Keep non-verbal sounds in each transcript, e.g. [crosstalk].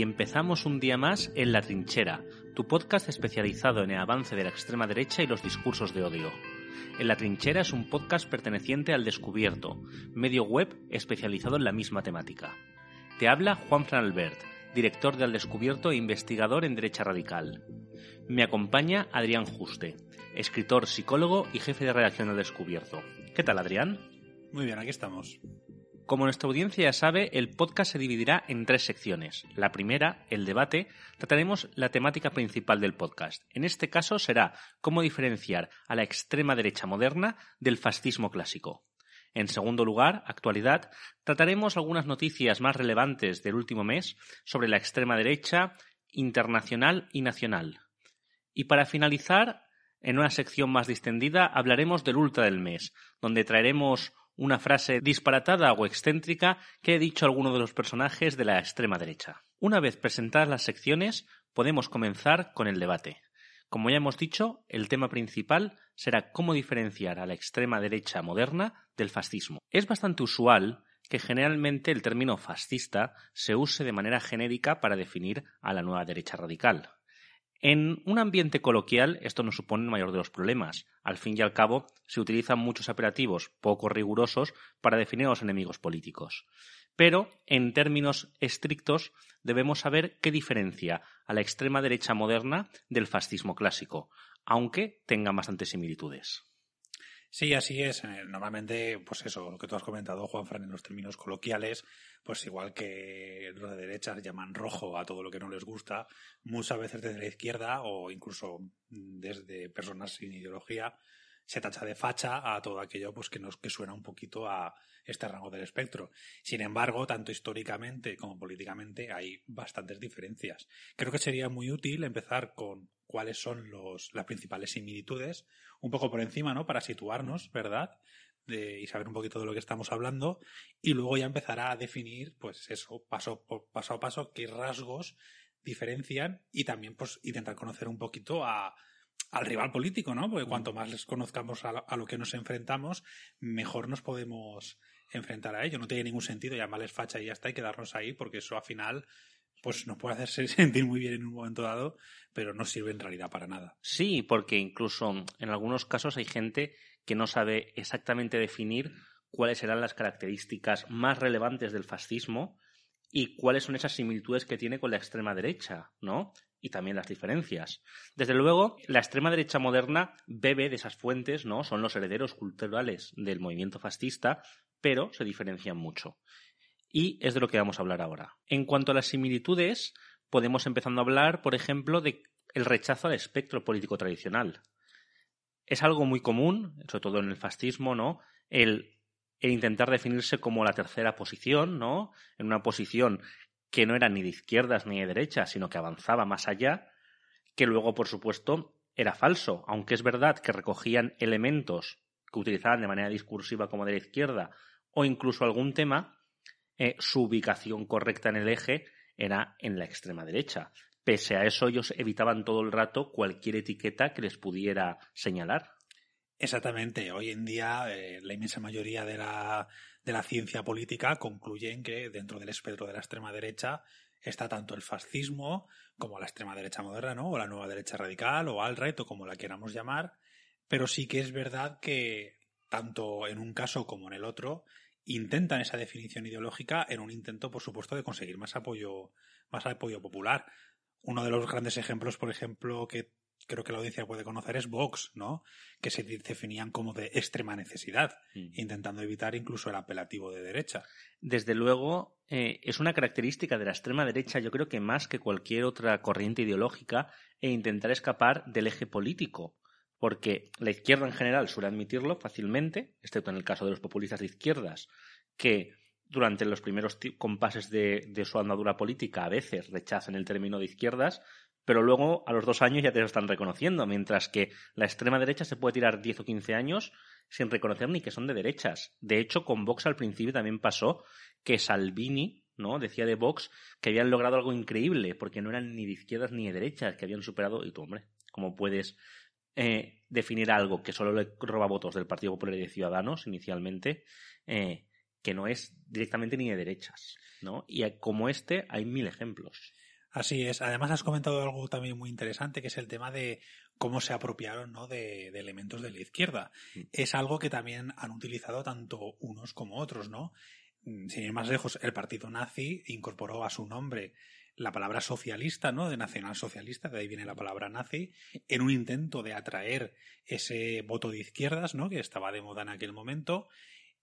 y empezamos un día más en La Trinchera, tu podcast especializado en el avance de la extrema derecha y los discursos de odio. En La Trinchera es un podcast perteneciente al Descubierto, medio web especializado en la misma temática. Te habla Juan Fran Albert, director de Al Descubierto e investigador en Derecha Radical. Me acompaña Adrián Juste, escritor, psicólogo y jefe de redacción del Descubierto. ¿Qué tal, Adrián? Muy bien, aquí estamos. Como nuestra audiencia ya sabe, el podcast se dividirá en tres secciones. La primera, el debate, trataremos la temática principal del podcast. En este caso será cómo diferenciar a la extrema derecha moderna del fascismo clásico. En segundo lugar, actualidad, trataremos algunas noticias más relevantes del último mes sobre la extrema derecha internacional y nacional. Y para finalizar, en una sección más distendida, hablaremos del ultra del mes, donde traeremos una frase disparatada o excéntrica que he dicho alguno de los personajes de la extrema derecha. Una vez presentadas las secciones, podemos comenzar con el debate. Como ya hemos dicho, el tema principal será cómo diferenciar a la extrema derecha moderna del fascismo. Es bastante usual que generalmente el término fascista se use de manera genérica para definir a la nueva derecha radical. En un ambiente coloquial esto no supone el mayor de los problemas. Al fin y al cabo, se utilizan muchos operativos poco rigurosos para definir a los enemigos políticos. Pero, en términos estrictos, debemos saber qué diferencia a la extrema derecha moderna del fascismo clásico, aunque tengan bastantes similitudes. Sí, así es. Eh, normalmente, pues eso, lo que tú has comentado, Juan Fran, en los términos coloquiales, pues igual que los de derecha llaman rojo a todo lo que no les gusta, muchas veces desde la izquierda o incluso desde personas sin ideología se tacha de facha a todo aquello pues que nos que suena un poquito a este rango del espectro. Sin embargo, tanto históricamente como políticamente hay bastantes diferencias. Creo que sería muy útil empezar con cuáles son los, las principales similitudes, un poco por encima, ¿no? Para situarnos, ¿verdad? Y saber un poquito de lo que estamos hablando y luego ya empezar a definir, pues eso, paso, paso a paso, qué rasgos diferencian y también pues intentar conocer un poquito a, al rival político, ¿no? Porque cuanto más les conozcamos a lo, a lo, que nos enfrentamos, mejor nos podemos enfrentar a ello. No tiene ningún sentido llamarles facha y ya está y quedarnos ahí, porque eso al final pues nos puede hacerse [laughs] sentir muy bien en un momento dado, pero no sirve en realidad para nada. Sí, porque incluso en algunos casos hay gente que no sabe exactamente definir cuáles serán las características más relevantes del fascismo y cuáles son esas similitudes que tiene con la extrema derecha, ¿no? Y también las diferencias. Desde luego, la extrema derecha moderna bebe de esas fuentes, ¿no? Son los herederos culturales del movimiento fascista, pero se diferencian mucho y es de lo que vamos a hablar ahora. En cuanto a las similitudes, podemos empezar a hablar, por ejemplo, de el rechazo al espectro político tradicional. Es algo muy común, sobre todo en el fascismo, ¿no? El, el intentar definirse como la tercera posición, ¿no? En una posición que no era ni de izquierdas ni de derechas, sino que avanzaba más allá, que luego, por supuesto, era falso, aunque es verdad que recogían elementos que utilizaban de manera discursiva como de la izquierda o incluso algún tema, eh, su ubicación correcta en el eje era en la extrema derecha. Pese a eso, ellos evitaban todo el rato cualquier etiqueta que les pudiera señalar. Exactamente. Hoy en día, eh, la inmensa mayoría de la, de la ciencia política concluyen que dentro del espectro de la extrema derecha está tanto el fascismo como la extrema derecha moderna, ¿no? O la nueva derecha radical, o alt-right, o como la queramos llamar. Pero sí que es verdad que tanto en un caso como en el otro intentan esa definición ideológica en un intento, por supuesto, de conseguir más apoyo, más apoyo popular. Uno de los grandes ejemplos, por ejemplo, que creo que la audiencia puede conocer es Vox, ¿no? Que se definían como de extrema necesidad, mm. intentando evitar incluso el apelativo de derecha. Desde luego, eh, es una característica de la extrema derecha, yo creo que más que cualquier otra corriente ideológica, e intentar escapar del eje político porque la izquierda en general suele admitirlo fácilmente, excepto en el caso de los populistas de izquierdas, que durante los primeros compases de, de, su andadura política a veces rechazan el término de izquierdas, pero luego a los dos años ya te lo están reconociendo, mientras que la extrema derecha se puede tirar 10 o 15 años sin reconocer ni que son de derechas. De hecho, con Vox al principio también pasó que Salvini, ¿no? Decía de Vox que habían logrado algo increíble, porque no eran ni de izquierdas ni de derechas, que habían superado, y tú, hombre, ¿cómo puedes eh, definir algo que solo le roba votos del Partido Popular y de Ciudadanos inicialmente, eh, que no es directamente ni de derechas, ¿no? Y como este hay mil ejemplos. Así es. Además has comentado algo también muy interesante, que es el tema de cómo se apropiaron ¿no? de, de, elementos de la izquierda. Mm. Es algo que también han utilizado tanto unos como otros, ¿no? Mm, sin ir más lejos, el partido nazi incorporó a su nombre la palabra socialista, ¿no? De nacionalsocialista, de ahí viene la palabra nazi, en un intento de atraer ese voto de izquierdas, ¿no? Que estaba de moda en aquel momento.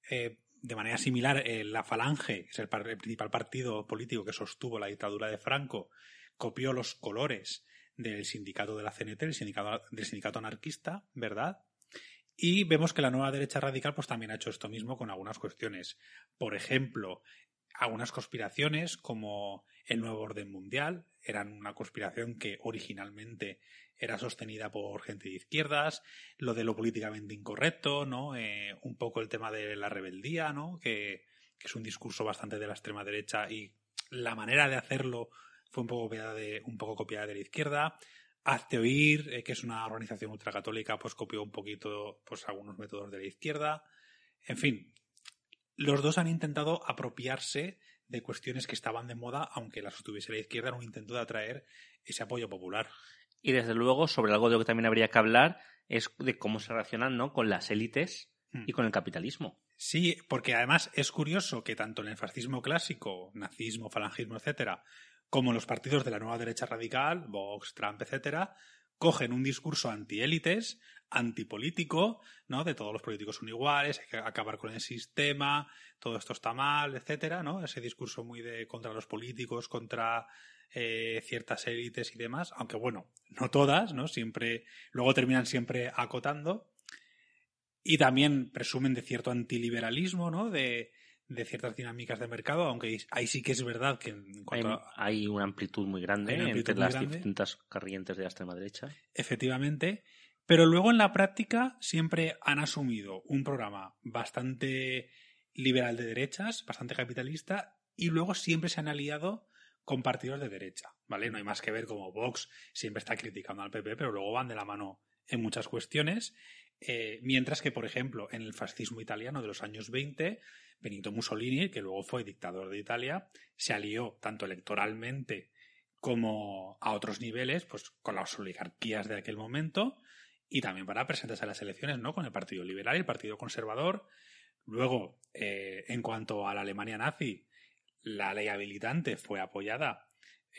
Eh, de manera similar, eh, la Falange, que es el, principal partido político que sostuvo la dictadura de Franco, copió los colores del sindicato de la CNT, del sindicato, del sindicato anarquista, ¿verdad? Y vemos que la nueva derecha radical pues también ha hecho esto mismo con algunas cuestiones. Por ejemplo, algunas conspiraciones como el nuevo orden mundial eran una conspiración que originalmente era sostenida por gente de izquierdas, lo de lo políticamente incorrecto, ¿no? Eh, un poco el tema de la rebeldía, ¿no? Que, es un discurso bastante de la extrema derecha y la manera de hacerlo fue un poco copiada de, un poco copiada de la izquierda. Hazte oír, eh, que es una organización ultracatólica, pues copió un poquito pues algunos métodos de la izquierda. En fin, los dos han intentado apropiarse de cuestiones que estaban de moda, aunque las sostuviese la izquierda, en un intento de atraer ese apoyo popular. Y desde luego, sobre algo de lo que también habría que hablar, es de cómo se relacionan ¿no? con las élites hmm. y con el capitalismo. Sí, porque además es curioso que tanto en el fascismo clásico, nazismo, falangismo, etcétera, como los partidos de la nueva derecha radical, Vox, Trump, etcétera, cogen un discurso antiélites, antipolítico, ¿no? De todos los políticos son iguales, hay que acabar con el sistema, todo esto está mal, etcétera, ¿no? Ese discurso muy de contra los políticos, contra eh, ciertas élites y demás, aunque bueno, no todas, ¿no? Siempre, luego terminan siempre acotando. Y también presumen de cierto antiliberalismo, ¿no? De, de ciertas dinámicas de mercado, aunque ahí sí que es verdad que en cuanto hay, a... una amplitud muy grande entre las distintas corrientes de la extrema derecha. Efectivamente. Pero luego en la práctica siempre han asumido un programa bastante liberal de derechas, bastante capitalista, y luego siempre se han aliado con partidos de derecha, ¿vale? No hay más que ver como Vox siempre está criticando al PP, pero luego van de la mano en muchas cuestiones, eh, mientras que, por ejemplo, en el fascismo italiano de los años 20, Benito Mussolini, que luego fue dictador de Italia, se alió tanto electoralmente como a otros niveles, pues con las oligarquías de aquel momento, y también para presentarse a las elecciones, ¿no? Con el Partido Liberal y el Partido Conservador. Luego, eh, en cuanto a la Alemania nazi, la ley habilitante fue apoyada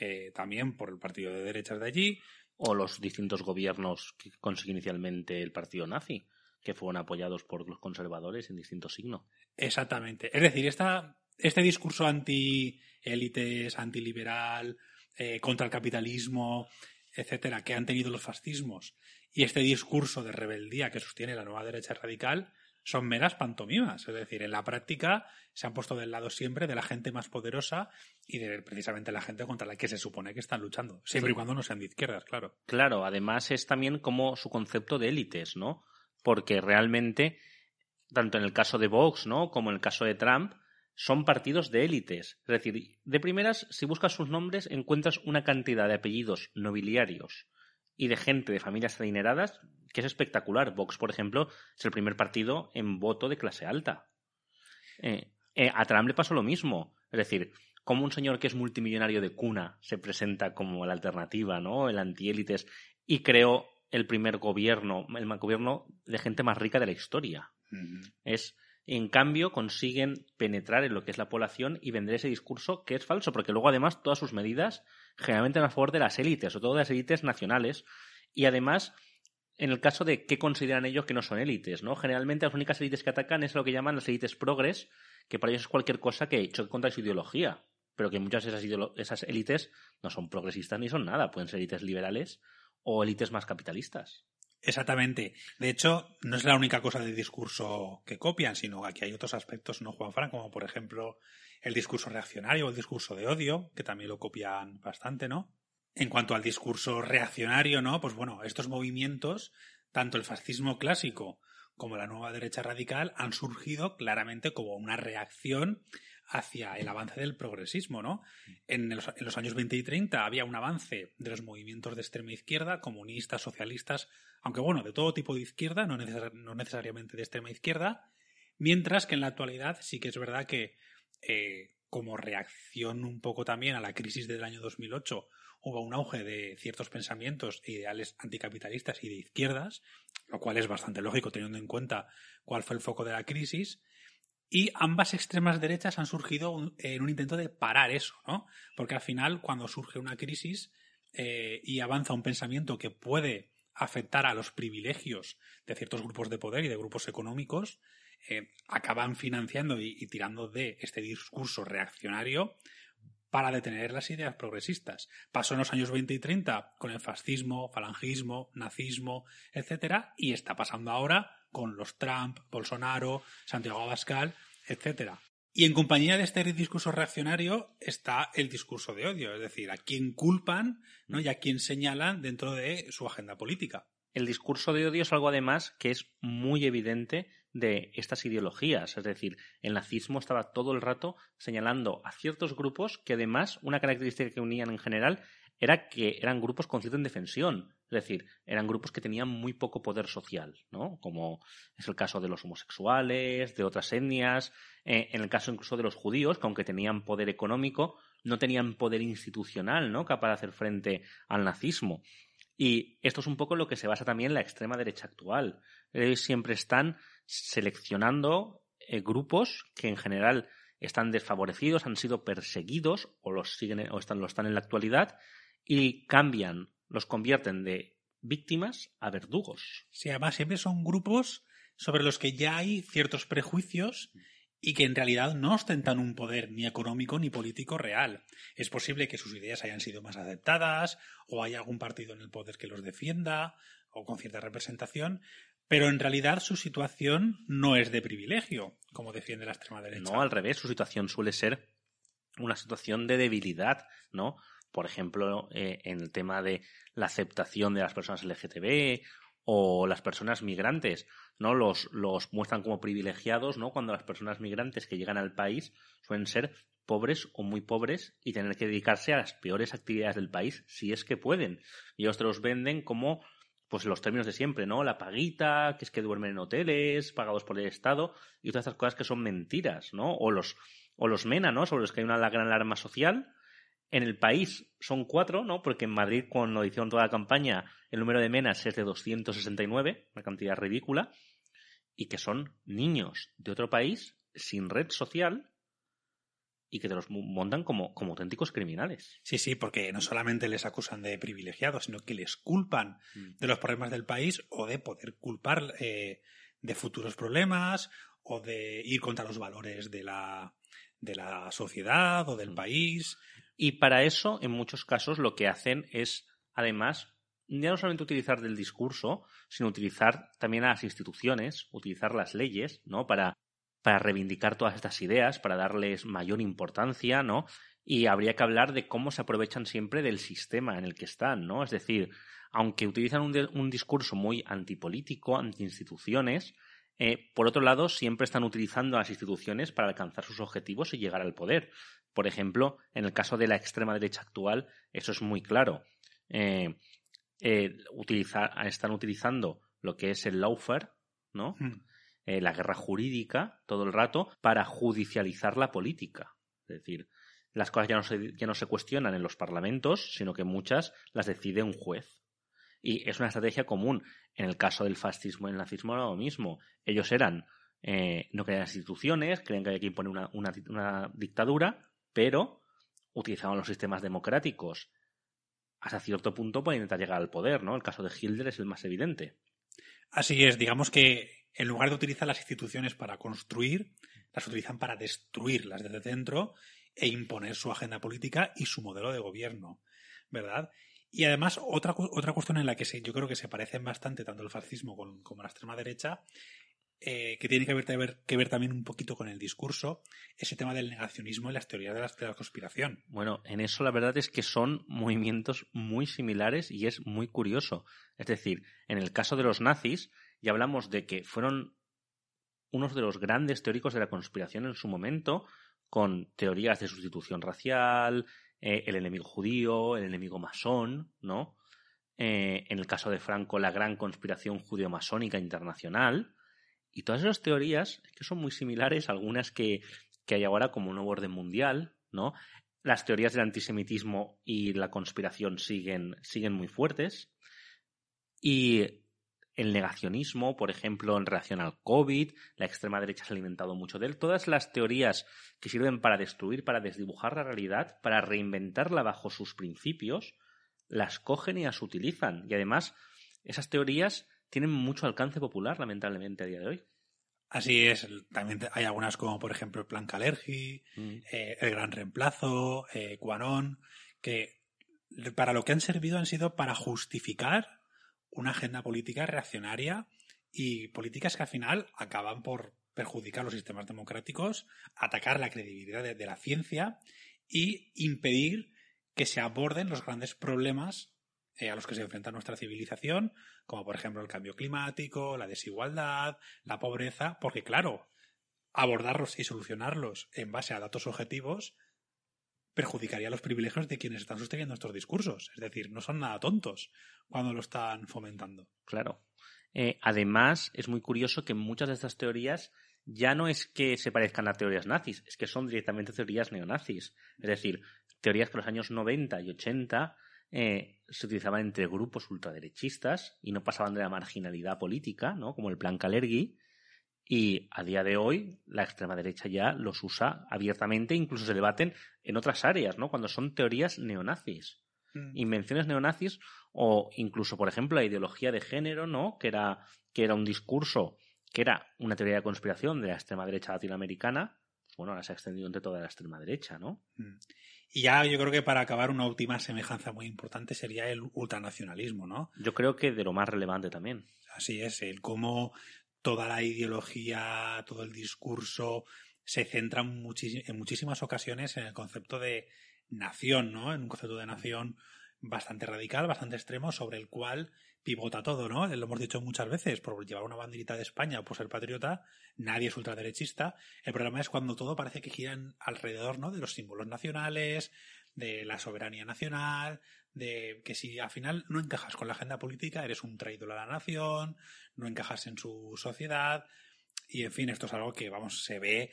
eh, también por el partido de derechas de allí. O los distintos gobiernos que consiguió inicialmente el partido nazi, que fueron apoyados por los conservadores en distintos signos. Exactamente. Es decir, esta, este discurso anti-élites, antiliberal, eh, contra el capitalismo, etcétera, que han tenido los fascismos, y este discurso de rebeldía que sostiene la nueva derecha radical, son meras pantomimas. Es decir, en la práctica se han puesto del lado siempre de la gente más poderosa y de precisamente la gente contra la que se supone que están luchando. Siempre y cuando no sean de izquierdas, claro. Claro, además es también como su concepto de élites, ¿no? Porque realmente, tanto en el caso de Vox, ¿no? Como en el caso de Trump, son partidos de élites. Es decir, de primeras, si buscas sus nombres, encuentras una cantidad de apellidos nobiliarios y de gente de familias adineradas que es espectacular. Vox, por ejemplo, es el primer partido en voto de clase alta. Eh, eh, a Trump le pasó lo mismo. Es decir, como un señor que es multimillonario de cuna se presenta como la alternativa, ¿no? El antiélites y creó el primer gobierno, el gobierno de gente más rica de la historia. Es en cambio, consiguen penetrar en lo que es la población y vender ese discurso que es falso, porque luego además todas sus medidas generalmente a favor de las élites, o todo de las élites nacionales, y además en el caso de qué consideran ellos que no son élites, ¿no? Generalmente las únicas élites que atacan es lo que llaman las élites progres, que para ellos es cualquier cosa que choque contra su ideología, pero que muchas de esas, esas élites no son progresistas ni son nada, pueden ser élites liberales o élites más capitalistas. Exactamente. De hecho, no es la única cosa del discurso que copian, sino que aquí hay otros aspectos, ¿no, Juan Fran? Como por ejemplo el discurso reaccionario o el discurso de odio, que también lo copian bastante, ¿no? En cuanto al discurso reaccionario, ¿no? Pues bueno, estos movimientos, tanto el fascismo clásico como la nueva derecha radical, han surgido claramente como una reacción hacia el avance del progresismo, ¿no? En los, años 20 y 30 había un avance de los movimientos de extrema izquierda, comunistas, socialistas, aunque bueno, de todo tipo de izquierda, no, no necesariamente de extrema izquierda, mientras que en la actualidad sí que es verdad que eh, como reacción un poco también a la crisis del año 2008, hubo un auge de ciertos pensamientos e ideales anticapitalistas y de izquierdas, lo cual es bastante lógico teniendo en cuenta cuál fue el foco de la crisis. Y ambas extremas derechas han surgido en un intento de parar eso, ¿no? Porque al final, cuando surge una crisis eh, y avanza un pensamiento que puede afectar a los privilegios de ciertos grupos de poder y de grupos económicos, eh, acaban financiando y, tirando de este discurso reaccionario para detener las ideas progresistas. Pasó en los años 20 y 30 con el fascismo, falangismo, nazismo, etcétera, y está pasando ahora con los Trump, Bolsonaro, Santiago Abascal, etcétera. Y en compañía de este discurso reaccionario está el discurso de odio, es decir, a quién culpan ¿no? y a quién señalan dentro de su agenda política. El discurso de odio es algo además que es muy evidente de estas ideologías. Es decir, el nazismo estaba todo el rato señalando a ciertos grupos que además una característica que unían en general era que eran grupos con cierta indefensión. Es decir, eran grupos que tenían muy poco poder social, ¿no? Como es el caso de los homosexuales, de otras etnias, eh, en el caso incluso de los judíos, que aunque tenían poder económico, no tenían poder institucional, ¿no? Capaz de hacer frente al nazismo. Y esto es un poco lo que se basa también en la extrema derecha actual. Ellos siempre están seleccionando eh, grupos que en general están desfavorecidos, han sido perseguidos o los siguen o están, lo están en la actualidad y cambian, los convierten de víctimas a verdugos. Sí, además siempre son grupos sobre los que ya hay ciertos prejuicios y que en realidad no ostentan un poder ni económico ni político real. Es posible que sus ideas hayan sido más aceptadas o haya algún partido en el poder que los defienda o con cierta representación, pero en realidad su situación no es de privilegio, como defiende la extrema derecha. No, al revés, su situación suele ser una situación de debilidad, ¿no? Por ejemplo, eh, en el tema de la aceptación de las personas LGTB o las personas migrantes, ¿no? Los, los muestran como privilegiados, ¿no? Cuando las personas migrantes que llegan al país suelen ser pobres o muy pobres y tener que dedicarse a las peores actividades del país, si es que pueden. Y ellos te los venden como pues los términos de siempre, ¿no? La paguita, que es que duermen en hoteles, pagados por el Estado, y todas estas cosas que son mentiras, ¿no? O los, o los MENA, ¿no? Sobre los que hay una gran alarma social. En el país son cuatro, ¿no? Porque en Madrid, cuando hicieron toda la campaña, el número de MENAS es de 269, una cantidad ridícula, y que son niños de otro país sin red social y que te los montan como, como auténticos criminales. Sí, sí, porque no solamente les acusan de privilegiados, sino que les culpan mm. de los problemas del país o de poder culpar eh, de futuros problemas o de ir contra los valores de la, de la sociedad o del mm. país. Y para eso, en muchos casos, lo que hacen es, además, ya no solamente utilizar del discurso, sino utilizar también a las instituciones, utilizar las leyes, ¿no? Para para reivindicar todas estas ideas, para darles mayor importancia, ¿no? Y habría que hablar de cómo se aprovechan siempre del sistema en el que están, ¿no? Es decir, aunque utilizan un, discurso muy antipolítico, anti-instituciones, eh, por otro lado, siempre están utilizando a las instituciones para alcanzar sus objetivos y llegar al poder. Por ejemplo, en el caso de la extrema derecha actual, eso es muy claro. Eh, eh, están utilizando lo que es el lawfare, ¿no? Hmm. Eh, la guerra jurídica todo el rato para judicializar la política. Es decir, las cosas ya no, se, ya no se cuestionan en los parlamentos, sino que muchas las decide un juez. Y es una estrategia común. En el caso del fascismo y el nazismo era lo mismo. Ellos eran, eh, no creían instituciones, creen que hay que imponer una, una dictadura, pero utilizaban los sistemas democráticos hasta cierto punto para intentar llegar al poder, ¿no? El caso de Hitler es el más evidente. Así es, digamos que en lugar de utilizar las instituciones para construir, las utilizan para destruirlas desde dentro e imponer su agenda política y su modelo de gobierno, ¿verdad? Y además, otra, otra cuestión en la que yo creo que se parecen bastante tanto el fascismo como la extrema derecha, eh, que tiene que ver, también un poquito con el discurso, es el tema del negacionismo y las teorías de la, conspiración. Bueno, en eso la verdad es que son movimientos muy similares y es muy curioso. Es decir, en el caso de los nazis, y hablamos de que fueron unos de los grandes teóricos de la conspiración en su momento, con teorías de sustitución racial, eh, el enemigo judío, el enemigo masón, ¿no? Eh, en el caso de Franco, la gran conspiración judeo-masónica internacional. Y todas esas teorías, que son muy similares, algunas que, que hay ahora como un nuevo orden mundial, ¿no? Las teorías del antisemitismo y la conspiración siguen, siguen muy fuertes. Y el negacionismo, por ejemplo, en relación al COVID, la extrema derecha se ha alimentado mucho de él. Todas las teorías que sirven para destruir, para desdibujar la realidad, para reinventarla bajo sus principios, las cogen y las utilizan. Y además, esas teorías tienen mucho alcance popular, lamentablemente, a día de hoy. Así es, también hay algunas como por ejemplo el Plan Calergi, mm. eh, el Gran Reemplazo, eh, que para lo que han servido han sido para justificar una agenda política reaccionaria y políticas que al final acaban por perjudicar los sistemas democráticos, atacar la credibilidad de, la ciencia y impedir que se aborden los grandes problemas a los que se enfrenta nuestra civilización, como por ejemplo el cambio climático, la desigualdad, la pobreza, porque claro, abordarlos y solucionarlos en base a datos objetivos perjudicaría los privilegios de quienes están sosteniendo estos discursos. Es decir, no son nada tontos cuando lo están fomentando. Claro. Eh, además, es muy curioso que muchas de estas teorías ya no es que se parezcan a teorías nazis, es que son directamente teorías neonazis. Es decir, teorías que en los años 90 y 80 eh, se utilizaban entre grupos ultraderechistas y no pasaban de la marginalidad política, ¿no? como el plan Kalergi, y a día de hoy la extrema derecha ya los usa abiertamente, incluso se debaten en otras áreas, ¿no? Cuando son teorías neonazis, mm. invenciones neonazis o incluso, por ejemplo, la ideología de género, ¿no? Que era, que era un discurso, que era una teoría de conspiración de la extrema derecha latinoamericana, pues bueno, ahora se ha extendido entre toda la extrema derecha, ¿no? Mm. Y ya yo creo que para acabar una última semejanza muy importante sería el ultranacionalismo, ¿no? Yo creo que de lo más relevante también. Así es, el cómo toda la ideología, todo el discurso se centra en, muchísimas ocasiones en el concepto de nación, ¿no? En un concepto de nación bastante radical, bastante extremo, sobre el cual pivota todo, ¿no? Lo hemos dicho muchas veces, por llevar una banderita de España por ser patriota, nadie es ultraderechista. El problema es cuando todo parece que gira alrededor, ¿no? De los símbolos nacionales, de la soberanía nacional, de que si al final no encajas con la agenda política, eres un traidor a la nación, no encajas en su sociedad, y en fin, esto es algo que, vamos, se ve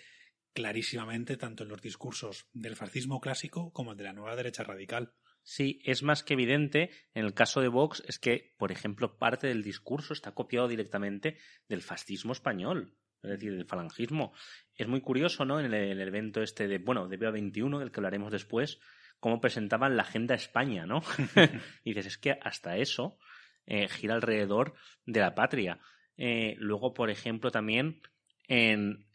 clarísimamente tanto en los discursos del fascismo clásico como el de la nueva derecha radical. Sí, es más que evidente en el caso de Vox es que, por ejemplo, parte del discurso está copiado directamente del fascismo español, es decir, del falangismo. Es muy curioso, ¿no? En el, evento este de, bueno, de BA21, del que hablaremos después, cómo presentaban la agenda España, ¿no? [laughs] [laughs] y dices, es que hasta eso eh, gira alrededor de la patria. Eh, luego, por ejemplo, también en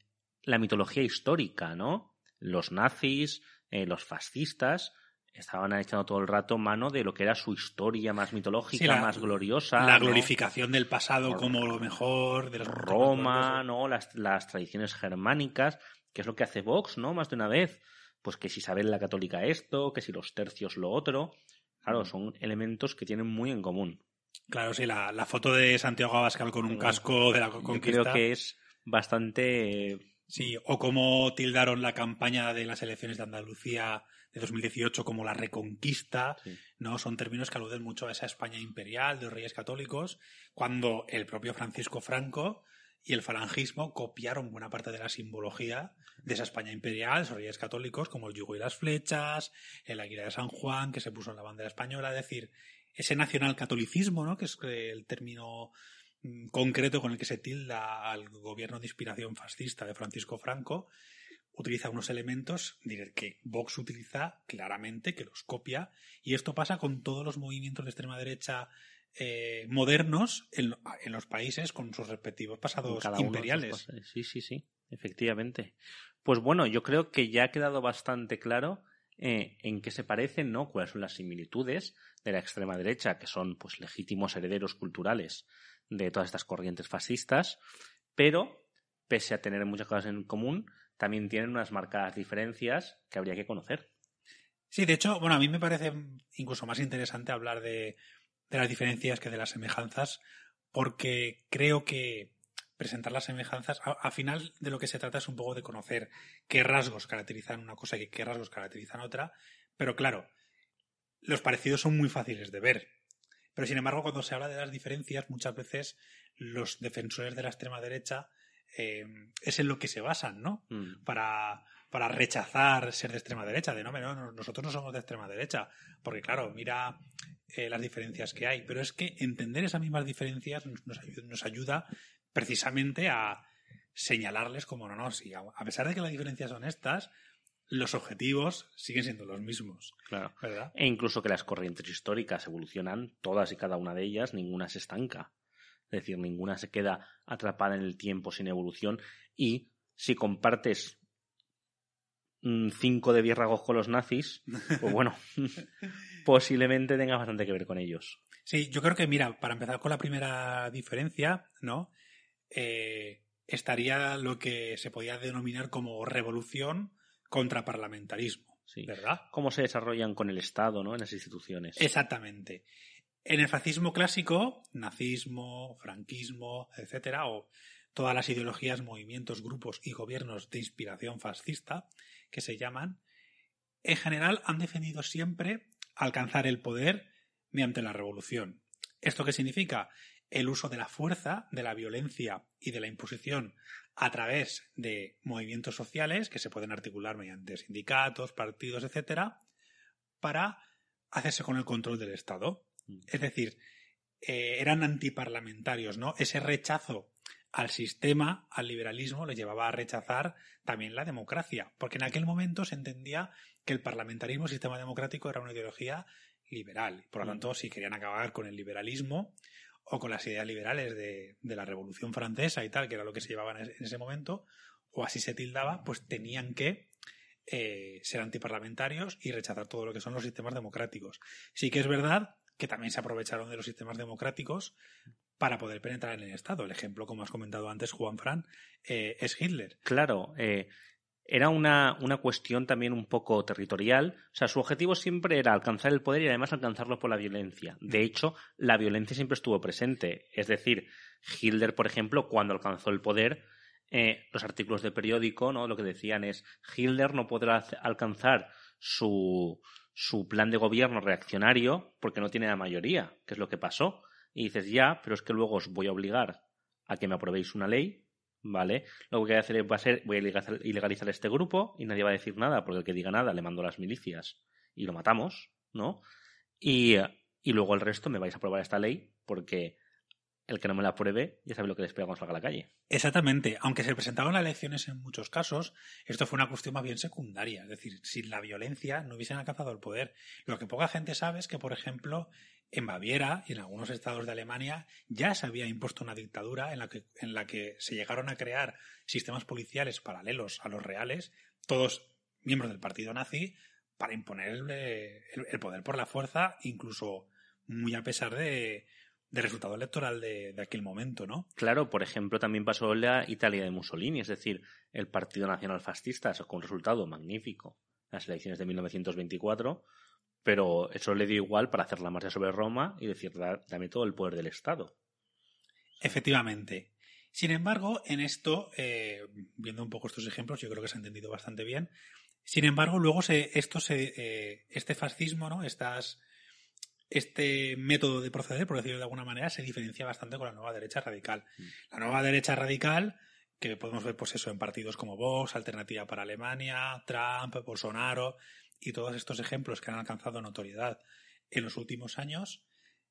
la mitología histórica, ¿no? Los nazis, eh, los fascistas, estaban echando todo el rato mano de lo que era su historia más mitológica, más gloriosa. La glorificación del pasado como lo mejor, de Roma, ¿no? Las, las tradiciones germánicas, que es lo que hace Vox, ¿no? Más de una vez pues que si Isabel la Católica esto, que si los tercios lo otro. Claro, mm. son elementos que tienen muy en común. Claro, sí, la, foto de Santiago Abascal con un casco de la conquista. creo que es bastante. Sí, o como tildaron la campaña de las elecciones de Andalucía de 2018 como la reconquista, ¿no? Son términos que aluden mucho a esa España imperial de los reyes católicos, cuando el propio Francisco Franco y el falangismo copiaron buena parte de la simbología de esa España imperial, esos reyes católicos, como el yugo y las flechas, el águila de San Juan, que se puso en la bandera española, es decir, ese nacionalcatolicismo, ¿no? que es el término mm, concreto con el que se tilda al gobierno de inspiración fascista de Francisco Franco, utiliza unos elementos que Vox utiliza claramente, que los copia, y esto pasa con todos los movimientos de extrema derecha eh, modernos en, los países con sus respectivos pasados imperiales. Sí, sí, sí, efectivamente. Pues bueno, yo creo que ya ha quedado bastante claro eh, en qué se parecen, ¿no? Cuáles son las similitudes de la extrema derecha, que son pues legítimos herederos culturales de todas estas corrientes fascistas, pero pese a tener muchas cosas en común, también tienen unas marcadas diferencias que habría que conocer. Sí, de hecho, bueno, a mí me parece incluso más interesante hablar de las diferencias que de las semejanzas, porque creo que presentar las semejanzas, al final de lo que se trata es un poco de conocer qué rasgos caracterizan una cosa y qué rasgos caracterizan otra, pero claro, los parecidos son muy fáciles de ver. Pero sin embargo, cuando se habla de las diferencias, muchas veces los defensores de la extrema derecha eh, es en lo que se basan, ¿no? Mm. Para, para rechazar ser de extrema derecha, de no, no, nosotros no somos de extrema derecha, porque claro, mira eh, las diferencias que hay, pero es que entender esas mismas diferencias nos, ayuda, precisamente a señalarles como no, no, si a, pesar de que las diferencias son estas, los objetivos siguen siendo los mismos. Claro. ¿verdad? E incluso que las corrientes históricas evolucionan, todas y cada una de ellas, ninguna se estanca. Es decir, ninguna se queda atrapada en el tiempo sin evolución y si compartes cinco de biérragos con los nazis, pues bueno, [laughs] posiblemente tenga bastante que ver con ellos. Sí, yo creo que, mira, para empezar con la primera diferencia, ¿no? Eh, estaría lo que se podía denominar como revolución contra parlamentarismo. Sí. ¿Verdad? Cómo se desarrollan con el Estado, ¿no? En las instituciones. Exactamente. En el fascismo clásico, nazismo, franquismo, etcétera, o todas las ideologías, movimientos, grupos y gobiernos de inspiración fascista, que se llaman, en general han defendido siempre alcanzar el poder mediante la revolución. ¿Esto qué significa? El uso de la fuerza, de la violencia y de la imposición a través de movimientos sociales que se pueden articular mediante sindicatos, partidos, etcétera, para hacerse con el control del Estado. Mm. Es decir, eh, eran antiparlamentarios, ¿no? Ese rechazo al sistema, al liberalismo, le llevaba a rechazar también la democracia, porque en aquel momento se entendía que el parlamentarismo, el sistema democrático, era una ideología liberal. Por lo mm. tanto, si querían acabar con el liberalismo o con las ideas liberales de, la Revolución Francesa y tal, que era lo que se llevaba en ese momento, o así se tildaba, pues tenían que eh, ser antiparlamentarios y rechazar todo lo que son los sistemas democráticos. Sí que es verdad que también se aprovecharon de los sistemas democráticos para poder penetrar en el Estado. El ejemplo, como has comentado antes, Juan Fran, eh, es Hitler. Claro, eh, era una, una, cuestión también un poco territorial. O sea, su objetivo siempre era alcanzar el poder y además alcanzarlo por la violencia. De mm. hecho, la violencia siempre estuvo presente. Es decir, Hitler, por ejemplo, cuando alcanzó el poder, eh, los artículos de periódico, ¿no? Lo que decían es Hitler no podrá alcanzar su, su plan de gobierno reaccionario porque no tiene la mayoría, que es lo que pasó y dices, ya, pero es que luego os voy a obligar a que me aprobéis una ley, ¿vale? Lo que voy a hacer va a ser, voy a ilegalizar este grupo y nadie va a decir nada, porque el que diga nada le mando a las milicias y lo matamos, ¿no? Y, y luego el resto me vais a aprobar esta ley porque el que no me la apruebe ya sabe lo que le espera cuando salga a la calle. Exactamente. Aunque se presentaban las elecciones en muchos casos, esto fue una cuestión más bien secundaria. Es decir, sin la violencia no hubiesen alcanzado el poder. Lo que poca gente sabe es que, por ejemplo, en Baviera y en algunos estados de Alemania ya se había impuesto una dictadura en la que, en la que se llegaron a crear sistemas policiales paralelos a los reales, todos miembros del partido nazi, para imponer el poder por la fuerza, incluso muy a pesar de, de resultado electoral de, aquel momento, ¿no? Claro, por ejemplo, también pasó en la Italia de Mussolini, es decir, el Partido Nacional Fascista sacó un resultado magnífico en las elecciones de 1924, pero eso le dio igual para hacer la marcha sobre Roma y decir, dame todo el poder del Estado. Efectivamente. Sin embargo, en esto, eh, viendo un poco estos ejemplos, yo creo que se ha entendido bastante bien. Sin embargo, luego se, esto se, eh, este fascismo, ¿no? Estas este método de proceder, por decirlo de alguna manera, se diferencia bastante con la nueva derecha radical. Mm. La nueva derecha radical, que podemos ver pues eso en partidos como Vox, Alternativa para Alemania, Trump, Bolsonaro y todos estos ejemplos que han alcanzado notoriedad en los últimos años,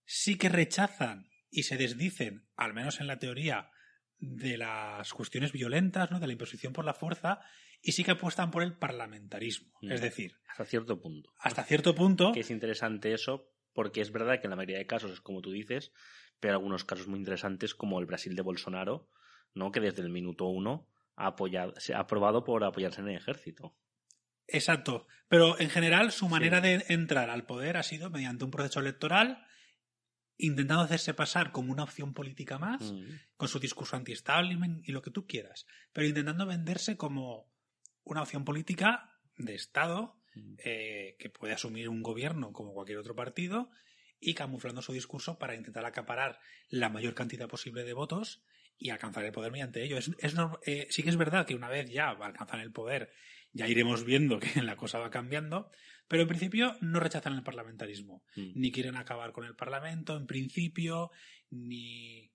sí que rechazan y se desdicen, al menos en la teoría, de las cuestiones violentas, ¿no? de la imposición por la fuerza, y sí que apuestan por el parlamentarismo. Mm. Es decir, hasta cierto punto. Hasta cierto punto. Que es interesante eso porque es verdad que en la mayoría de casos es como tú dices, pero algunos casos muy interesantes como el Brasil de Bolsonaro, ¿no? que desde el minuto uno ha, apoyado, se ha aprobado por apoyarse en el ejército. Exacto, pero en general su manera de entrar al poder ha sido mediante un proceso electoral intentando hacerse pasar como una opción política más, mm. con su discurso anti-establishment y lo que tú quieras, pero intentando venderse como una opción política de Estado eh, que puede asumir un gobierno como cualquier otro partido y camuflando su discurso para intentar acaparar la mayor cantidad posible de votos y alcanzar el poder mediante ello. Es, eh, sí que es verdad que una vez ya alcanzan el poder, ya iremos viendo que [laughs] la cosa va cambiando, pero en principio no rechazan el parlamentarismo, mm. ni quieren acabar con el parlamento, en principio, ni,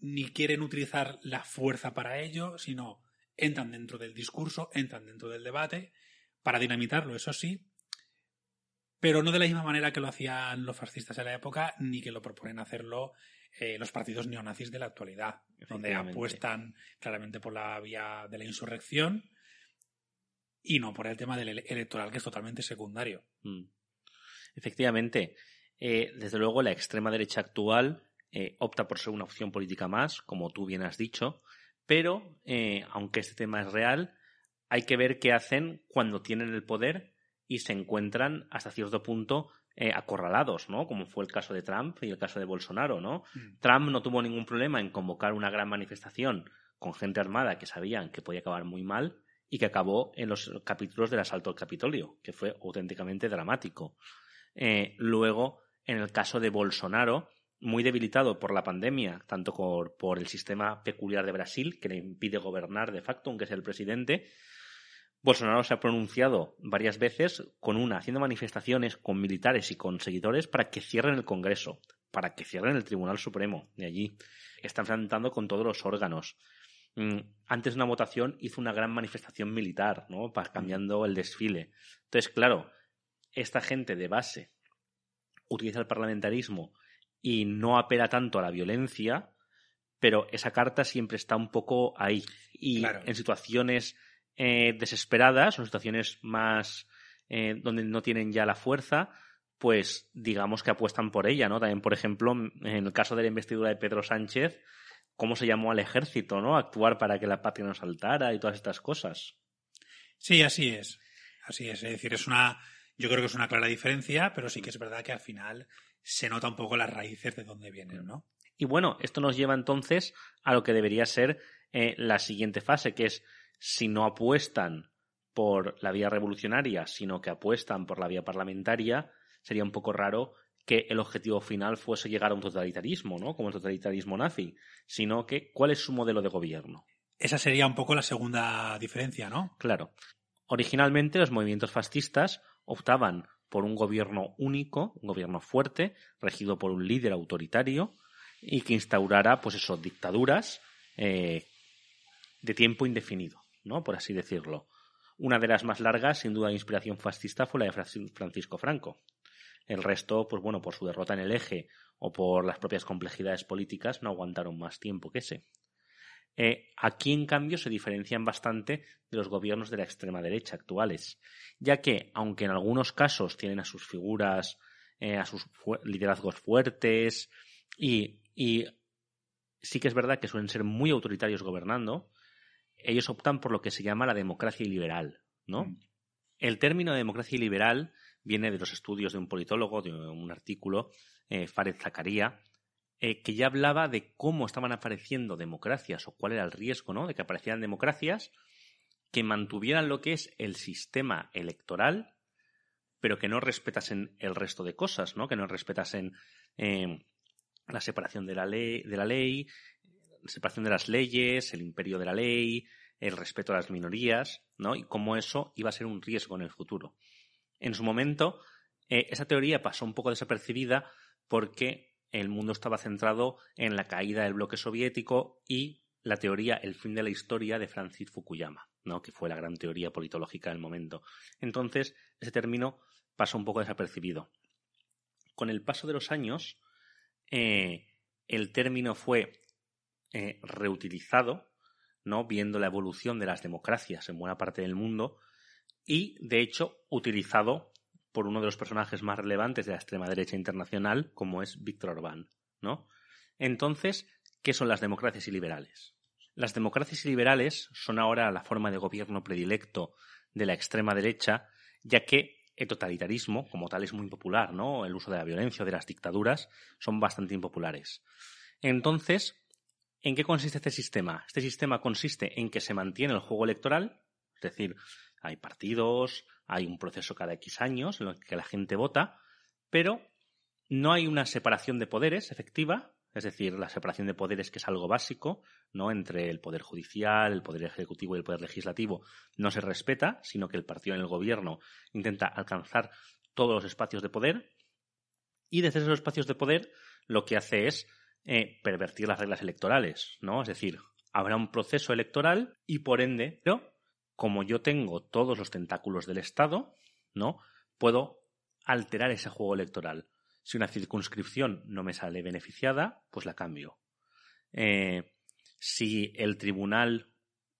ni quieren utilizar la fuerza para ello, sino entran dentro del discurso, entran dentro del debate, para dinamitarlo, eso sí, pero no de la misma manera que lo hacían los fascistas en la época, ni que lo proponen hacerlo eh, los partidos neonazis de la actualidad, donde apuestan claramente por la vía de la insurrección y no por el tema del electoral, que es totalmente secundario. Mm. Efectivamente, eh, desde luego la extrema derecha actual eh, opta por ser una opción política más, como tú bien has dicho, pero aunque este tema es real, hay que ver qué hacen cuando tienen el poder y se encuentran hasta cierto punto eh, acorralados, ¿no? Como fue el caso de Trump y el caso de Bolsonaro, ¿no? Mm. Trump no tuvo ningún problema en convocar una gran manifestación con gente armada que sabían que podía acabar muy mal y que acabó en los capítulos del asalto al Capitolio, que fue auténticamente dramático. Eh, luego, en el caso de Bolsonaro, muy debilitado por la pandemia, tanto por, por, el sistema peculiar de Brasil, que le impide gobernar de facto, aunque sea el presidente, Bolsonaro se ha pronunciado varias veces con una, haciendo manifestaciones con militares y con seguidores para que cierren el Congreso, para que cierren el Tribunal Supremo de allí. Está enfrentando con todos los órganos. Mm, antes de una votación hizo una gran manifestación militar, ¿no? Para, cambiando el desfile. Entonces, claro, esta gente de base utiliza el parlamentarismo y no apela tanto a la violencia, pero esa carta siempre está un poco ahí. Y en situaciones eh, desesperadas o situaciones más eh, donde no tienen ya la fuerza, pues digamos que apuestan por ella, ¿no? También, por ejemplo, en el caso de la investidura de Pedro Sánchez, cómo se llamó al ejército, ¿no? Actuar para que la patria no saltara y todas estas cosas. Sí, así es. Así es. Es decir, es una. Yo creo que es una clara diferencia, pero sí que es verdad que al final se nota un poco las raíces de dónde vienen, ¿no? Y bueno, esto nos lleva entonces a lo que debería ser eh, la siguiente fase, que es si no apuestan por la vía revolucionaria, sino que apuestan por la vía parlamentaria, sería un poco raro que el objetivo final fuese llegar a un totalitarismo, ¿no? Como el totalitarismo nazi, sino que ¿cuál es su modelo de gobierno? Esa sería un poco la segunda diferencia, ¿no? Claro. Originalmente los movimientos fascistas optaban por un gobierno único, un gobierno fuerte, regido por un líder autoritario y que instaurara, pues eso, dictaduras eh, de tiempo indefinido. ¿no? Por así decirlo. Una de las más largas, sin duda de inspiración fascista, fue la de Francisco Franco. El resto, pues bueno, por su derrota en el eje o por las propias complejidades políticas, no aguantaron más tiempo que ese. Eh, aquí, en cambio, se diferencian bastante de los gobiernos de la extrema derecha actuales, ya que, aunque en algunos casos tienen a sus figuras, eh, a sus liderazgos fuertes, y, y sí que es verdad que suelen ser muy autoritarios gobernando, ellos optan por lo que se llama la democracia liberal, ¿no? Mm. El término democracia liberal viene de los estudios de un politólogo, de un artículo, eh, Fared Zakaria, eh, que ya hablaba de cómo estaban apareciendo democracias o cuál era el riesgo, ¿no? De que aparecieran democracias que mantuvieran lo que es el sistema electoral, pero que no respetasen el resto de cosas, ¿no? Que no respetasen eh, la separación de la ley, de la ley separación de las leyes, el imperio de la ley, el respeto a las minorías, ¿no? Y cómo eso iba a ser un riesgo en el futuro. En su momento, eh, esa teoría pasó un poco desapercibida porque el mundo estaba centrado en la caída del bloque soviético y la teoría El fin de la historia de Francis Fukuyama, ¿no? que fue la gran teoría politológica del momento. Entonces, ese término pasó un poco desapercibido. Con el paso de los años, eh, el término fue eh, reutilizado, ¿no? Viendo la evolución de las democracias en buena parte del mundo y, de hecho, utilizado por uno de los personajes más relevantes de la extrema derecha internacional, como es Víctor Orbán, ¿no? Entonces, ¿qué son las democracias liberales? Las democracias liberales son ahora la forma de gobierno predilecto de la extrema derecha, ya que el totalitarismo, como tal, es muy popular, ¿no? El uso de la violencia o de las dictaduras son bastante impopulares. Entonces, ¿En qué consiste este sistema? Este sistema consiste en que se mantiene el juego electoral, es decir, hay partidos, hay un proceso cada X años en el que la gente vota, pero no hay una separación de poderes efectiva, es decir, la separación de poderes que es algo básico, ¿no? Entre el poder judicial, el poder ejecutivo y el poder legislativo no se respeta, sino que el partido en el gobierno intenta alcanzar todos los espacios de poder y desde esos espacios de poder lo que hace es eh, pervertir las reglas electorales, ¿no? Es decir, habrá un proceso electoral y por ende, pero como yo tengo todos los tentáculos del Estado, ¿no? Puedo alterar ese juego electoral. Si una circunscripción no me sale beneficiada, pues la cambio. Eh, si el Tribunal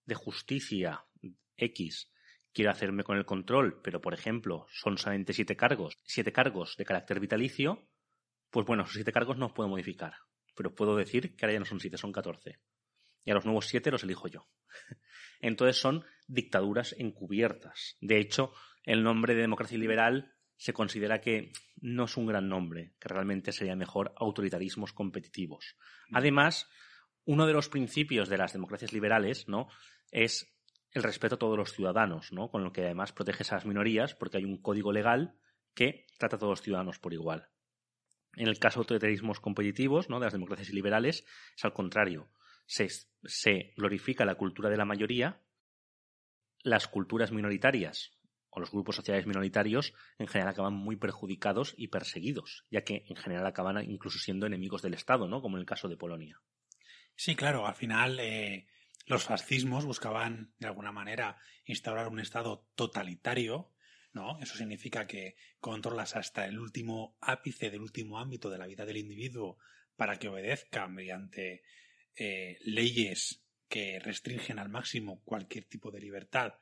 de Justicia X quiere hacerme con el control, pero por ejemplo son solamente siete cargos, siete cargos de carácter vitalicio, pues bueno, esos siete cargos no los puedo modificar. Pero puedo decir que ahora ya no son siete, son catorce. Y a los nuevos siete los elijo yo. [laughs] Entonces son dictaduras encubiertas. De hecho, el nombre de democracia liberal se considera que no es un gran nombre, que realmente sería mejor autoritarismos competitivos. Mm. Además, uno de los principios de las democracias liberales, ¿no? es el respeto a todos los ciudadanos, ¿no? Con lo que además protege a las minorías porque hay un código legal que trata a todos los ciudadanos por igual. En el caso de autoritarismos competitivos, ¿no? de las democracias liberales, es al contrario. Se, glorifica la cultura de la mayoría, las culturas minoritarias o los grupos sociales minoritarios en general acaban muy perjudicados y perseguidos, ya que en general acaban incluso siendo enemigos del Estado, ¿no? Como en el caso de Polonia. Sí, claro, al final eh, los fascismos buscaban de alguna manera instaurar un Estado totalitario, ¿no? Eso significa que controlas hasta el último ápice del último ámbito de la vida del individuo para que obedezca mediante eh, leyes que restringen al máximo cualquier tipo de libertad,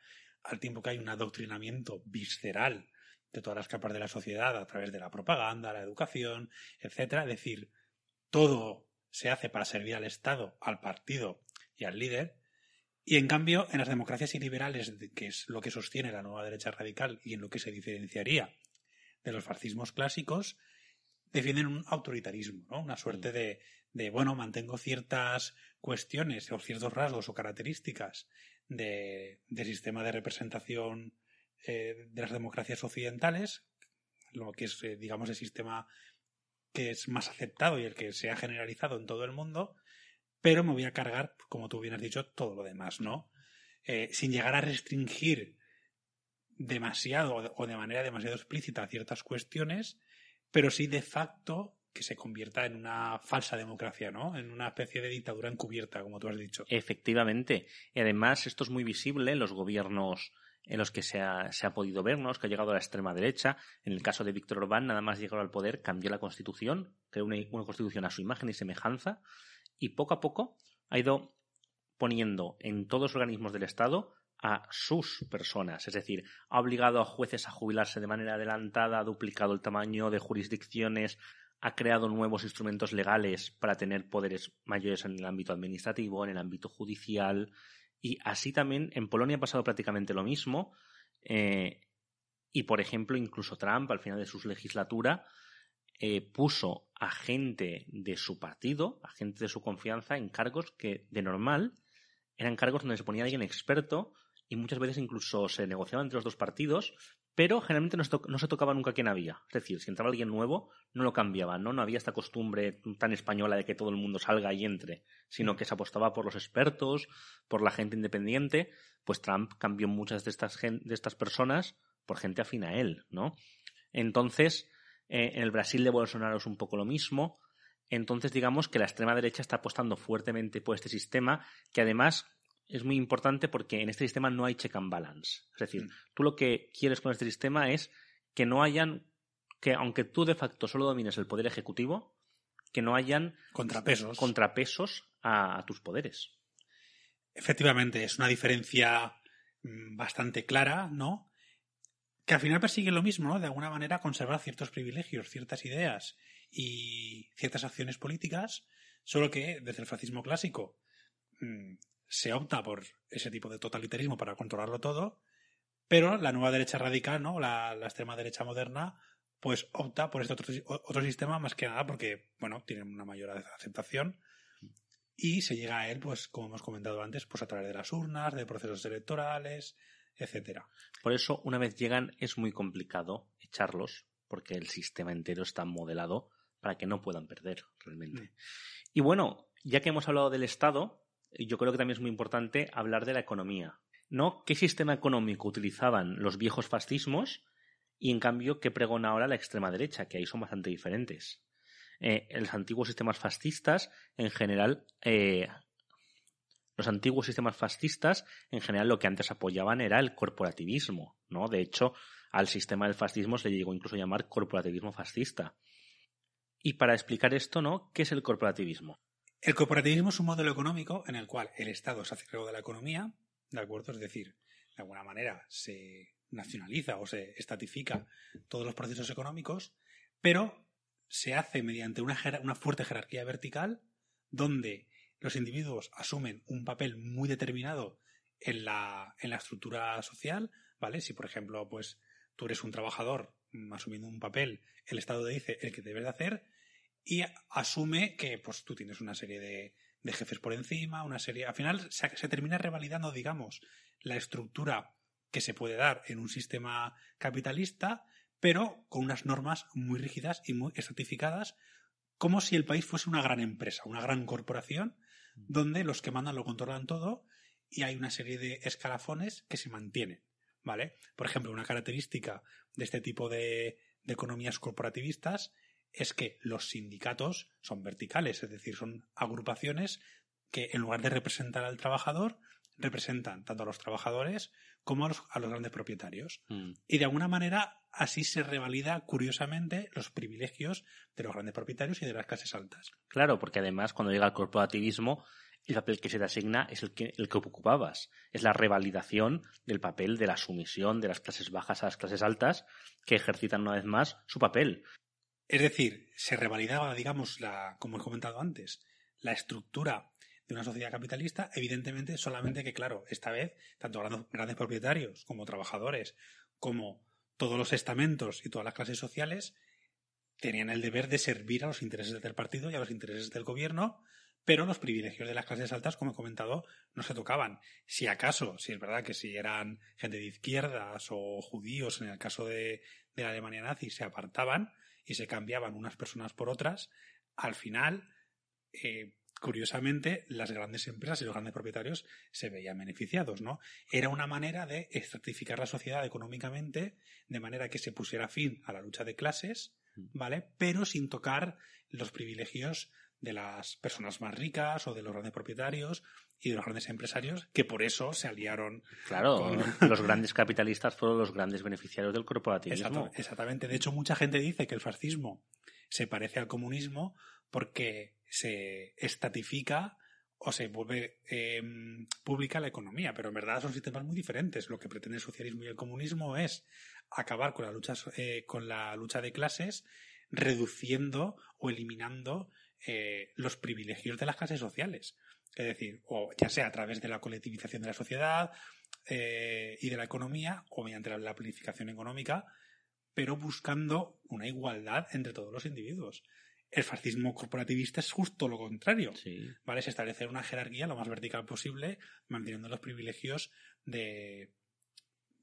al tiempo que hay un adoctrinamiento visceral de todas las capas de la sociedad a través de la propaganda, la educación, etcétera, es decir, todo se hace para servir al Estado, al partido y al líder, y en cambio, en las democracias iliberales, que es lo que sostiene la nueva derecha radical y en lo que se diferenciaría de los fascismos clásicos, defienden un autoritarismo, ¿no? Una suerte de, de, bueno, mantengo ciertas cuestiones o ciertos rasgos o características de, sistema de representación eh, de las democracias occidentales, lo que es, eh, digamos, el sistema que es más aceptado y el que se ha generalizado en todo el mundo, pero me voy a cargar, como tú bien has dicho, todo lo demás, ¿no? Eh, sin llegar a restringir demasiado o de manera demasiado explícita ciertas cuestiones, pero sí de facto que se convierta en una falsa democracia, ¿no? En una especie de dictadura encubierta, como tú has dicho. Efectivamente. Y además esto es muy visible en los gobiernos en los que se ha, se ha podido vernos, que ha llegado a la extrema derecha. En el caso de Víctor Orbán, nada más llegar al poder, cambió la constitución, creó una, una constitución a su imagen y semejanza, y poco a poco ha ido poniendo en todos los organismos del Estado a sus personas. Es decir, ha obligado a jueces a jubilarse de manera adelantada, ha duplicado el tamaño de jurisdicciones, ha creado nuevos instrumentos legales para tener poderes mayores en el ámbito administrativo, en el ámbito judicial, y así también en Polonia ha pasado prácticamente lo mismo. Eh, y, por ejemplo, incluso Trump, al final de su legislatura, eh, puso a gente de su partido, a gente de su confianza, en cargos que de normal eran cargos donde se ponía alguien experto y muchas veces incluso se negociaba entre los dos partidos, pero generalmente no se, tocaba nunca quién había. Es decir, si entraba alguien nuevo, no lo cambiaban, ¿no? No había esta costumbre tan española de que todo el mundo salga y entre, sino que se apostaba por los expertos, por la gente independiente. Pues Trump cambió muchas de estas, de estas personas por gente afín a él, ¿no? Entonces, eh, en el Brasil de Bolsonaro es un poco lo mismo. Entonces, digamos que la extrema derecha está apostando fuertemente por este sistema, que además es muy importante porque en este sistema no hay check and balance. Es decir, mm. tú lo que quieres con este sistema es que no hayan, que aunque tú de facto solo domines el poder ejecutivo, que no hayan contrapesos, contrapesos a, tus poderes. Efectivamente, es una diferencia mm, bastante clara, ¿no? Que al final persigue lo mismo, ¿no? De alguna manera conservar ciertos privilegios, ciertas ideas y ciertas acciones políticas, solo que desde el fascismo clásico mm, se opta por ese tipo de totalitarismo para controlarlo todo, pero la nueva derecha radical, ¿no? La, extrema derecha moderna, pues opta por este otro, otro, sistema más que nada porque, bueno, tiene una mayor aceptación y se llega a él, pues, como hemos comentado antes, pues a través de las urnas, de procesos electorales, etcétera. Por eso, una vez llegan, es muy complicado echarlos, porque el sistema entero está modelado para que no puedan perder realmente. Mm. Y bueno, ya que hemos hablado del Estado, yo creo que también es muy importante hablar de la economía. ¿No? ¿Qué sistema económico utilizaban los viejos fascismos y en cambio qué pregona ahora la extrema derecha? Que ahí son bastante diferentes. Eh, los antiguos sistemas fascistas, en general, eh, Los antiguos sistemas fascistas, en general, lo que antes apoyaban era el corporativismo, ¿no? De hecho, al sistema del fascismo se le llegó incluso a llamar corporativismo fascista. Y para explicar esto, ¿no? ¿Qué es el corporativismo? El corporativismo es un modelo económico en el cual el Estado se hace cargo de la economía, ¿de acuerdo? Es decir, de alguna manera se nacionaliza o se estatifica todos los procesos económicos, pero se hace mediante una, una fuerte jerarquía vertical donde los individuos asumen un papel muy determinado en la, en la estructura social, ¿vale? Si, por ejemplo, pues tú eres un trabajador asumiendo un papel, el Estado te dice el que debes de hacer y asume que pues tú tienes una serie de, de jefes por encima, una serie... Al final se, se termina revalidando, digamos, la estructura que se puede dar en un sistema capitalista, pero con unas normas muy rígidas y muy estratificadas, como si el país fuese una gran empresa, una gran corporación, donde los que mandan lo controlan todo y hay una serie de escalafones que se mantienen. ¿Vale? Por ejemplo, una característica de este tipo de, de economías corporativistas es que los sindicatos son verticales, es decir, son agrupaciones que en lugar de representar al trabajador, representan tanto a los trabajadores como a los, grandes propietarios. Mm. Y de alguna manera así se revalida curiosamente los privilegios de los grandes propietarios y de las clases altas. Claro, porque además cuando llega el corporativismo, el papel que se te asigna es el que, el que ocupabas. Es la revalidación del papel de la sumisión de las clases bajas a las clases altas que ejercitan una vez más su papel. Es decir, se revalidaba, digamos, la, como he comentado antes, la estructura de una sociedad capitalista, evidentemente solamente que, claro, esta vez, tanto grandes, propietarios como trabajadores, como todos los estamentos y todas las clases sociales, tenían el deber de servir a los intereses del partido y a los intereses del gobierno, pero los privilegios de las clases altas, como he comentado, no se tocaban. Si acaso, si es verdad que si eran gente de izquierdas o judíos, en el caso de, de la Alemania nazi, se apartaban y se cambiaban unas personas por otras, al final eh, curiosamente, las grandes empresas y los grandes propietarios se veían beneficiados, ¿no? Era una manera de estratificar la sociedad económicamente de manera que se pusiera fin a la lucha de clases, mm. ¿vale? Pero sin tocar los privilegios de las personas más ricas o de los grandes propietarios y de los grandes empresarios que por eso se aliaron. Claro, [laughs] los grandes [laughs] capitalistas fueron los grandes beneficiarios del corporativismo. exactamente. De hecho, mucha gente dice que el fascismo se parece al comunismo porque se estatifica o se vuelve eh, pública la economía, pero en verdad son sistemas muy diferentes. Lo que pretende el socialismo y el comunismo es acabar con la lucha, eh, con la lucha de clases, reduciendo o eliminando eh, los privilegios de las clases sociales. Es decir, o ya sea a través de la colectivización de la sociedad y de la economía, o mediante la planificación económica, pero buscando una igualdad entre todos los individuos. El fascismo corporativista es justo lo contrario. ¿Vale? Es establecer una jerarquía lo más vertical posible, manteniendo los privilegios de,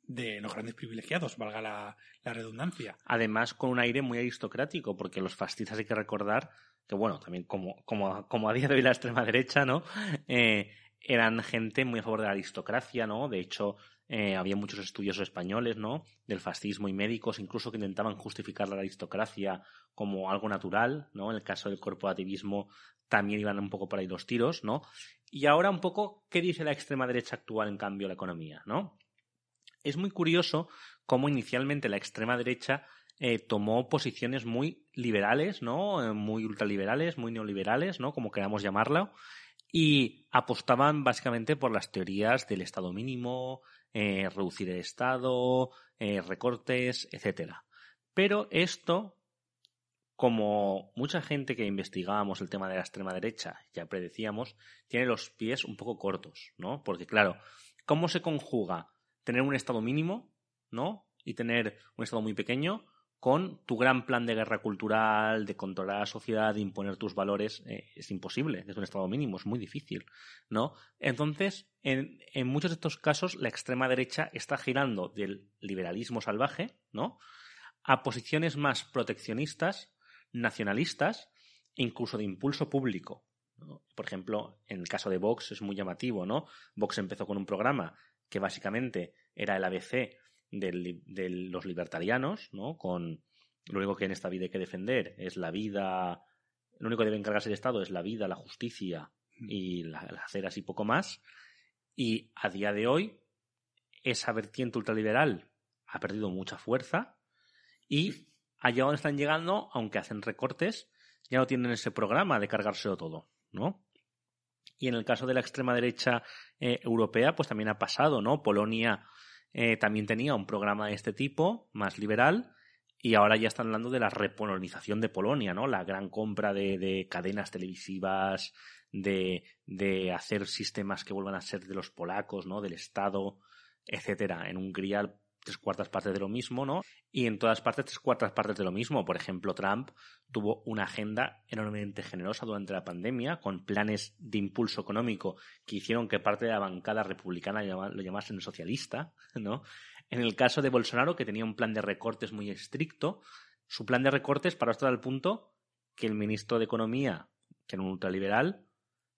de los grandes privilegiados, valga la, redundancia. Además, con un aire muy aristocrático, porque los fascistas hay que recordar que, bueno, también como, como, como a día de hoy la extrema derecha, ¿no? Eh, eran gente muy a favor de la aristocracia, ¿no? De hecho, eh, había muchos estudios españoles, ¿no? Del fascismo y médicos, incluso que intentaban justificar la aristocracia como algo natural, ¿no? En el caso del corporativismo también iban un poco por ahí los tiros, ¿no? Y ahora un poco, ¿qué dice la extrema derecha actual en cambio la economía, ¿no? Es muy curioso cómo inicialmente la extrema derecha eh, tomó posiciones muy liberales, ¿no? Eh, muy ultraliberales, muy neoliberales, ¿no? Como queramos llamarlo, y apostaban básicamente por las teorías del Estado mínimo, eh, reducir el Estado, eh, recortes, etcétera. Pero esto, como mucha gente que investigábamos el tema de la extrema derecha ya predecíamos, tiene los pies un poco cortos, ¿no? Porque claro, ¿cómo se conjuga tener un Estado mínimo, ¿no? Y tener un Estado muy pequeño con tu gran plan de guerra cultural, de controlar la sociedad, de imponer tus valores, eh, es imposible, es un estado mínimo, es muy difícil, ¿no? Entonces, en, en, muchos de estos casos, la extrema derecha está girando del liberalismo salvaje, ¿no? A posiciones más proteccionistas, nacionalistas, incluso de impulso público. Por ejemplo, en el caso de Vox es muy llamativo, ¿no? Vox empezó con un programa que básicamente era el ABC de los libertarianos, ¿no? Con lo único que en esta vida hay que defender es la vida, lo único que debe encargarse el Estado es la vida, la justicia y las aceras y poco más. Y a día de hoy, esa vertiente ultraliberal ha perdido mucha fuerza y allá donde están llegando, aunque hacen recortes, ya no tienen ese programa de cargárselo todo, ¿no? Y en el caso de la extrema derecha eh, europea, pues también ha pasado, ¿no? Polonia eh, también tenía un programa de este tipo, más liberal, y ahora ya están hablando de la repolonización de Polonia, ¿no? La gran compra de, cadenas televisivas, de, de, hacer sistemas que vuelvan a ser de los polacos, ¿no? Del Estado, etcétera. En Hungría tres cuartas partes de lo mismo, ¿no? Y en todas partes tres cuartas partes de lo mismo. Por ejemplo, Trump tuvo una agenda enormemente generosa durante la pandemia, con planes de impulso económico que hicieron que parte de la bancada republicana lo llamasen socialista, ¿no? En el caso de Bolsonaro, que tenía un plan de recortes muy estricto, su plan de recortes paró hasta el punto que el ministro de Economía, que era un ultraliberal,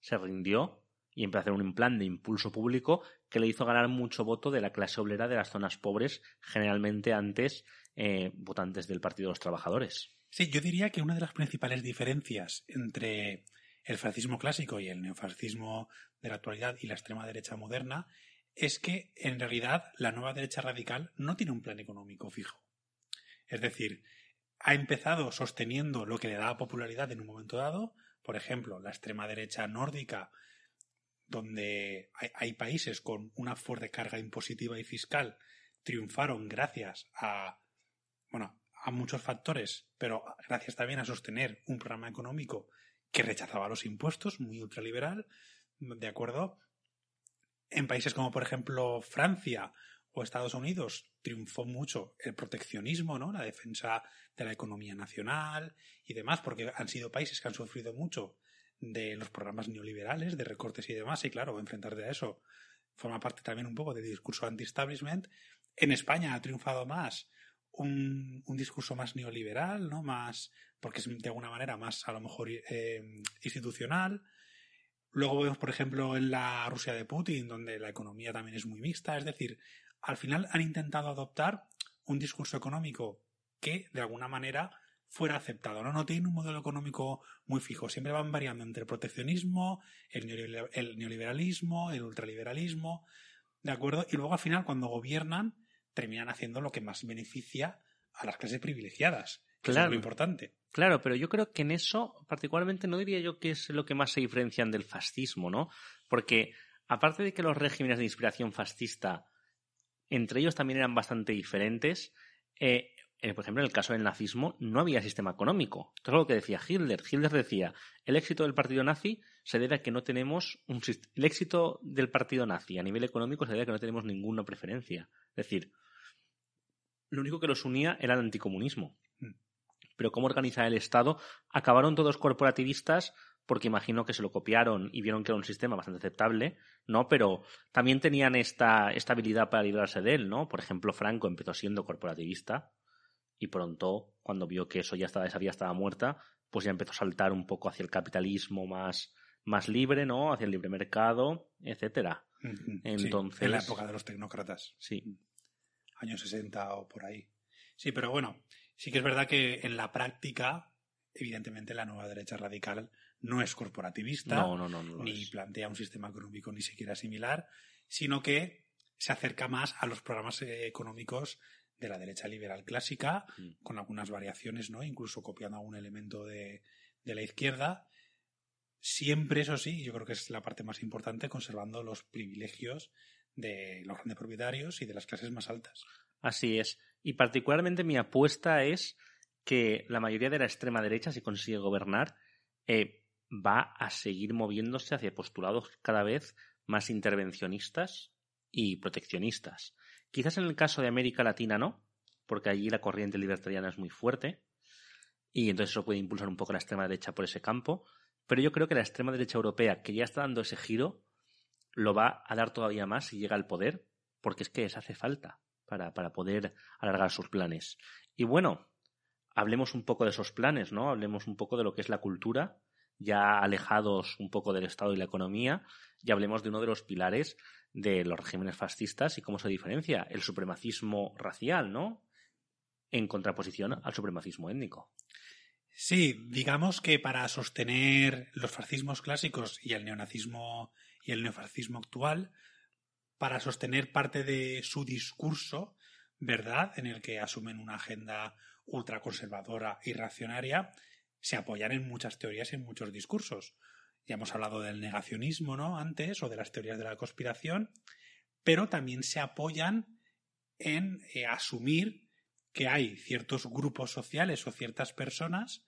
se rindió y empezó a hacer un plan de impulso público que le hizo ganar mucho voto de la clase obrera de las zonas pobres, generalmente antes eh, votantes del Partido de los Trabajadores. Sí, yo diría que una de las principales diferencias entre el fascismo clásico y el neofascismo de la actualidad y la extrema derecha moderna es que en realidad la nueva derecha radical no tiene un plan económico fijo. Es decir, ha empezado sosteniendo lo que le daba popularidad en un momento dado, por ejemplo, la extrema derecha nórdica donde hay, países con una fuerte carga impositiva y fiscal triunfaron gracias a, bueno, a muchos factores, pero gracias también a sostener un programa económico que rechazaba los impuestos, muy ultraliberal, ¿de acuerdo? En países como por ejemplo Francia o Estados Unidos triunfó mucho el proteccionismo, ¿no? La defensa de la economía nacional y demás, porque han sido países que han sufrido mucho de los programas neoliberales, de recortes y demás, y claro, enfrentarte a eso forma parte también un poco del discurso anti-establishment. En España ha triunfado más un, un, discurso más neoliberal, ¿no? Más, porque es de alguna manera más a lo mejor eh, institucional. Luego vemos, por ejemplo, en la Rusia de Putin, donde la economía también es muy mixta. Es decir, al final han intentado adoptar un discurso económico que, de alguna manera, fuera aceptado. ¿no? no tienen un modelo económico muy fijo, siempre van variando entre el proteccionismo, el neoliberalismo, el ultraliberalismo, ¿de acuerdo? Y luego al final cuando gobiernan terminan haciendo lo que más beneficia a las clases privilegiadas, que es lo importante. Claro, pero yo creo que en eso particularmente no diría yo que es lo que más se diferencian del fascismo, ¿no? Porque aparte de que los regímenes de inspiración fascista entre ellos también eran bastante diferentes, eh, eh, por ejemplo, en el caso del nazismo no había sistema económico. Esto es lo que decía Hitler. Hitler decía, el éxito del partido nazi se debe a que no tenemos un el éxito del partido nazi a nivel económico se debe a que no tenemos ninguna preferencia. Es decir, lo único que los unía era el anticomunismo. Mm. Pero cómo organizar el Estado, acabaron todos corporativistas porque imagino que se lo copiaron y vieron que era un sistema bastante aceptable, ¿no? Pero también tenían esta, esta habilidad para librarse de él, ¿no? Por ejemplo, Franco empezó siendo corporativista, y pronto, cuando vio que eso ya estaba, esa vía estaba muerta, pues ya empezó a saltar un poco hacia el capitalismo más, más libre, ¿no? Hacia el libre mercado, etcétera. Entonces. en la época de los tecnócratas. Sí. Años 60 o por ahí. Sí, pero bueno, sí que es verdad que en la práctica, evidentemente, la nueva derecha radical no es corporativista, no, no, no, ni plantea un sistema económico ni siquiera similar, sino que se acerca más a los programas eh, económicos de la derecha liberal clásica, mm. con algunas variaciones, ¿no? Incluso copiando algún elemento de, de la izquierda. Siempre, eso sí, yo creo que es la parte más importante, conservando los privilegios de los grandes propietarios y de las clases más altas. Así es. Y particularmente mi apuesta es que la mayoría de la extrema derecha, si consigue gobernar, eh, va a seguir moviéndose hacia postulados cada vez más intervencionistas y proteccionistas. Quizás en el caso de América Latina no, porque allí la corriente libertariana es muy fuerte y entonces eso puede impulsar un poco la extrema derecha por ese campo, pero yo creo que la extrema derecha europea, que ya está dando ese giro, lo va a dar todavía más si llega al poder, porque es que les hace falta para, para poder alargar sus planes. Y bueno, hablemos un poco de esos planes, ¿no? Hablemos un poco de lo que es la cultura, ya alejados un poco del Estado y la economía, y hablemos de uno de los pilares de los regímenes fascistas y cómo se diferencia el supremacismo racial, ¿no? En contraposición al supremacismo étnico. Sí, digamos que para sostener los fascismos clásicos y el neonazismo y el neofascismo actual, para sostener parte de su discurso, ¿verdad?, en el que asumen una agenda ultraconservadora y reaccionaria, se apoyan en muchas teorías y en muchos discursos. Ya hemos hablado del negacionismo, ¿no? Antes, o de las teorías de la conspiración, pero también se apoyan en eh, asumir que hay ciertos grupos sociales o ciertas personas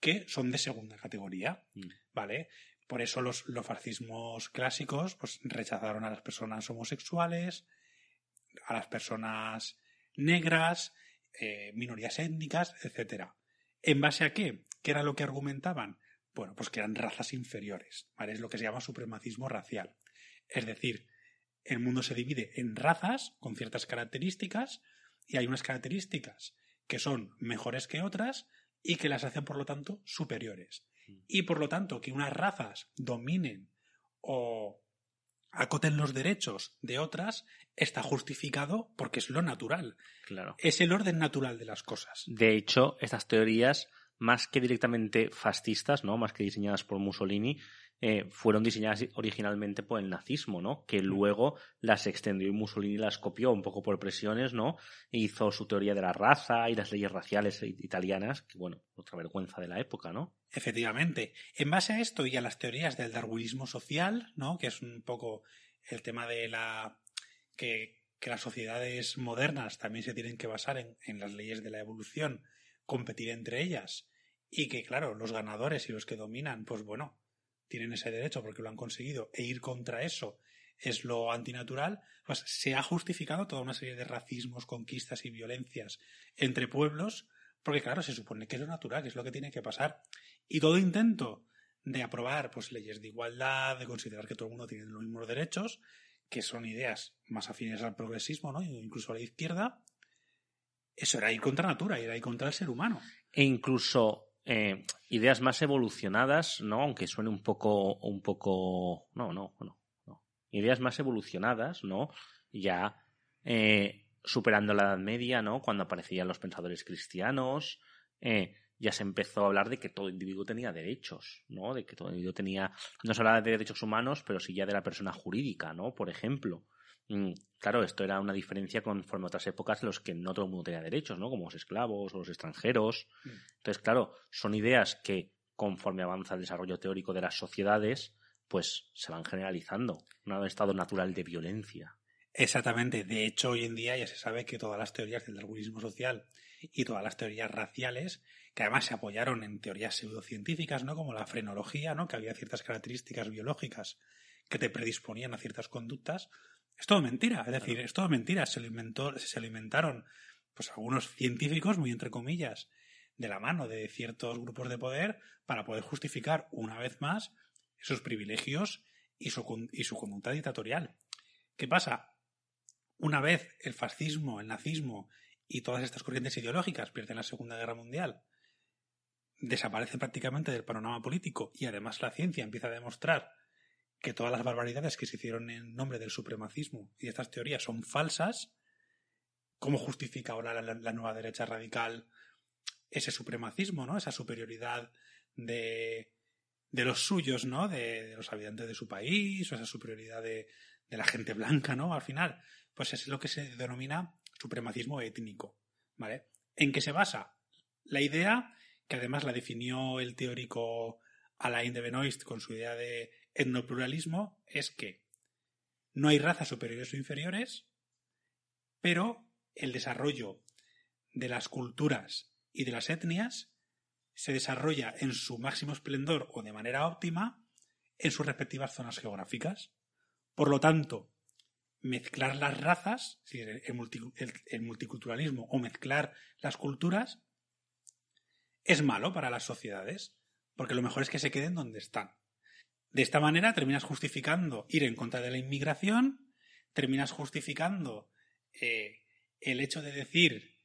que son de segunda categoría, mm. ¿vale? Por eso los, los fascismos clásicos pues, rechazaron a las personas homosexuales, a las personas negras, eh, minorías étnicas, etc. ¿En base a qué? ¿Qué era lo que argumentaban? Bueno, pues que eran razas inferiores, ¿vale? Es lo que se llama supremacismo racial. Es decir, el mundo se divide en razas con ciertas características y hay unas características que son mejores que otras y que las hacen, por lo tanto, superiores. Mm. Y por lo tanto, que unas razas dominen o acoten los derechos de otras está justificado porque es lo natural. Claro. Es el orden natural de las cosas. De hecho, estas teorías, más que directamente fascistas, ¿no? Más que diseñadas por Mussolini, eh, fueron diseñadas originalmente por el nazismo, ¿no? Que luego las extendió y Mussolini las copió un poco por presiones, ¿no? E hizo su teoría de la raza y las leyes raciales italianas, que bueno, otra vergüenza de la época, ¿no? Efectivamente. En base a esto y a las teorías del darwinismo social, ¿no? Que es un poco el tema de la que, que las sociedades modernas también se tienen que basar en, en las leyes de la evolución, competir entre ellas y que, claro, los ganadores y los que dominan, pues bueno, tienen ese derecho porque lo han conseguido e ir contra eso es lo antinatural, pues se ha justificado toda una serie de racismos, conquistas y violencias entre pueblos, porque claro, se supone que es lo natural, que es lo que tiene que pasar. Y todo intento de aprobar pues leyes de igualdad, de considerar que todo el mundo tiene los mismos derechos, que son ideas más afines al progresismo, ¿no? incluso a la izquierda, eso era ir contra natura, era ir contra el ser humano. E incluso eh, ideas más evolucionadas, ¿no? Aunque suene un poco, un poco, no, no, no, no. Ideas más evolucionadas, ¿no? Ya eh, superando la Edad Media, ¿no? Cuando aparecían los pensadores cristianos, eh, ya se empezó a hablar de que todo individuo tenía derechos, ¿no? De que todo individuo tenía, no se hablaba de derechos humanos, pero sí ya de la persona jurídica, ¿no? Por ejemplo. Mm, claro, esto era una diferencia conforme a otras épocas en los que no todo el mundo tenía derechos, ¿no? Como los esclavos o los extranjeros. Mm. Entonces, claro, son ideas que conforme avanza el desarrollo teórico de las sociedades, pues se van generalizando. Un estado natural de violencia. Exactamente. De hecho, hoy en día ya se sabe que todas las teorías del darwinismo social y todas las teorías raciales, que además se apoyaron en teorías pseudocientíficas, ¿no? Como la frenología, ¿no? Que había ciertas características biológicas que te predisponían a ciertas conductas, es todo mentira, es decir, es todo mentira. Se lo inventó, se alimentaron pues algunos científicos, muy entre comillas, de la mano de ciertos grupos de poder para poder justificar una vez más esos privilegios y su, y su conducta dictatorial. ¿Qué pasa? Una vez el fascismo, el nazismo y todas estas corrientes ideológicas pierden la Segunda Guerra Mundial, desaparece prácticamente del panorama político y además la ciencia empieza a demostrar que todas las barbaridades que se hicieron en nombre del supremacismo y estas teorías son falsas, ¿cómo justifica ahora la, nueva derecha radical ese supremacismo, ¿no? Esa superioridad de, de los suyos, ¿no? De, los habitantes de su país, o esa superioridad de, de la gente blanca, ¿no? Al final, pues es lo que se denomina supremacismo étnico, ¿vale? ¿En qué se basa? La idea, que además la definió el teórico Alain de Benoist con su idea de etnopluralismo es que no hay razas superiores o inferiores, pero el desarrollo de las culturas y de las etnias se desarrolla en su máximo esplendor o de manera óptima en sus respectivas zonas geográficas. Por lo tanto, mezclar las razas, el, multiculturalismo o mezclar las culturas, es malo para las sociedades, porque lo mejor es que se queden donde están. De esta manera terminas justificando ir en contra de la inmigración, terminas justificando eh, el hecho de decir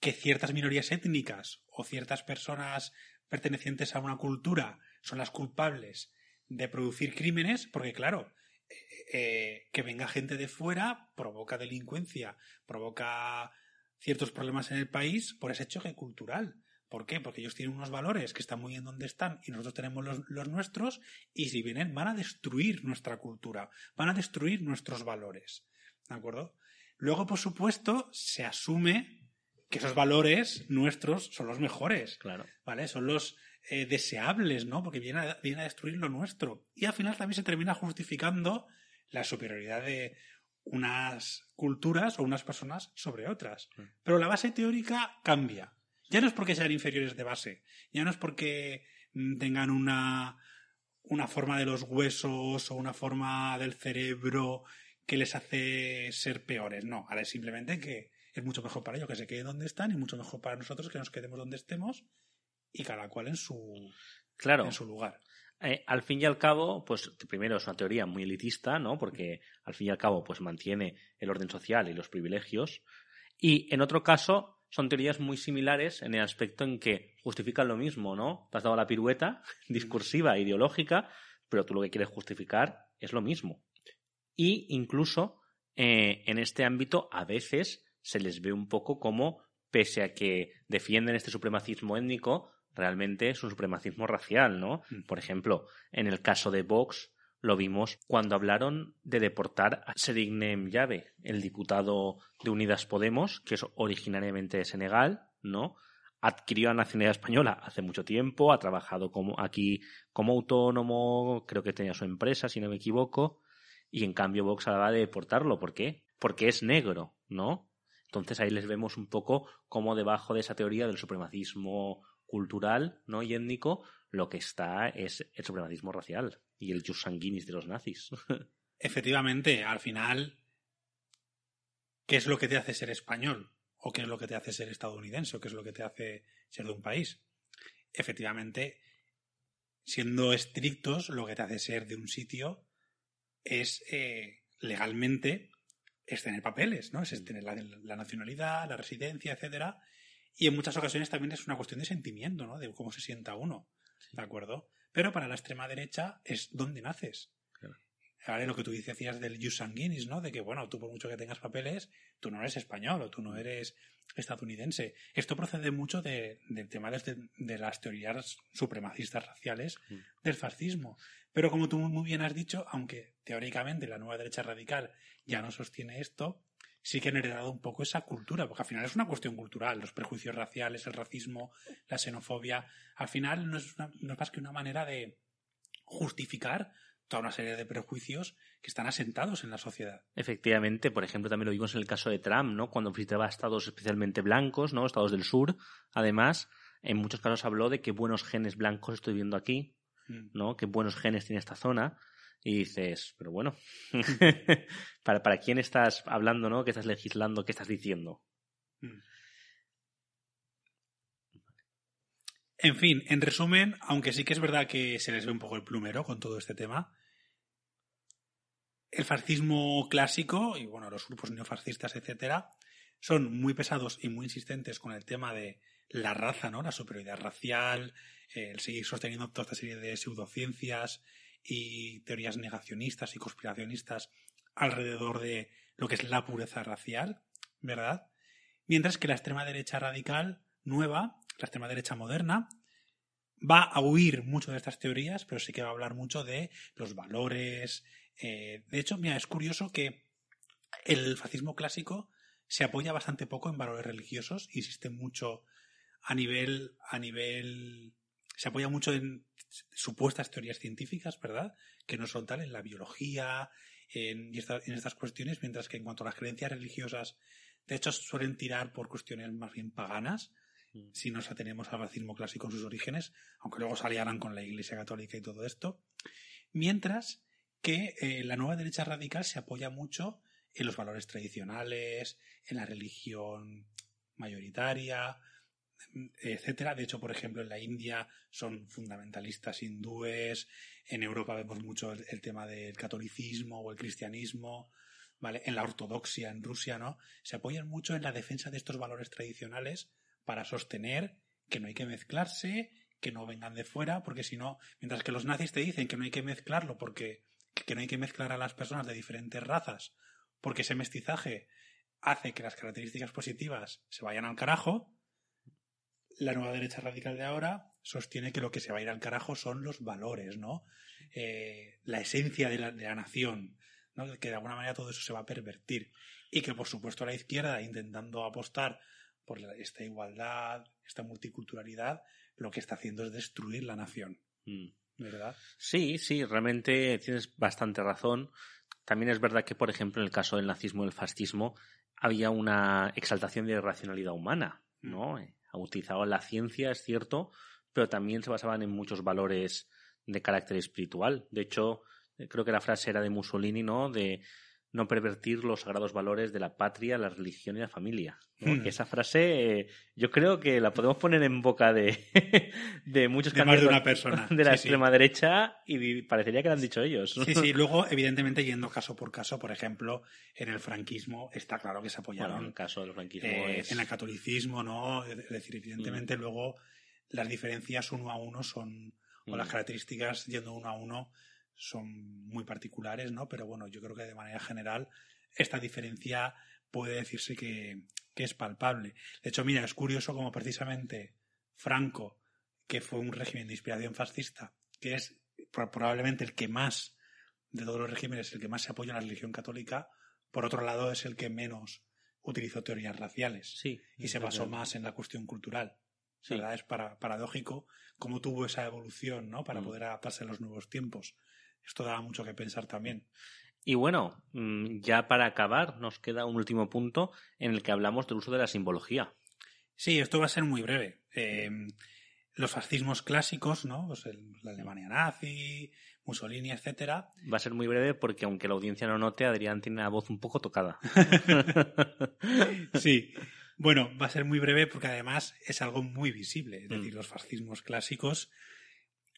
que ciertas minorías étnicas o ciertas personas pertenecientes a una cultura son las culpables de producir crímenes, porque claro, eh, eh, que venga gente de fuera provoca delincuencia, provoca ciertos problemas en el país por ese choque cultural, ¿Por qué? Porque ellos tienen unos valores que están muy bien donde están y nosotros tenemos los, los, nuestros y si vienen van a destruir nuestra cultura, van a destruir nuestros valores. ¿De acuerdo? Luego, por supuesto, se asume que esos valores nuestros son los mejores. Claro. ¿Vale? Son los eh, deseables, ¿no? Porque vienen a, vienen a destruir lo nuestro. Y al final también se termina justificando la superioridad de unas culturas o unas personas sobre otras. Pero la base teórica cambia. Ya no es porque sean inferiores de base, ya no es porque mm, tengan una, una forma de los huesos o una forma del cerebro que les hace ser peores. No, ahora es simplemente que es mucho mejor para ellos que se queden donde están y mucho mejor para nosotros que nos quedemos donde estemos y cada cual en su, claro. en su lugar. Eh, al fin y al cabo, pues primero es una teoría muy elitista, ¿no? Porque al fin y al cabo, pues mantiene el orden social y los privilegios. Y en otro caso, son teorías muy similares en el aspecto en que justifican lo mismo, ¿no? Te has dado la pirueta [laughs] discursiva, ideológica, pero tú lo que quieres justificar es lo mismo. Y incluso eh, en este ámbito a veces se les ve un poco como, pese a que defienden este supremacismo étnico, realmente es un supremacismo racial, ¿no? Mm. Por ejemplo, en el caso de Vox, lo vimos cuando hablaron de deportar a Serignem Yave, el diputado de Unidas Podemos, que es originariamente de Senegal, ¿no? Adquirió la nacionalidad española hace mucho tiempo, ha trabajado como aquí como autónomo, creo que tenía su empresa, si no me equivoco, y en cambio Vox hablaba de deportarlo. ¿Por qué? Porque es negro, ¿no? Entonces ahí les vemos un poco como debajo de esa teoría del supremacismo cultural, ¿no? y étnico, lo que está es el supremacismo racial y el jus sanguinis de los nazis. [laughs] Efectivamente, al final, ¿qué es lo que te hace ser español? ¿O qué es lo que te hace ser estadounidense? ¿O qué es lo que te hace ser de un país? Efectivamente, siendo estrictos, lo que te hace ser de un sitio es eh, legalmente es tener papeles, ¿no? Es tener la, la nacionalidad, la residencia, etcétera. Y en muchas ocasiones también es una cuestión de sentimiento, ¿no? De cómo se sienta uno. ¿De acuerdo? Pero para la extrema derecha es donde naces. Claro. Lo que tú decías del jus sanguinis, ¿no? De que, bueno, tú por mucho que tengas papeles, tú no eres español o tú no eres estadounidense. Esto procede mucho de, del tema de, de, las teorías supremacistas raciales Mm. del fascismo. Pero como tú muy bien has dicho, aunque teóricamente la nueva derecha radical ya no sostiene esto, sí que han heredado un poco esa cultura, porque al final es una cuestión cultural, los prejuicios raciales, el racismo, la xenofobia, al final no es, una, no es más que una manera de justificar toda una serie de prejuicios que están asentados en la sociedad. Efectivamente, por ejemplo, también lo vimos en el caso de Trump, ¿no? Cuando visitaba estados especialmente blancos, ¿no? Estados del sur, además, en muchos casos habló de qué buenos genes blancos estoy viendo aquí, Mm. ¿no? Qué buenos genes tiene esta zona. Y dices, pero bueno, [laughs] [laughs] ¿para, ¿para quién estás hablando, no? ¿Qué estás legislando? ¿Qué estás diciendo? Mm. En fin, en resumen, aunque sí que es verdad que se les ve un poco el plumero con todo este tema, el fascismo clásico y bueno, los grupos neofascistas, etcétera, son muy pesados y muy insistentes con el tema de la raza, ¿no? La superioridad racial, el seguir sosteniendo toda esta serie de pseudociencias y teorías negacionistas y conspiracionistas alrededor de lo que es la pureza racial, ¿verdad? Mientras que la extrema derecha radical nueva, la extrema derecha moderna, va a huir mucho de estas teorías, pero sí que va a hablar mucho de los valores. Eh, de hecho, mira, es curioso que el fascismo clásico se apoya bastante poco en valores religiosos, insiste mucho a nivel, a nivel, se apoya mucho en supuestas teorías científicas, ¿verdad? Que no son tal en la biología, en, en estas cuestiones, mientras que en cuanto a las creencias religiosas, de hecho, suelen tirar por cuestiones más bien paganas, si nos atenemos al racismo clásico en sus orígenes, aunque luego salieran con la Iglesia Católica y todo esto. Mientras que eh, la nueva derecha radical se apoya mucho en los valores tradicionales, en la religión mayoritaria, etcétera. De hecho, por ejemplo, en la India son fundamentalistas hindúes, en Europa vemos mucho el, tema del catolicismo o el cristianismo, ¿vale? En la ortodoxia en Rusia, ¿no? Se apoyan mucho en la defensa de estos valores tradicionales para sostener que no hay que mezclarse, que no vengan de fuera, porque si no, mientras que los nazis te dicen que no hay que mezclarlo porque que no hay que mezclar a las personas de diferentes razas, porque ese mestizaje hace que las características positivas se vayan al carajo, la nueva derecha radical de ahora sostiene que lo que se va a ir al carajo son los valores, ¿no? Eh, la esencia de la, de la nación, ¿no? Que de alguna manera todo eso se va a pervertir. Y que, por supuesto, la izquierda, intentando apostar por esta igualdad, esta multiculturalidad, lo que está haciendo es destruir la nación, Mm. ¿verdad? Sí, sí, realmente tienes bastante razón. También es verdad que, por ejemplo, en el caso del nazismo y el fascismo, había una exaltación de racionalidad humana, ¿no? Eh, Utilizaban la ciencia, es cierto, pero también se basaban en muchos valores de carácter espiritual. De hecho, eh, creo que la frase era de Mussolini, ¿no? De no pervertir los sagrados valores de la patria, la religión y la familia. ¿no? Hmm. Esa frase eh, yo creo que la podemos poner en boca de, [laughs] de muchos De más de candidatos una persona. [laughs] de la Sí, sí. extrema derecha y parecería que lo han dicho ellos. Sí, sí, luego, evidentemente, yendo caso por caso, por ejemplo, en el franquismo está claro que se Bueno, apoyaron en el caso del franquismo eh, es... en el catolicismo, ¿no? Es decir, evidentemente luego las diferencias uno a uno son, o Mm. las características yendo uno a uno son muy particulares, ¿no? Pero bueno, yo creo que de manera general esta diferencia puede decirse que, que es palpable. De hecho, mira, es curioso como precisamente Franco, que fue un régimen de inspiración fascista, que es pro- probablemente el que más, de todos los regímenes, el que más se apoya a la religión católica, por otro lado es el que menos utilizó teorías raciales Sí. y se basó más en la cuestión cultural. Sí. ¿verdad? Es para, paradójico cómo tuvo esa evolución ¿no? para Mm. poder adaptarse a los nuevos tiempos. Esto da mucho que pensar también. Y bueno, mm, ya para acabar, nos queda un último punto en el que hablamos del uso de la simbología. Sí, esto va a ser muy breve. Eh, los fascismos clásicos, ¿no? Pues el- la Alemania nazi, Mussolini, etcétera, Va a ser muy breve porque aunque la audiencia no note, Adrián tiene la voz un poco tocada. [laughs] Sí. Bueno, va a ser muy breve porque además es algo muy visible. Es Mm. decir, los fascismos clásicos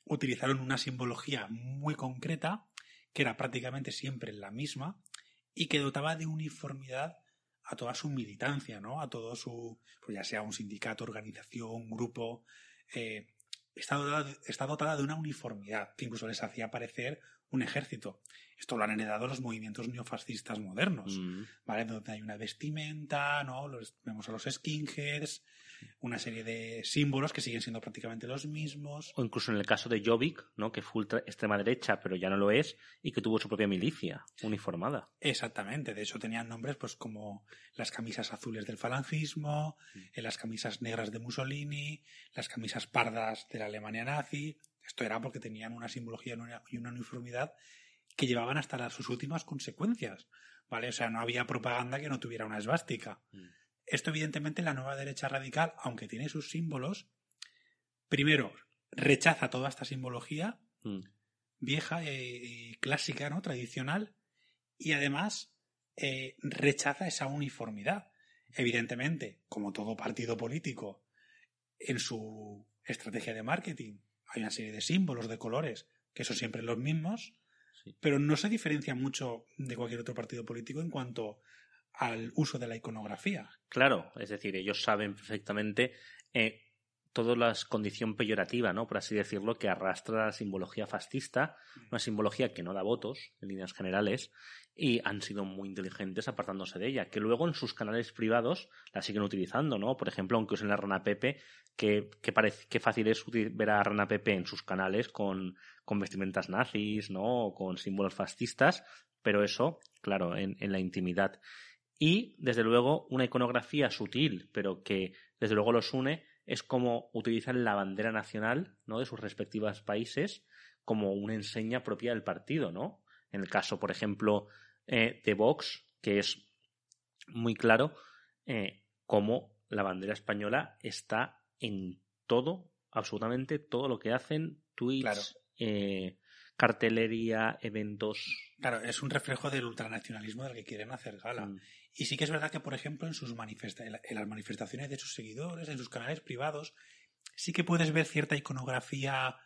utilizaron una simbología muy concreta, que era prácticamente siempre la misma, y que dotaba de uniformidad a toda su militancia, ¿no? A todo su, pues ya sea un sindicato, organización, grupo, eh, está, dotada, está dotada de una uniformidad que incluso les hacía parecer un ejército. Esto lo han heredado los movimientos neofascistas modernos. Mm, ¿vale? Donde hay una vestimenta, ¿no? Los- vemos a los skinheads, una serie de símbolos que siguen siendo prácticamente los mismos. O incluso en el caso de Jobbik, ¿no? que fue ultra- extrema derecha, pero ya no lo es, y que tuvo su propia milicia uniformada. Exactamente, de hecho tenían nombres pues como las camisas azules del falangismo, eh, las camisas negras de Mussolini, las camisas pardas de la Alemania nazi. Esto era porque tenían una simbología y una- y una uniformidad que llevaban hasta las, sus últimas consecuencias, ¿vale? O sea, no había propaganda que no tuviera una esvástica. Mm. Esto, evidentemente, la nueva derecha radical, aunque tiene sus símbolos, primero rechaza toda esta simbología Mm. vieja y clásica, ¿no? Tradicional, y además eh, rechaza esa uniformidad. Evidentemente, como todo partido político, en su estrategia de marketing hay una serie de símbolos, de colores, que son siempre los mismos, Sí. pero no se diferencia mucho de cualquier otro partido político en cuanto al uso de la iconografía. Claro, es decir, ellos saben perfectamente eh, toda la condición peyorativa, ¿no? Por así decirlo, que arrastra la simbología fascista, una simbología que no da votos en líneas generales, y han sido muy inteligentes apartándose de ella, que luego en sus canales privados la siguen utilizando, ¿no? Por ejemplo, aunque usen la Rana Pepe, que, que parece que fácil es ver a Rana Pepe en sus canales con, con vestimentas nazis, ¿no? O con símbolos fascistas, pero eso, claro, en, en la intimidad. Y, desde luego, una iconografía sutil, pero que desde luego los une, es como utilizan la bandera nacional ¿no? de sus respectivos países como una enseña propia del partido, ¿no? En el caso, por ejemplo, eh, de Vox, que es muy claro eh, cómo la bandera española está en todo, absolutamente todo lo que hacen, tweets, Claro. eh, cartelería, eventos. Claro, es un reflejo del ultranacionalismo del que quieren hacer gala. Mm, Y sí que es verdad que, por ejemplo, en sus manifesta en la- en las manifestaciones de sus seguidores, en sus canales privados, sí que puedes ver cierta iconografía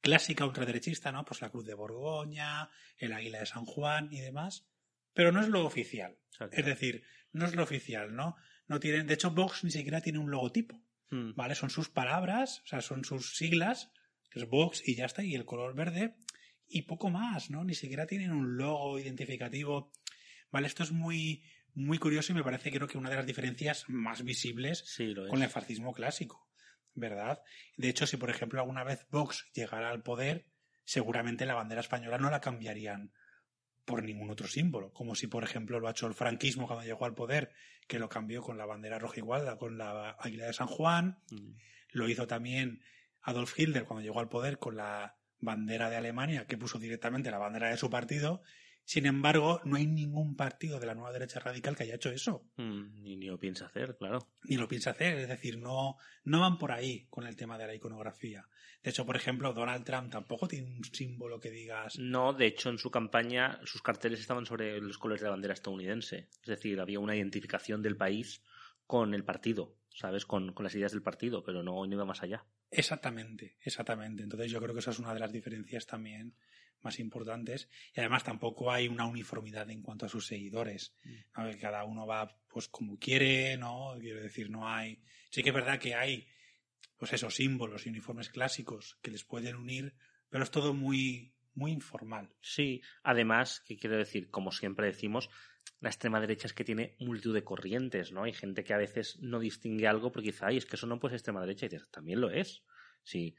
clásica ultraderechista, ¿no? Pues la Cruz de Borgoña, el Águila de San Juan y demás, pero no es lo oficial. exacto. Es decir, no es lo oficial, ¿no? No tienen, de hecho, Vox ni siquiera tiene un logotipo, Mm, ¿vale? Son sus palabras, o sea, son sus siglas, que es Vox y ya está, y el color verde, y poco más, ¿no? Ni siquiera tienen un logo identificativo. Vale, esto es muy, muy curioso y me parece creo que una de las diferencias más visibles sí, con el fascismo clásico. ¿verdad? De hecho, si por ejemplo alguna vez Vox llegara al poder, seguramente la bandera española no la cambiarían por ningún otro símbolo, como si por ejemplo lo ha hecho el franquismo cuando llegó al poder, que lo cambió con la bandera roja igual, con la águila de San Juan, mm. lo hizo también Adolf Hitler cuando llegó al poder con la bandera de Alemania, que puso directamente la bandera de su partido, sin embargo, no hay ningún partido de la nueva derecha radical que haya hecho eso. Mm, ni, lo piensa hacer, claro. Ni lo piensa hacer, es decir, no, no van por ahí con el tema de la iconografía. De hecho, por ejemplo, Donald Trump tampoco tiene un símbolo que digas. No, de hecho, en su campaña sus carteles estaban sobre los colores de la bandera estadounidense. Es decir, había una identificación del país con el partido, ¿sabes? Con, con las ideas del partido, pero no, no iba más allá. Exactamente, exactamente. Entonces yo creo que esa es una de las diferencias también más importantes y además tampoco hay una uniformidad en cuanto a sus seguidores mm. cada uno va pues como quiere no quiero decir no hay sí que es verdad que hay pues esos símbolos y uniformes clásicos que les pueden unir pero es todo muy muy informal sí además que quiero decir como siempre decimos la extrema derecha es que tiene multitud de corrientes no hay gente que a veces no distingue algo porque dice ay es que eso no puede ser extrema derecha y dices también lo es sí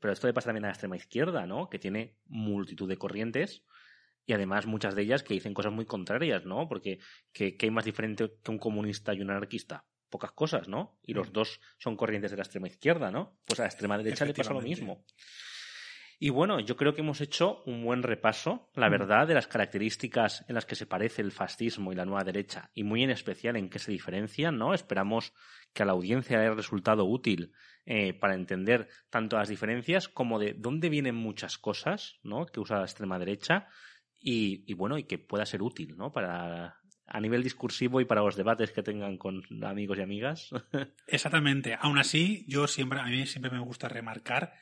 pero esto le pasa también a la extrema izquierda, ¿no? Que tiene multitud de corrientes y además muchas de ellas que dicen cosas muy contrarias, ¿no? Porque ¿qué, hay más diferente que un comunista y un anarquista? Pocas cosas, ¿no? Y los mm. dos son corrientes de la extrema izquierda, ¿no? Pues a la extrema derecha le pasa lo mismo. Y bueno, yo creo que hemos hecho un buen repaso, la mm. verdad, de las características en las que se parece el fascismo y la nueva derecha, y muy en especial en qué se diferencian, ¿no? Esperamos que a la audiencia haya resultado útil eh, para entender tanto las diferencias como de dónde vienen muchas cosas ¿no? que usa la extrema derecha y, bueno, y que pueda ser útil ¿no? para a nivel discursivo y para los debates que tengan con amigos y amigas. [laughs] Exactamente. Aún así, yo siempre, a mí siempre me gusta remarcar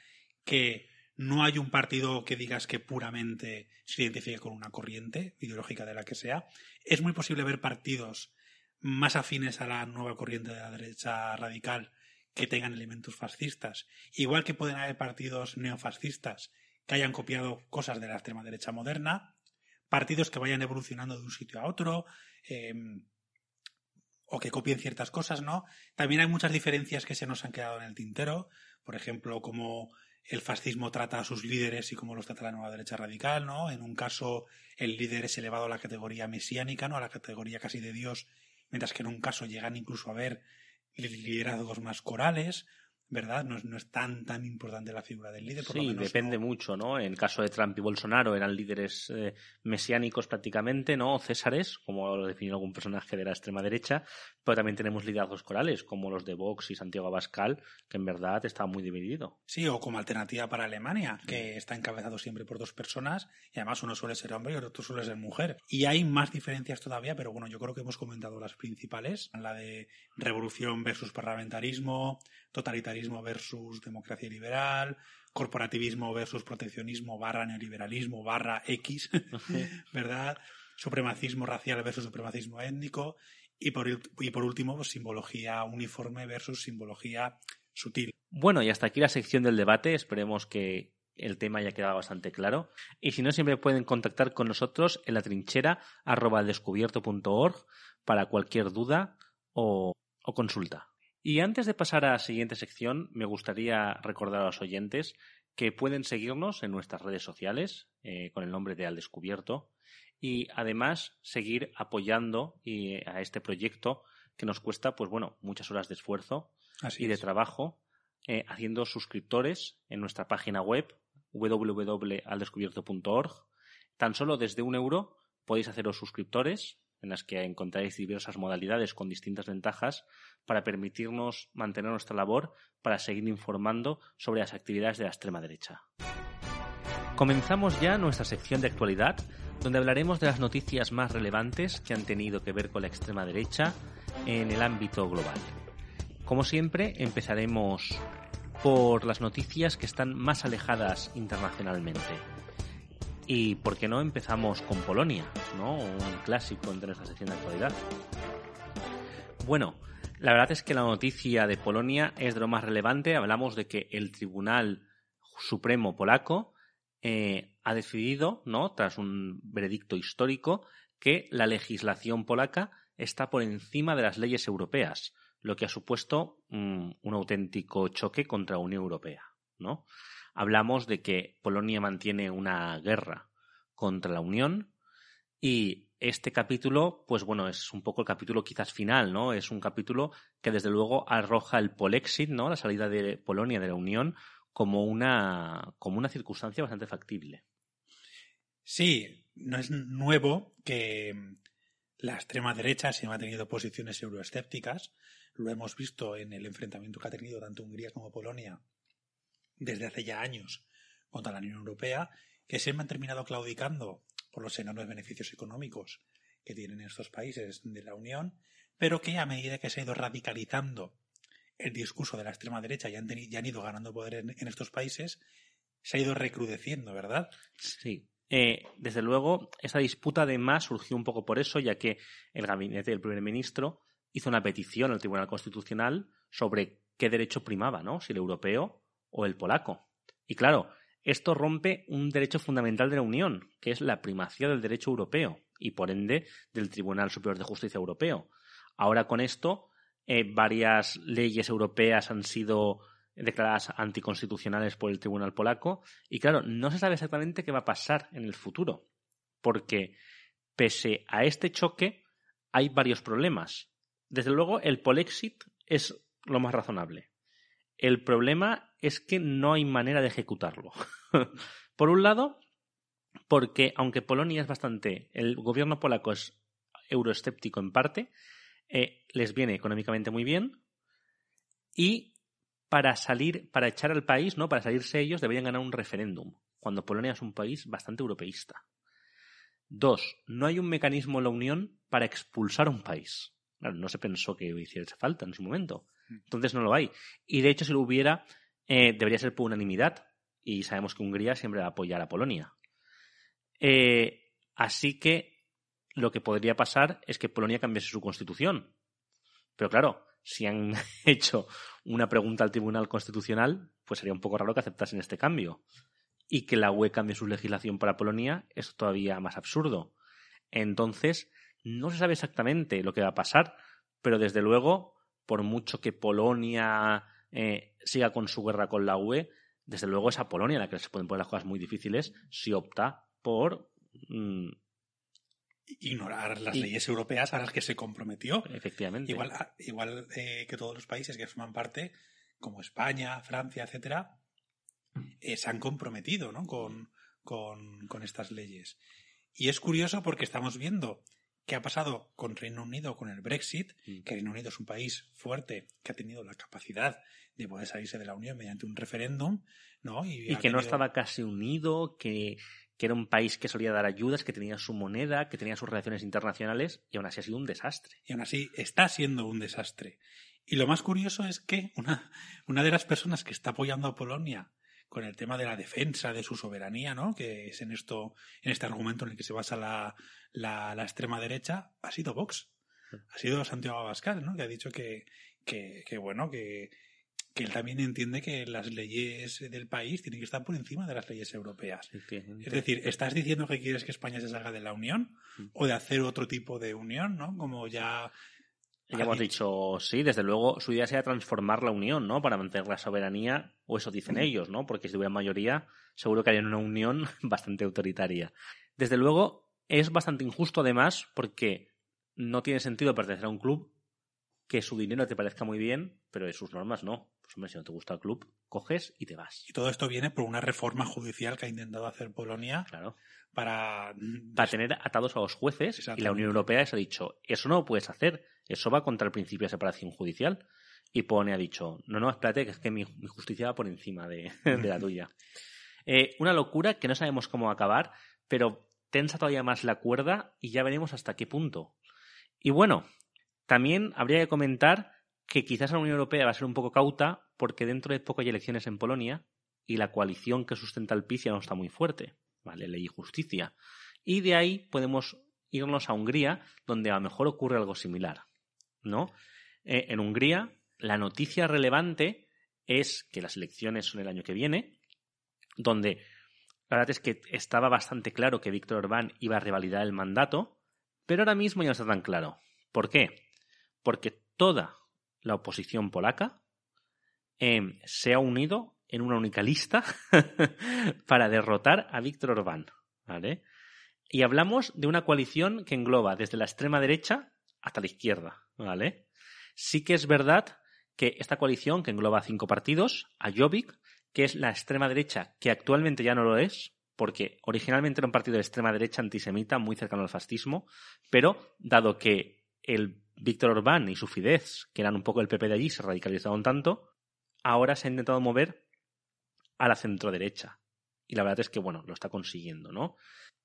que no hay un partido que digas que puramente se identifique con una corriente ideológica de la que sea. Es muy posible ver partidos más afines a la nueva corriente de la derecha radical que tengan elementos fascistas. Igual que pueden haber partidos neofascistas que hayan copiado cosas de la extrema derecha moderna, partidos que vayan evolucionando de un sitio a otro, em, o que copien ciertas cosas, ¿no? También hay muchas diferencias que se nos han quedado en el tintero, por ejemplo, cómo el fascismo trata a sus líderes y cómo los trata la nueva derecha radical, ¿no? En un caso, el líder es elevado a la categoría mesiánica, ¿no? A la categoría casi de Dios, mientras que en un caso llegan incluso a ver liderazgos más corales ¿verdad? No es, no es, tan tan importante la figura del líder. Por sí, depende mucho, ¿no? En el caso de Trump y Bolsonaro eran líderes eh, mesiánicos prácticamente, ¿no? Césares, como lo definió algún personaje de la extrema derecha, pero también tenemos liderazgos corales, como los de Vox y Santiago Abascal, que en verdad está muy dividido. Sí, o como alternativa para Alemania, que está encabezado siempre por dos personas, y además uno suele ser hombre y otro suele ser mujer. Y hay más diferencias todavía, pero bueno, yo creo que hemos comentado las principales, la de revolución versus parlamentarismo, totalitarismo versus democracia liberal, corporativismo versus proteccionismo barra neoliberalismo barra X, [laughs] ¿verdad? Supremacismo racial versus supremacismo étnico y por, y por último, pues, simbología uniforme versus simbología sutil. Bueno, y hasta aquí la sección del debate. Esperemos que el tema haya quedado bastante claro. Y si no, siempre pueden contactar con nosotros en la trinchera arroba descubierto.org para cualquier duda o consulta. Y antes de pasar a la siguiente sección, me gustaría recordar a los oyentes que pueden seguirnos en nuestras redes sociales eh, con el nombre de Al Descubierto y además seguir apoyando a este proyecto que nos cuesta, pues bueno, muchas horas de esfuerzo y de trabajo eh, haciendo suscriptores en nuestra página web www.aldescubierto.org. Tan solo desde un euro podéis haceros suscriptores en las que encontráis diversas modalidades con distintas ventajas para permitirnos mantener nuestra labor para seguir informando sobre las actividades de la extrema derecha. Comenzamos ya nuestra sección de actualidad, donde hablaremos de las noticias más relevantes que han tenido que ver con la extrema derecha en el ámbito global. Como siempre, empezaremos por las noticias que están más alejadas internacionalmente. Y por qué no empezamos con Polonia, ¿no? Un clásico entre nuestra sección de actualidad. Bueno, la verdad es que la noticia de Polonia es de lo más relevante. Hablamos de que el Tribunal Supremo polaco eh, ha decidido, ¿no? Tras un veredicto histórico, que la legislación polaca está por encima de las leyes europeas. lo que ha supuesto mm, un auténtico choque contra la Unión Europea, ¿no? Hablamos de que Polonia mantiene una guerra contra la Unión y este capítulo, pues bueno, es un poco el capítulo quizás final, ¿no? Es un capítulo que desde luego arroja el Polexit, ¿no? La salida de Polonia de la Unión como una, como una circunstancia bastante factible. Sí, no es nuevo que la extrema derecha se ha tenido posiciones euroescépticas. Lo hemos visto en el enfrentamiento que ha tenido tanto Hungría como Polonia desde hace ya años contra la Unión Europea, que se han terminado claudicando por los enormes beneficios económicos que tienen estos países de la Unión, pero que a medida que se ha ido radicalizando el discurso de la extrema derecha y han, han ido ganando poder en, estos países, se ha ido recrudeciendo, ¿verdad? Sí. Eh, desde luego, esa disputa además surgió un poco por eso, ya que el gabinete del primer ministro hizo una petición al Tribunal Constitucional sobre qué derecho primaba, ¿no? Si el europeo o el polaco. Y claro, esto rompe un derecho fundamental de la Unión, que es la primacía del derecho europeo y, por ende, del Tribunal Superior de Justicia Europeo. Ahora con esto, eh, varias leyes europeas han sido declaradas anticonstitucionales por el Tribunal polaco y, claro, no se sabe exactamente qué va a pasar en el futuro, porque pese a este choque hay varios problemas. Desde luego, el Polexit es lo más razonable. El problema es que no hay manera de ejecutarlo. [laughs] Por un lado, porque aunque Polonia es bastante, el gobierno polaco es euroescéptico en parte, eh, les viene económicamente muy bien y para salir, para echar al país, ¿no? Para salirse ellos deberían ganar un referéndum, cuando Polonia es un país bastante europeísta. Dos, no hay un mecanismo en la Unión para expulsar a un país. no se pensó que hiciese falta en su momento. Entonces no lo hay. Y de hecho, si lo hubiera, eh, debería ser por unanimidad. Y sabemos que Hungría siempre va a apoyar a Polonia. Eh, así que lo que podría pasar es que Polonia cambiase su constitución. Pero claro, si han [laughs] hecho una pregunta al Tribunal Constitucional, pues sería un poco raro que aceptasen este cambio. Y que la UE cambie su legislación para Polonia es todavía más absurdo. Entonces, no se sabe exactamente lo que va a pasar, pero desde luego por mucho que Polonia eh, siga con su guerra con la UE, desde luego es a Polonia la que se pueden poner las cosas muy difíciles si opta por mm, ignorar las leyes europeas a las que se comprometió. Efectivamente. Igual, ah, igual eh, que todos los países que forman parte, como España, Francia, etcétera, eh, se han comprometido ¿no? con, con, con estas leyes. Y es curioso porque estamos viendo ¿Qué ha pasado con Reino Unido con el Brexit? Mm. Que Reino Unido es un país fuerte que ha tenido la capacidad de poder salirse de la Unión mediante un referéndum, ¿no? Y, que no estaba casi unido, que, que, era un país que solía dar ayudas, que tenía su moneda, que tenía sus relaciones internacionales, y aún así ha sido un desastre. Y aún así está siendo un desastre. Y lo más curioso es que una, una de las personas que está apoyando a Polonia con el tema de la defensa de su soberanía, ¿no? Que es en esto, en este argumento en el que se basa la, la, extrema derecha, ha sido Vox. Ha sido Santiago Abascal, ¿no? Que ha dicho que, que, que bueno, que, que él también entiende que las leyes del país tienen que estar por encima de las leyes europeas. Es decir, ¿estás diciendo que quieres que España se salga de la Unión? Mm. ¿O de hacer otro tipo de unión, ¿no? Como ya ya hemos dicho, sí, desde luego su idea sería transformar la Unión, ¿no? Para mantener la soberanía, o eso dicen ellos, ¿no? Porque si hubiera mayoría, seguro que harían una Unión [laughs] bastante autoritaria. Desde luego, es bastante injusto además, porque no tiene sentido pertenecer a un club que su dinero te parezca muy bien, pero de sus normas no. Pues hombre, si no te gusta el club, coges y te vas. Y todo esto viene por una reforma judicial que ha intentado hacer Polonia claro. para... Para tener atados a los jueces. Y la Unión Europea se ha dicho, eso no lo puedes hacer, eso va contra el principio de separación judicial. Y Polonia ha dicho, no, no, espérate, que es que mi, justicia va por encima de, [laughs] la tuya. Eh, una locura que no sabemos cómo acabar, pero tensa todavía más la cuerda y ya veremos hasta qué punto. Y bueno, también habría que comentar que quizás la Unión Europea va a ser un poco cauta porque dentro de poco hay elecciones en Polonia y la coalición que sustenta el PIS no está muy fuerte, ¿vale? Ley y justicia. Y de ahí podemos irnos a Hungría, donde a lo mejor ocurre algo similar, ¿no? Eh, en Hungría, la noticia relevante es que las elecciones son el año que viene, donde la verdad es que estaba bastante claro que Víctor Orbán iba a revalidar el mandato, pero ahora mismo ya no está tan claro. ¿Por qué? porque toda la oposición polaca, em, se ha unido en una única lista [laughs] para derrotar a Víctor Orbán. ¿vale? Y hablamos de una coalición que engloba desde la extrema derecha hasta la izquierda. ¿vale? Sí que es verdad que esta coalición, que engloba cinco partidos, a Jobbik, que es la extrema derecha, que actualmente ya no lo es, porque originalmente era un partido de extrema derecha antisemita muy cercano al fascismo, pero dado que el Víctor Orbán y su Fidesz, que eran un poco el PP de allí, se radicalizaron tanto, ahora se ha intentado mover a la centroderecha. Y la verdad es que, bueno, lo está consiguiendo, ¿no?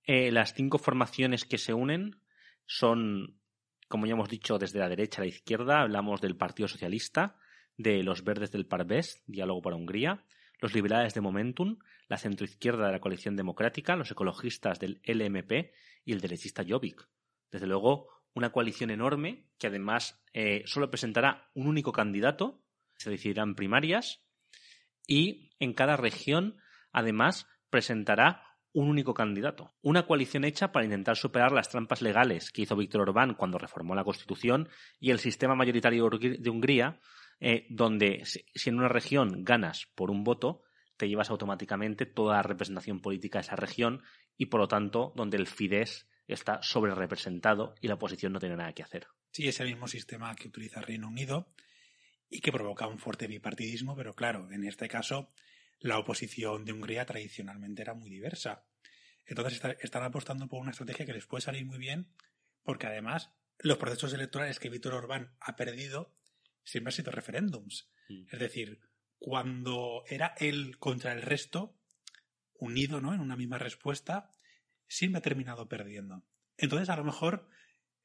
Eh, las cinco formaciones que se unen son, como ya hemos dicho, desde la derecha a la izquierda. Hablamos del Partido Socialista, de los Verdes del Parvés, Diálogo para Hungría, los liberales de Momentum, la centroizquierda de la Coalición Democrática, los ecologistas del LMP y el derechista Jobbik. Desde luego, una coalición enorme que además eh, solo presentará un único candidato, se decidirán primarias, y en cada región, además, presentará un único candidato. Una coalición hecha para intentar superar las trampas legales que hizo Víctor Orbán cuando reformó la Constitución y el sistema mayoritario de Hungría, eh, donde si en una región ganas por un voto, te llevas automáticamente toda la representación política de esa región y, por lo tanto, donde el Fidesz está sobre representado y la oposición no tiene nada que hacer. Sí, es el mismo sistema que utiliza Reino Unido y que provoca un fuerte bipartidismo, pero claro, en este caso la oposición de Hungría tradicionalmente era muy diversa. Entonces están apostando por una estrategia que les puede salir muy bien, porque además los procesos electorales que Víctor Orbán ha perdido siempre han sido referéndums. Mm. Es decir, cuando era él contra el resto, unido ¿no? en una misma respuesta, siempre ha terminado perdiendo. Entonces, a lo mejor,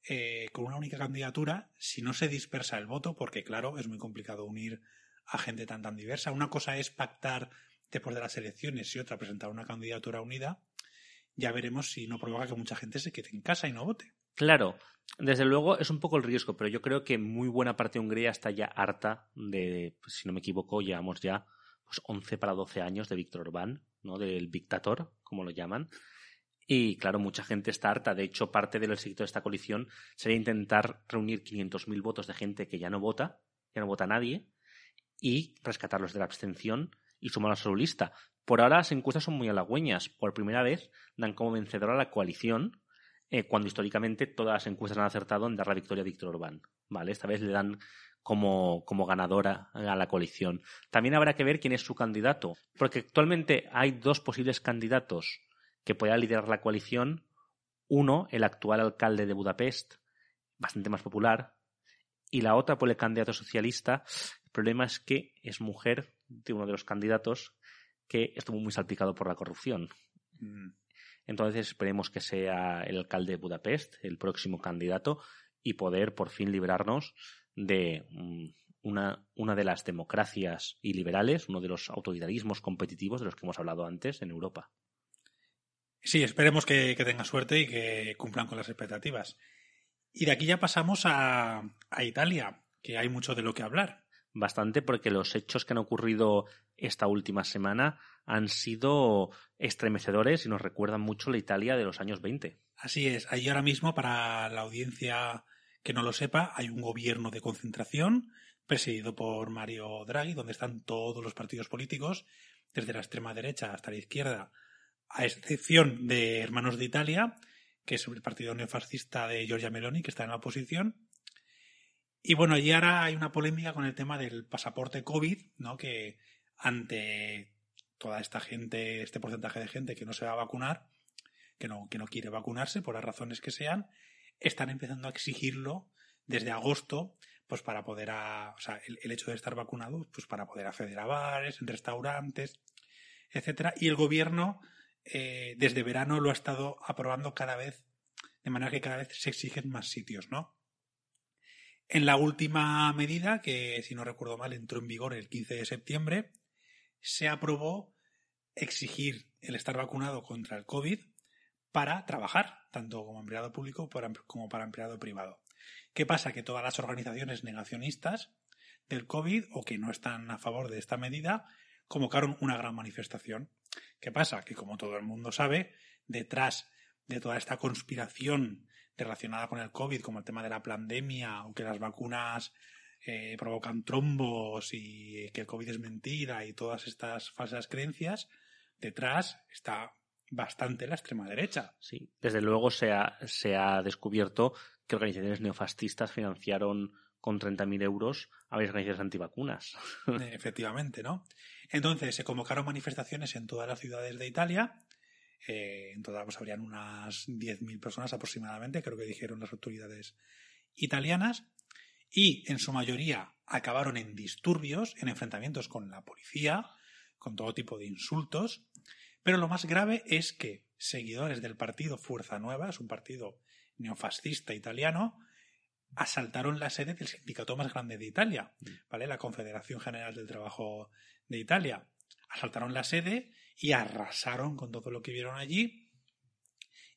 eh, con una única candidatura, si no se dispersa el voto, porque claro, es muy complicado unir a gente tan tan diversa. Una cosa es pactar después de las elecciones y otra presentar una candidatura unida. Ya veremos si no provoca que mucha gente se quede en casa y no vote. Claro, desde luego es un poco el riesgo, pero yo creo que muy buena parte de Hungría está ya harta de, pues, si no me equivoco, llevamos ya pues 11 para 12 años de Víctor Orbán, ¿no? Del dictador, como lo llaman. Y claro, mucha gente está harta. De hecho, parte del éxito de esta coalición sería intentar reunir 500.000 votos de gente que ya no vota, ya no vota nadie, y rescatarlos de la abstención y sumarlos a su lista. Por ahora las encuestas son muy halagüeñas. Por primera vez dan como vencedora a la coalición, eh, cuando históricamente todas las encuestas han acertado en dar la victoria a Víctor Orbán. ¿vale? Esta vez le dan como, como ganadora a la coalición. También habrá que ver quién es su candidato, porque actualmente hay dos posibles candidatos que puedan liderar la coalición. Uno, el actual alcalde de Budapest, bastante más popular, y la otra por el candidato socialista. El problema es que es mujer de uno de los candidatos que estuvo muy salpicado por la corrupción. Mm. Entonces esperemos que sea el alcalde de Budapest el próximo candidato y poder por fin librarnos de mm, una, una de las democracias y liberales, uno de los autoritarismos competitivos de los que hemos hablado antes en Europa. Sí, esperemos que, tenga suerte y que cumplan con las expectativas. Y de aquí ya pasamos a, a Italia, que hay mucho de lo que hablar. Bastante porque los hechos que han ocurrido esta última semana han sido estremecedores y nos recuerdan mucho la Italia de los años 20. Así es. Ahí ahora mismo, para la audiencia que no lo sepa, hay un gobierno de concentración presidido por Mario Draghi, donde están todos los partidos políticos, desde la extrema derecha hasta la izquierda, a excepción de Hermanos de Italia, que es el partido neofascista de Giorgia Meloni, que está en la oposición. Y bueno, allí ahora hay una polémica con el tema del pasaporte COVID, ¿no? Que ante toda esta gente, este porcentaje de gente que no se va a vacunar, que no, que no quiere vacunarse por las razones que sean, están empezando a exigirlo desde agosto, pues para poder, o sea, el, hecho de estar vacunado, pues para poder acceder a bares, en restaurantes, etcétera. Y el gobierno, eh, desde verano, lo ha estado aprobando cada vez, de manera que cada vez se exigen más sitios, ¿no? En la última medida, que si no recuerdo mal entró en vigor el 15 de septiembre, se aprobó exigir el estar vacunado contra el COVID para trabajar, tanto como empleado público como para empleado privado. ¿Qué pasa? Que todas las organizaciones negacionistas del COVID o que no están a favor de esta medida convocaron una gran manifestación. ¿Qué pasa? Que como todo el mundo sabe, detrás de toda esta conspiración relacionada con el COVID, como el tema de la pandemia o que las vacunas eh, provocan trombos y que el COVID es mentira y todas estas falsas creencias, detrás está bastante la extrema derecha. Sí, desde luego se ha, se ha descubierto que organizaciones neofascistas financiaron con 30.000 euros a organizaciones antivacunas. Efectivamente, ¿no? Entonces se convocaron manifestaciones en todas las ciudades de Italia. Eh, en todas pues, habrían unas 10.000 personas aproximadamente, creo que dijeron las autoridades italianas. Y en su mayoría acabaron en disturbios, en enfrentamientos con la policía, con todo tipo de insultos. Pero lo más grave es que seguidores del partido Fuerza Nueva, es un partido neofascista italiano, asaltaron la sede del sindicato más grande de Italia, ¿vale? La Confederación General del Trabajo de Italia. Asaltaron la sede y arrasaron con todo lo que vieron allí.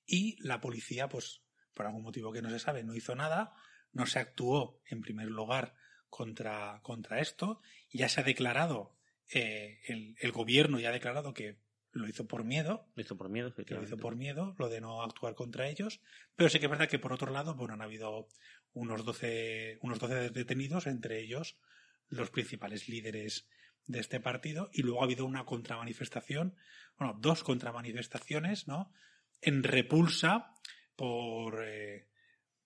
Y la policía, pues, por algún motivo que no se sabe, no hizo nada, no se actuó en primer lugar contra, contra esto. Ya se ha declarado, eh, el, el gobierno ya ha declarado que lo hizo por miedo. Lo hizo por miedo, Lo hizo por miedo, lo de no actuar contra ellos. Pero sí que es verdad que por otro lado, bueno, han habido unos 12, unos 12 detenidos, entre ellos los principales líderes de este partido, y luego ha habido una contramanifestación, bueno, dos contramanifestaciones, ¿no? En repulsa por, eh,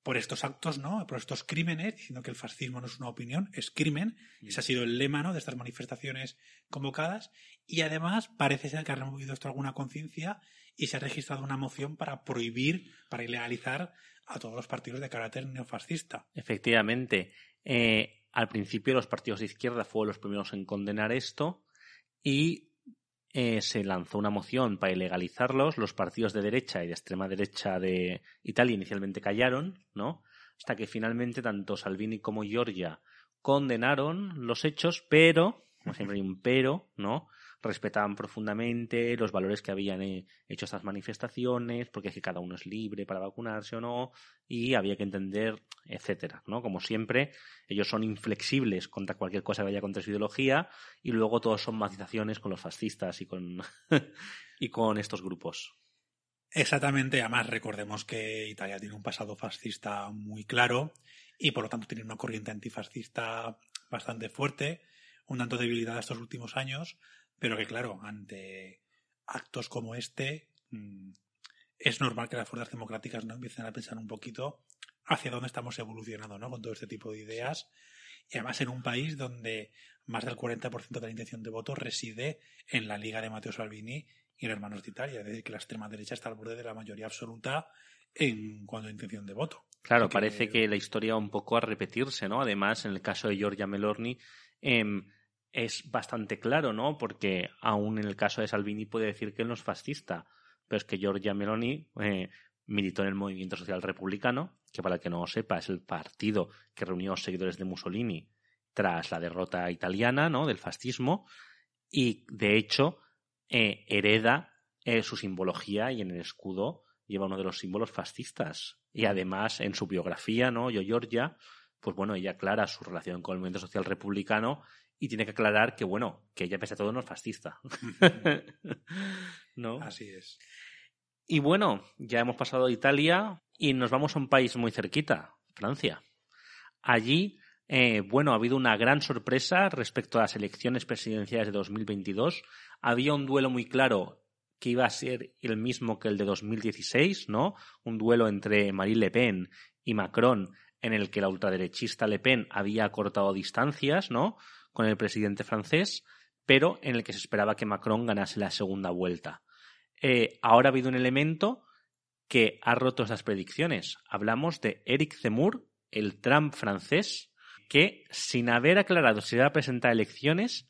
por estos actos, ¿no? Por estos crímenes, diciendo que el fascismo no es una opinión, es crimen. Ese ha sido el lema, ¿no? De estas manifestaciones convocadas. Y además parece ser que ha removido esto alguna conciencia y se ha registrado una moción para prohibir, para ilegalizar a todos los partidos de carácter neofascista. Efectivamente. Eh, al principio los partidos de izquierda fueron los primeros en condenar esto y eh, se lanzó una moción para ilegalizarlos. Los partidos de derecha y de extrema derecha de Italia inicialmente callaron, ¿no? Hasta que finalmente tanto Salvini como Giorgia condenaron los hechos, pero, como siempre hay un pero, ¿no? Respetaban profundamente los valores que habían eh, hecho estas manifestaciones, porque es que cada uno es libre para vacunarse o no, y había que entender, etcétera, ¿no? Como siempre, ellos son inflexibles contra cualquier cosa que vaya contra su ideología, y luego todos son matizaciones con los fascistas y con, [laughs] y con estos grupos. Exactamente, además recordemos que Italia tiene un pasado fascista muy claro y por lo tanto tiene una corriente antifascista bastante fuerte, un tanto debilitada estos últimos años, pero que claro, ante actos como este, mm, es normal que las fuerzas democráticas no empiecen a pensar un poquito hacia dónde estamos evolucionando ¿no? con todo este tipo de ideas. Y además en un país donde más del 40% de la intención de voto reside en la Liga de Matteo Salvini y en Hermanos de Italia. Es decir, que la extrema derecha está al borde de la mayoría absoluta en cuanto a intención de voto. Claro, parece que la historia va un poco a repetirse, ¿no? Además, en el caso de Giorgia Melorni, eh, es bastante claro, ¿no? Porque aún en el caso de Salvini puede decir que él no es fascista, pero es que Giorgia Meloni eh, militó en el movimiento social republicano, que para el que no lo sepa es el partido que reunió a los seguidores de Mussolini tras la derrota italiana, ¿no? Del fascismo, y de hecho eh, hereda eh, su simbología y en el escudo lleva uno de los símbolos fascistas. Y además en su biografía, ¿no? Yo Giorgia, pues bueno, ella aclara su relación con el movimiento social republicano y tiene que aclarar que, bueno, que ella pese a todo no es fascista. [laughs] ¿No? Así es. Y bueno, ya hemos pasado a Italia y nos vamos a un país muy cerquita, Francia. Allí, eh, bueno, ha habido una gran sorpresa respecto a las elecciones presidenciales de 2022. Había un duelo muy claro que iba a ser el mismo que el de 2016, ¿no? Un duelo entre Marine Le Pen y Macron en el que la ultraderechista Le Pen había cortado distancias, ¿no? Con el presidente francés, pero en el que se esperaba que Macron ganase la segunda vuelta. Eh, ahora ha habido un elemento que ha roto esas predicciones. Hablamos de Eric Zemmour, el Trump francés, que sin haber aclarado si iba a presentar elecciones,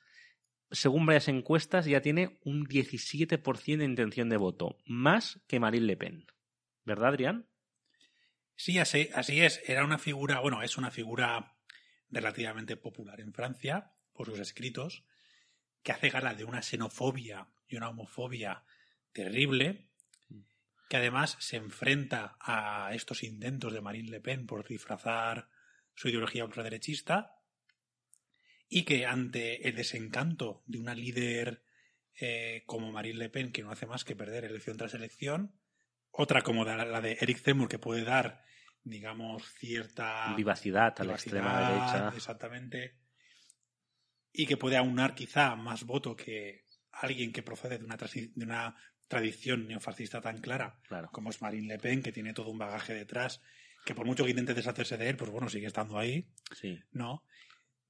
según varias encuestas, ya tiene un 17% de intención de voto, más que Marine Le Pen. ¿Verdad, Adrián? Sí, así, así es. Era una figura, bueno, es una figura relativamente popular en Francia por sus escritos, que hace gala de una xenofobia y una homofobia terrible, que además se enfrenta a estos intentos de Marine Le Pen por disfrazar su ideología ultraderechista, y que ante el desencanto de una líder eh, como Marine Le Pen, que no hace más que perder elección tras elección, otra como la de Eric Zemmour, que puede dar digamos, cierta vivacidad a la extrema derecha. Exactamente. Y que puede aunar quizá más voto que alguien que procede de una, de una tradición neofascista tan clara claro. como es Marine Le Pen, que tiene todo un bagaje detrás, que por mucho que intente deshacerse de él, pues bueno, sigue estando ahí. Sí. ¿No?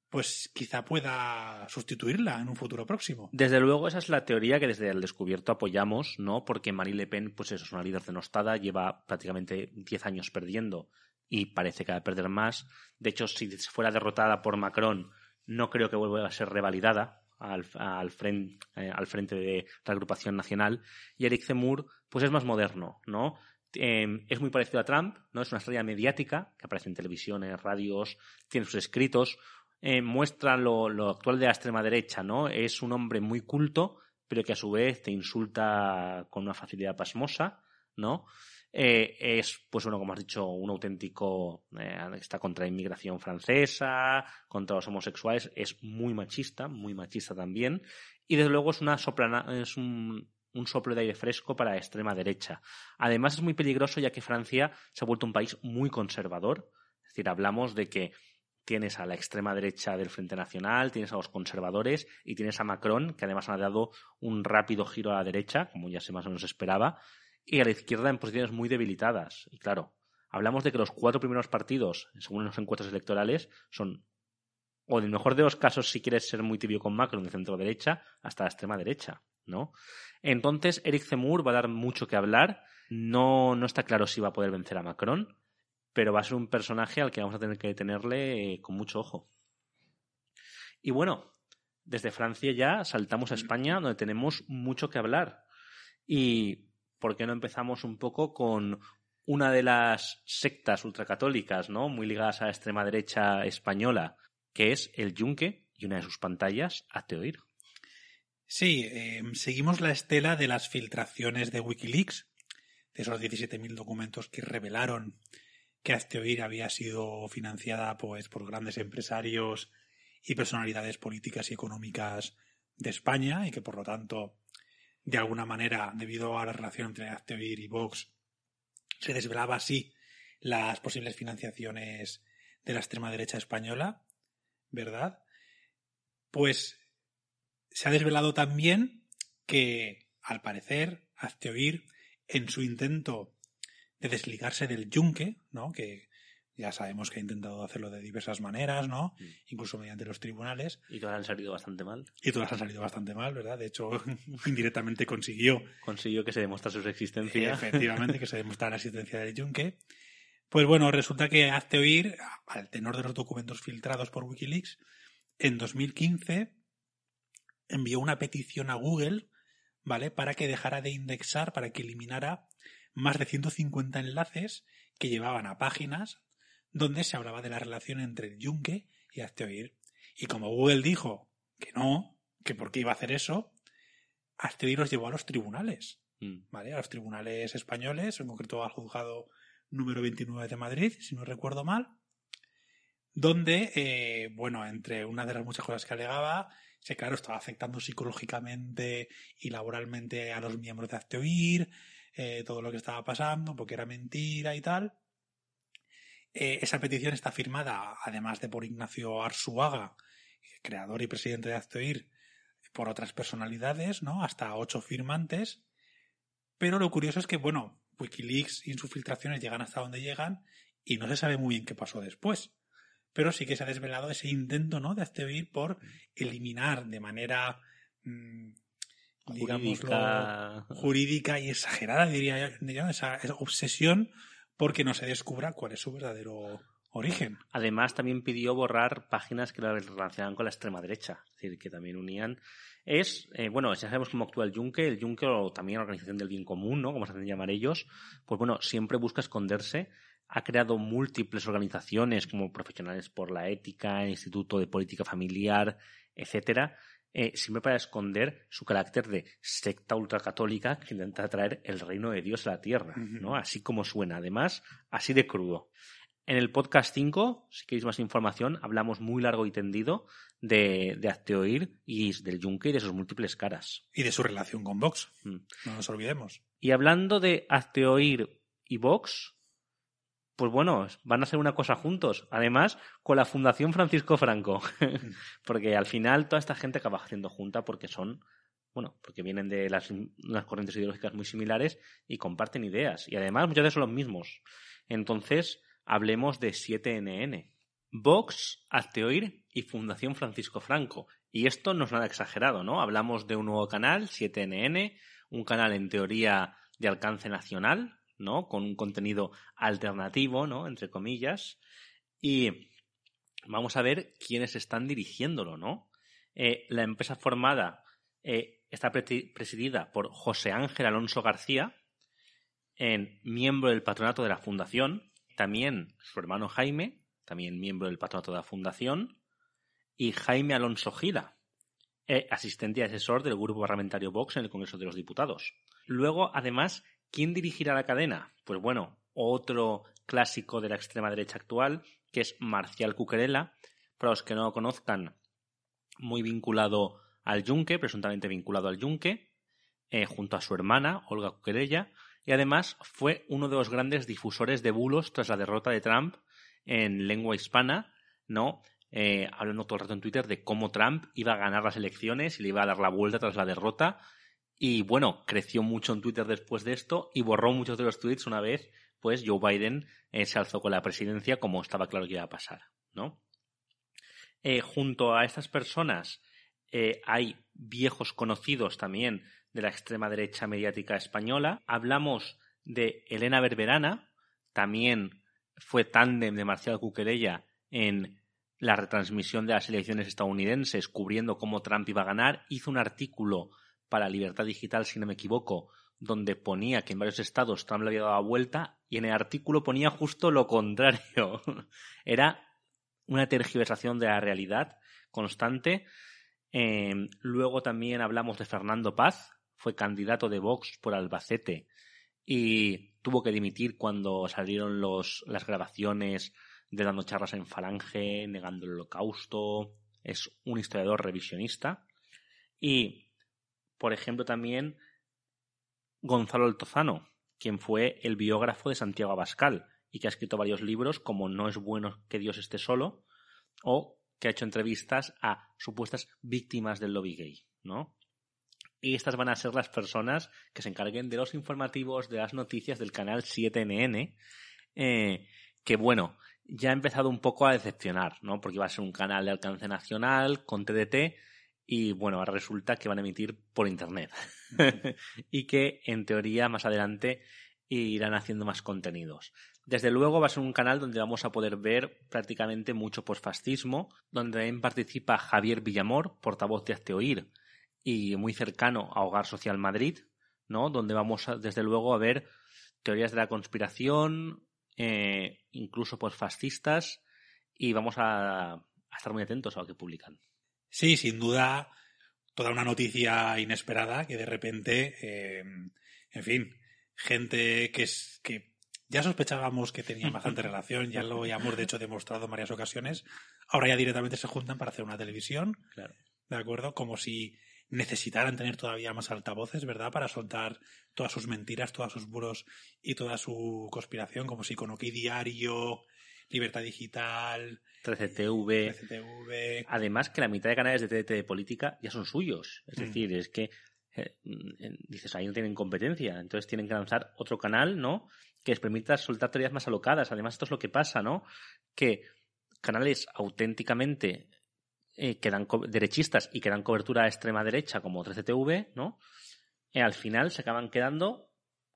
Pues quizá pueda sustituirla en un futuro próximo. Desde luego, esa es la teoría que desde el descubierto apoyamos, ¿no? Porque Marine Le Pen, pues eso, es una líder denostada, lleva prácticamente 10 años perdiendo y parece que va a perder más. De hecho, si fuera derrotada por Macron, no creo que vuelva a ser revalidada al, al, frente, eh, al frente de la agrupación nacional. Y Eric Zemmour, pues es más moderno, ¿no? Eh, es muy parecido a Trump, ¿no? Es una estrella mediática que aparece en televisiones, radios, tiene sus escritos, eh, muestra lo, lo, actual de la extrema derecha, ¿no? Es un hombre muy culto, pero que a su vez te insulta con una facilidad pasmosa, ¿no? Eh, es, pues bueno, como has dicho, un auténtico, eh, está contra la inmigración francesa, contra los homosexuales, es muy machista, muy machista también, y desde luego es, una soplana, es un, un soplo de aire fresco para la extrema derecha. Además es muy peligroso ya que Francia se ha vuelto un país muy conservador, es decir, hablamos de que tienes a la extrema derecha del Frente Nacional, tienes a los conservadores y tienes a Macron, que además ha dado un rápido giro a la derecha, como ya se más o menos esperaba, y a la izquierda en posiciones muy debilitadas. Y claro, hablamos de que los cuatro primeros partidos, según los encuentros electorales, son, o en el mejor de los casos, si quieres ser muy tibio con Macron, de centro derecha, hasta la extrema derecha, ¿no? Entonces, Eric Zemmour va a dar mucho que hablar. No, no está claro si va a poder vencer a Macron, pero va a ser un personaje al que vamos a tener que tenerle eh, con mucho ojo. Y bueno, desde Francia ya saltamos a España, donde tenemos mucho que hablar. Y ¿por qué no empezamos un poco con una de las sectas ultracatólicas, ¿no? Muy ligadas a la extrema derecha española, que es el Yunque y una de sus pantallas, Ateoir. Sí, eh, seguimos la estela de las filtraciones de Wikileaks, de esos 17.000 documentos que revelaron que Asteoir había sido financiada pues, por grandes empresarios y personalidades políticas y económicas de España y que por lo tanto de alguna manera, debido a la relación entre Acteoir y Vox, se desvelaba así las posibles financiaciones de la extrema derecha española, ¿verdad? Pues se ha desvelado también que, al parecer, Acteoir, en su intento de desligarse del yunque, ¿no? que ya sabemos que ha intentado hacerlo de diversas maneras, ¿no? Mm. Incluso mediante los tribunales. Y todas han salido bastante mal. Y todas han salido bastante mal, ¿verdad? De hecho, [laughs] indirectamente consiguió. Consiguió que se demostrase su existencia. Efectivamente, que se demostrara la existencia del yunque. Pues bueno, resulta que hazte oír, al tenor de los documentos filtrados por Wikileaks, en 2015 envió una petición a Google, ¿vale? Para que dejara de indexar, para que eliminara más de 150 enlaces que llevaban a páginas donde se hablaba de la relación entre el yunque y Asteoir. Y como Google dijo que no, que por qué iba a hacer eso, Asteoir los llevó a los tribunales, mm. ¿vale? A los tribunales españoles, en concreto al juzgado número 29 de Madrid, si no recuerdo mal, donde, eh, bueno, entre una de las muchas cosas que alegaba, se claro, estaba afectando psicológicamente y laboralmente a los miembros de Asteoir, eh, todo lo que estaba pasando, porque era mentira y tal. Eh, esa petición está firmada, además de por Ignacio Arzuaga, creador y presidente de Actoir, por otras personalidades, ¿no? Hasta ocho firmantes. Pero lo curioso es que, bueno, Wikileaks y sus filtraciones llegan hasta donde llegan y no se sabe muy bien qué pasó después. Pero sí que se ha desvelado ese intento, ¿no? De Actoir por eliminar de manera, mmm, jurídica. jurídica y exagerada, diría yo, esa obsesión porque no se descubra cuál es su verdadero origen. Además, también pidió borrar páginas que la relacionaban con la extrema derecha, es decir, que también unían. Es, eh, bueno, ya sabemos cómo actúa el Yunque, el Yunque o también la Organización del Bien Común, ¿no? Como se hacen llamar ellos, pues bueno, siempre busca esconderse. Ha creado múltiples organizaciones como Profesionales por la Ética, Instituto de Política Familiar, etcétera, eh, siempre para esconder su carácter de secta ultracatólica que intenta traer el reino de Dios a la tierra, ¿no? Así como suena, además, así de crudo. En el podcast 5, si queréis más información, hablamos muy largo y tendido de, de Acteoir y del Yunque y de sus múltiples caras. Y de su relación con Vox. Mm. No nos olvidemos. Y hablando de Acteoir y Vox, pues bueno, van a hacer una cosa juntos. Además, con la Fundación Francisco Franco. [laughs] porque al final toda esta gente acaba haciendo junta porque son, bueno, porque vienen de las, unas corrientes ideológicas muy similares y comparten ideas. Y además muchas veces son los mismos. Entonces, hablemos de 7NN. Vox, Azteoir y Fundación Francisco Franco. Y esto no es nada exagerado, ¿no? Hablamos de un nuevo canal, 7NN, un canal en teoría de alcance nacional, ¿no? Con un contenido alternativo, ¿no? Entre comillas. Y vamos a ver quiénes están dirigiéndolo, ¿no? Eh, la empresa formada eh, está presidida por José Ángel Alonso García, miembro del patronato de la fundación, también su hermano Jaime, también miembro del patronato de la fundación, y Jaime Alonso Gira, eh, asistente y asesor del grupo parlamentario Vox en el Congreso de los Diputados. Luego, además, ¿Quién dirigirá la cadena? Pues bueno, otro clásico de la extrema derecha actual, que es Marcial Cuquerela, para los que no lo conozcan, muy vinculado al Yunque, presuntamente vinculado al Yunque, eh, junto a su hermana, Olga Cuquerella, y además fue uno de los grandes difusores de bulos tras la derrota de Trump en lengua hispana, ¿no? Eh, hablando todo el rato en Twitter de cómo Trump iba a ganar las elecciones y le iba a dar la vuelta tras la derrota y bueno, creció mucho en Twitter después de esto y borró muchos de los tweets una vez, pues Joe Biden eh, se alzó con la presidencia como estaba claro que iba a pasar, ¿no? Eh, junto a estas personas eh, hay viejos conocidos también de la extrema derecha mediática española. Hablamos de Elena Berberana, también fue tándem de Marcial Cuquerella en la retransmisión de las elecciones estadounidenses, cubriendo cómo Trump iba a ganar. Hizo un artículo para Libertad Digital, si no me equivoco, donde ponía que en varios estados Trump le había dado la vuelta y en el artículo ponía justo lo contrario. [laughs] Era una tergiversación de la realidad constante. Eh, luego también hablamos de Fernando Paz, fue candidato de Vox por Albacete y tuvo que dimitir cuando salieron los, las grabaciones de dando charlas en Falange, negando el holocausto. Es un historiador revisionista. Y por ejemplo, también Gonzalo Altozano, quien fue el biógrafo de Santiago Abascal y que ha escrito varios libros como No es bueno que Dios esté solo o que ha hecho entrevistas a supuestas víctimas del lobby gay, ¿no? Y estas van a ser las personas que se encarguen de los informativos, de las noticias del canal 7NN, eh, que bueno, ya ha empezado un poco a decepcionar, ¿no? Porque va a ser un canal de alcance nacional con TDT, y bueno, ahora resulta que van a emitir por internet [laughs] y que en teoría más adelante irán haciendo más contenidos. Desde luego va a ser un canal donde vamos a poder ver prácticamente mucho posfascismo, donde también participa Javier Villamor, portavoz de Azteoir y muy cercano a Hogar Social Madrid, ¿no? Donde vamos desde luego a ver teorías de la conspiración, eh, incluso posfascistas, y vamos a, a estar muy atentos a lo que publican. Sí, sin duda, toda una noticia inesperada que de repente, eh, en fin, gente que es que ya sospechábamos que tenían bastante [laughs] relación, ya lo habíamos de hecho demostrado en varias ocasiones, ahora ya directamente se juntan para hacer una televisión, claro. ¿de acuerdo? Como si necesitaran tener todavía más altavoces, ¿verdad? Para soltar todas sus mentiras, todos sus buros y toda su conspiración, como si con OK Diario, Libertad Digital, 13TV. Además que la mitad de canales de TDT de política ya son suyos. Es mm. decir, es que eh, dices, ahí no tienen competencia, entonces tienen que lanzar otro canal, ¿no? Que les permita soltar teorías más alocadas. Además, esto es lo que pasa, ¿no? Que canales auténticamente eh, que dan derechistas y que dan cobertura a extrema derecha, como 13TV, ¿no? Eh, al final se acaban quedando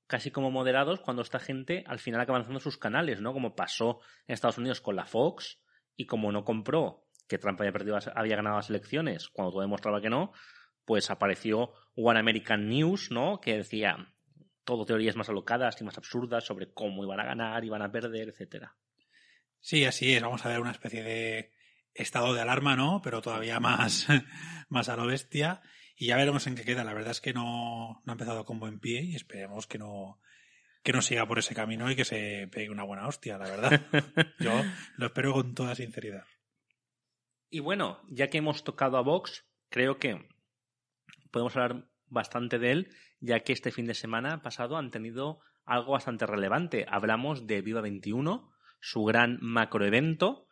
casi como moderados cuando esta gente al final acaba lanzando sus canales, ¿no? Como pasó en Estados Unidos con la Fox y como no compró que Trump había, perdido, había ganado las elecciones cuando todo demostraba que no, pues apareció One American News, ¿no? Que decía todo teorías más alocadas y más absurdas sobre cómo iban a ganar, iban a perder, etcétera. Sí, así es. Vamos a ver una especie de estado de alarma, ¿no? Pero todavía más, [laughs] más a lo bestia. Y ya veremos en qué queda. La verdad es que no, no ha empezado con buen pie y esperemos que no, que no siga por ese camino y que se pegue una buena hostia, la verdad. [laughs] Yo lo espero con toda sinceridad. Y bueno, ya que hemos tocado a Vox, creo que podemos hablar bastante de él, ya que este fin de semana pasado han tenido algo bastante relevante. Hablamos de Viva 21, su gran macroevento,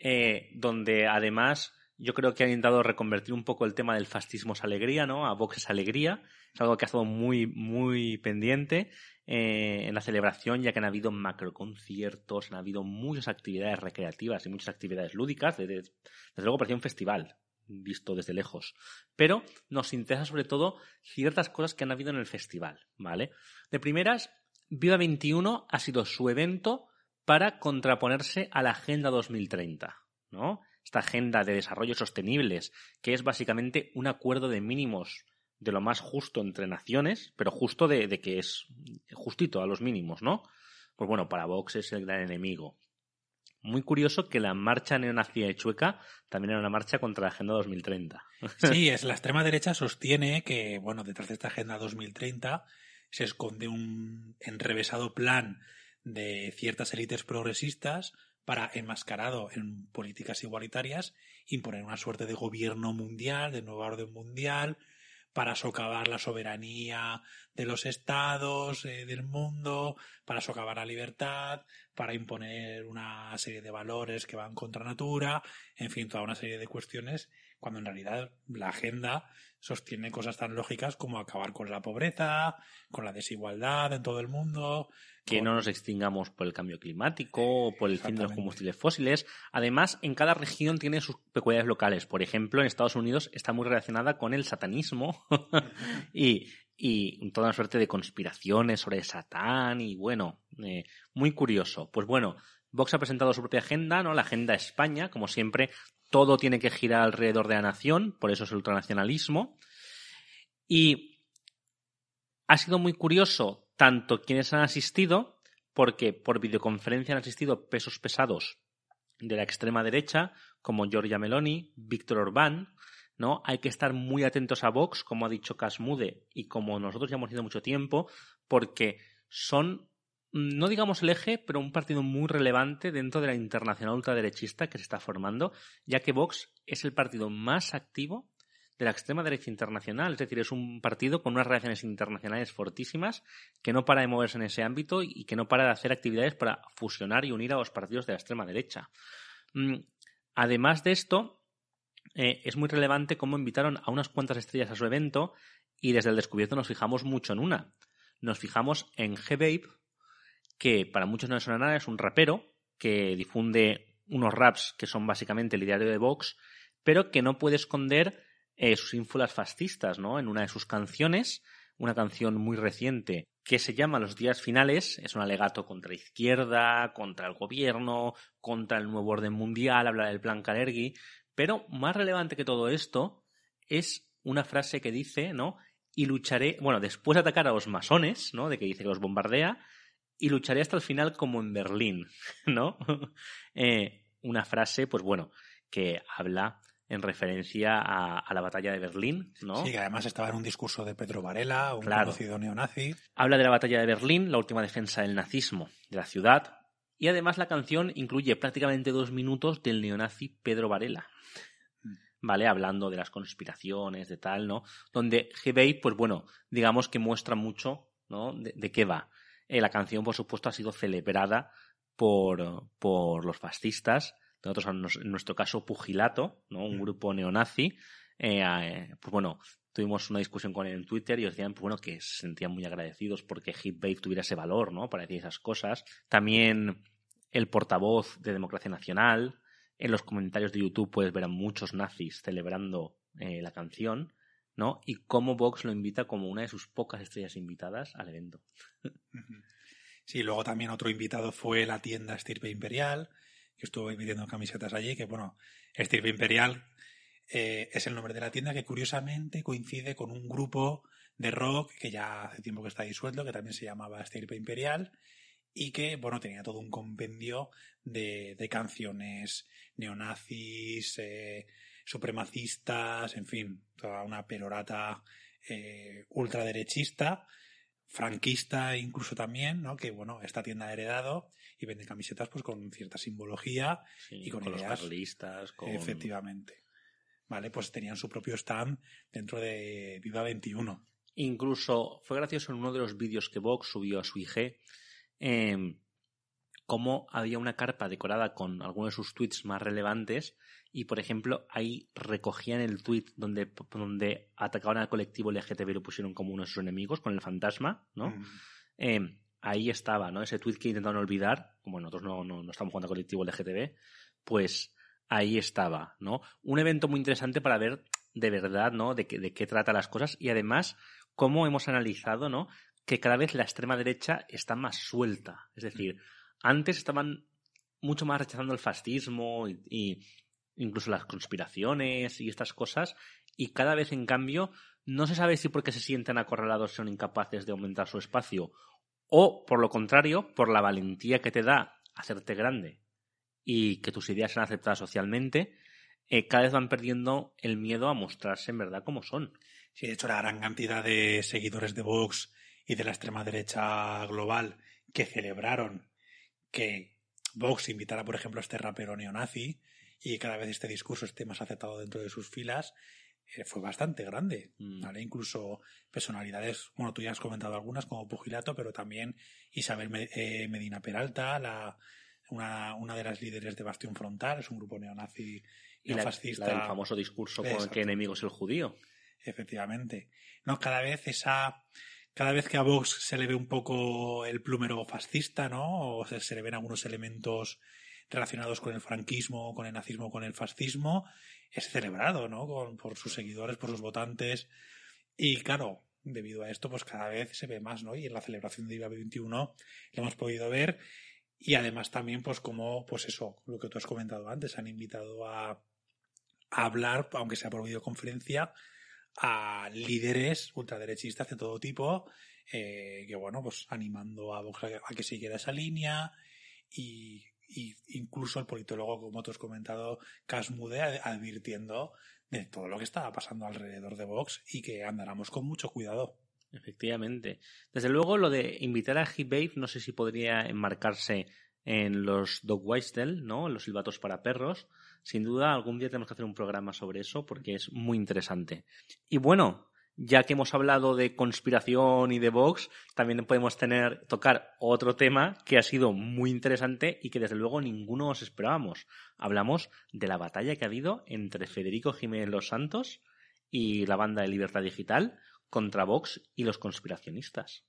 eh, donde además yo creo que han intentado reconvertir un poco el tema del fascismo es alegría, ¿no? A Vox es alegría. Es algo que ha estado muy, muy pendiente eh, en la celebración, ya que han habido macroconciertos, han habido muchas actividades recreativas y muchas actividades lúdicas. Desde, desde luego parecía un festival, visto desde lejos. Pero nos interesa sobre todo ciertas cosas que han habido en el festival, ¿vale? De primeras, Viva 21 ha sido su evento para contraponerse a la Agenda 2030, ¿no? esta agenda de desarrollo sostenibles, que es básicamente un acuerdo de mínimos de lo más justo entre naciones, pero justo de, que es justito a los mínimos, ¿no? Pues bueno, para Vox es el gran enemigo. Muy curioso que la marcha neonazi de Chueca también era una marcha contra la Agenda 2030. [laughs] Sí, es la extrema derecha sostiene que, bueno, detrás de esta Agenda 2030 se esconde un enrevesado plan de ciertas élites progresistas para, enmascarado en políticas igualitarias, imponer una suerte de gobierno mundial, de nuevo orden mundial, para socavar la soberanía de los estados eh, del mundo, para socavar la libertad, para imponer una serie de valores que van contra natura, en fin, toda una serie de cuestiones, cuando en realidad la agenda sostiene cosas tan lógicas como acabar con la pobreza, con la desigualdad en todo el mundo. Que no nos extingamos por el cambio climático o por el fin de los combustibles fósiles. Además, en cada región tiene sus peculiaridades locales. Por ejemplo, en Estados Unidos está muy relacionada con el satanismo [laughs] y, y toda una suerte de conspiraciones sobre Satán y bueno, eh, muy curioso. Pues bueno, Vox ha presentado su propia agenda, ¿no? La agenda España, como siempre, todo tiene que girar alrededor de la nación, por eso es el ultranacionalismo. Y ha sido muy curioso tanto quienes han asistido, porque por videoconferencia han asistido pesos pesados de la extrema derecha, como Giorgia Meloni, Víctor Orbán, ¿no? Hay que estar muy atentos a Vox, como ha dicho Casmude, y como nosotros ya hemos ido mucho tiempo, porque son no digamos el eje, pero un partido muy relevante dentro de la internacional ultraderechista que se está formando, ya que Vox es el partido más activo de la extrema derecha internacional, es decir, es un partido con unas relaciones internacionales fortísimas que no para de moverse en ese ámbito y que no para de hacer actividades para fusionar y unir a los partidos de la extrema derecha. Mm, además de esto, eh, es muy relevante cómo invitaron a unas cuantas estrellas a su evento y desde el descubierto nos fijamos mucho en una. Nos fijamos en G-Babe, que para muchos no suena nada, es un rapero que difunde unos raps que son básicamente el diario de Vox, pero que no puede esconder eh, sus ínfulas fascistas, ¿no? En una de sus canciones, una canción muy reciente que se llama Los días finales, es un alegato contra izquierda, contra el gobierno, contra el nuevo orden mundial, habla del plan Kalergi, pero más relevante que todo esto es una frase que dice, ¿no? Y lucharé, bueno, después de atacar a los masones, ¿no? De que dice que los bombardea, y lucharé hasta el final como en Berlín, [laughs] ¿no? [laughs] Eh, una frase, pues bueno, que habla en referencia a, la batalla de Berlín, ¿no? Sí, que además estaba en un discurso de Pedro Varela, un conocido neonazi. Habla de la batalla de Berlín, la última defensa del nazismo de la ciudad, y además la canción incluye prácticamente dos minutos del neonazi Pedro Varela. Mm. ¿Vale? Hablando de las conspiraciones, de tal, ¿no? Donde Hebei, pues bueno, digamos que muestra mucho, ¿no? de qué va. Eh, la canción, por supuesto, ha sido celebrada por, por los fascistas, nosotros en nuestro caso Pugilato, ¿no? un mm. grupo neonazi. Eh, eh, pues bueno, tuvimos una discusión con él en Twitter y decían pues bueno, que se sentían muy agradecidos porque Hitbait tuviera ese valor ¿no? para decir esas cosas. También el portavoz de Democracia Nacional. En los comentarios de YouTube puedes ver a muchos nazis celebrando la canción. ¿No? Y cómo Vox lo invita como una de sus pocas estrellas invitadas al evento. Sí, luego también otro invitado fue la tienda Estirpe Imperial, que estuvo vendiendo camisetas allí, que bueno, Estirpe Imperial eh, es el nombre de la tienda que curiosamente coincide con un grupo de rock que ya hace tiempo que está disuelto, que también se llamaba Estirpe Imperial, y que, bueno, tenía todo un compendio de, canciones neonazis, eh, supremacistas, en fin, toda una perorata eh, ultraderechista, franquista incluso también, ¿no? Que bueno, esta tienda ha heredado y vende camisetas pues con cierta simbología y con, ideas. Los con... Efectivamente. Vale, pues tenían su propio stand dentro de Viva 21. Incluso fue gracioso en uno de los vídeos que Vox subió a su IG. Em, cómo había una carpa decorada con algunos de sus tweets más relevantes y, por ejemplo, ahí recogían el tweet donde, donde atacaban al colectivo LGTB y lo pusieron como uno de sus enemigos, con el fantasma, ¿no? Mm. Eh, ahí estaba, ¿no? Ese tweet que intentaron olvidar, como nosotros no, no, no estamos jugando al colectivo LGTB, pues ahí estaba, ¿no? Un evento muy interesante para ver de verdad, ¿no? De, qué- de qué trata las cosas y además cómo hemos analizado, ¿no? Que cada vez la extrema derecha está más suelta. Es decir, antes estaban mucho más rechazando el fascismo y, incluso las conspiraciones y estas cosas y cada vez en cambio no se sabe si porque se sienten acorralados son incapaces de aumentar su espacio o por lo contrario, por la valentía que te da hacerte grande y que tus ideas sean aceptadas socialmente, eh, cada vez van perdiendo el miedo a mostrarse en verdad como son. Sí, de hecho, la gran cantidad de seguidores de Vox y de la extrema derecha global que celebraron que Vox invitara, por ejemplo, a este rapero neonazi y cada vez este discurso esté más aceptado dentro de sus filas, eh, fue bastante grande. Mm. ¿vale? Incluso personalidades, bueno, tú ya has comentado algunas como Pugilato, pero también Isabel eh, Medina Peralta, la, una, una de las líderes de Bastión Frontal, es un grupo neonazi Y la, neofascista. la del famoso discurso con Exacto. que enemigo es el judío. Efectivamente. No, cada vez esa. Cada vez que a Vox se le ve un poco el plumero fascista, ¿no? O se, se le ven algunos elementos relacionados con el franquismo, con el nazismo, con el fascismo, es celebrado, ¿no? Con, por sus seguidores, por sus votantes. Y claro, debido a esto, pues cada vez se ve más, ¿no? Y en la celebración de IVA 21 lo hemos podido ver. Y además también, pues como, pues eso, lo que tú has comentado antes, han invitado a, a hablar, aunque sea por videoconferencia, a líderes ultraderechistas de todo tipo, eh, que bueno, pues animando a Vox a, que siguiera esa línea y, incluso el politólogo, como tú has comentado, Casmude, ad- advirtiendo de todo lo que estaba pasando alrededor de Vox y que andáramos con mucho cuidado. Efectivamente. Desde luego, lo de invitar a Babe no sé si podría enmarcarse en los dog whistle, ¿no? En los silbatos para perros. Sin duda, algún día tenemos que hacer un programa sobre eso porque es muy interesante. Y bueno, ya que hemos hablado de conspiración y de Vox, también podemos tener, tocar otro tema que ha sido muy interesante y que desde luego ninguno os esperábamos. Hablamos de la batalla que ha habido entre Federico Jiménez Los Santos y la banda de Libertad Digital contra Vox y los conspiracionistas.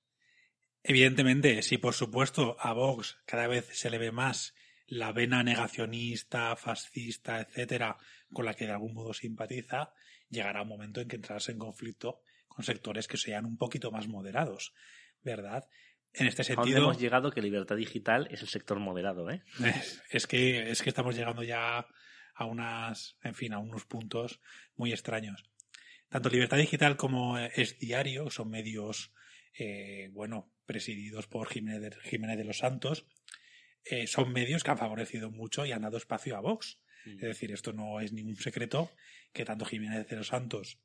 Evidentemente, si por supuesto a Vox cada vez se le ve más la vena negacionista, fascista, etcétera, con la que de algún modo simpatiza, llegará un momento en que entrarás en conflicto con sectores que sean un poquito más moderados, ¿verdad? En este ¿A dónde sentido, hemos llegado que Libertad Digital es el sector moderado, ¿eh? es, es que es que estamos llegando ya a unas, en fin, a unos puntos muy extraños. Tanto Libertad Digital como Es Diario son medios, eh, bueno, presididos por Jiménez de, Jiménez de los Santos, eh, son medios que han favorecido mucho y han dado espacio a Vox. Es decir, esto no es ningún secreto que tanto Jiménez de los Santos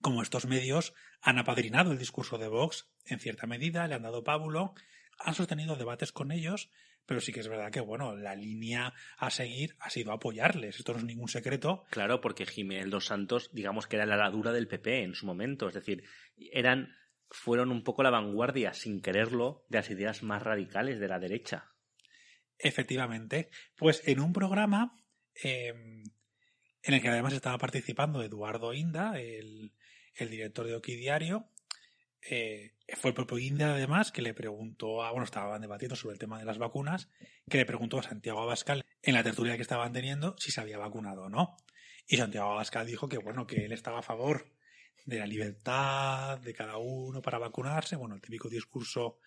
como estos medios han apadrinado el discurso de Vox en cierta medida, le han dado pábulo, han sostenido debates con ellos, pero sí que es verdad que, bueno, la línea a seguir ha sido apoyarles. Esto no es ningún secreto. Claro, porque Jiménez Dos Santos, digamos que era la ladura del PP en su momento, es decir, eran fueron un poco la vanguardia, sin quererlo, de las ideas más radicales de la derecha. Efectivamente, pues en un programa eh, en el que además estaba participando Eduardo Inda, el, el director de Oki Diario, eh, fue el propio Inda además que le preguntó a, bueno, estaban debatiendo sobre el tema de las vacunas, que le preguntó a Santiago Abascal en la tertulia que estaban teniendo si se había vacunado o no. Y Santiago Abascal dijo que bueno, que él estaba a favor de la libertad de cada uno para vacunarse, bueno, el típico discurso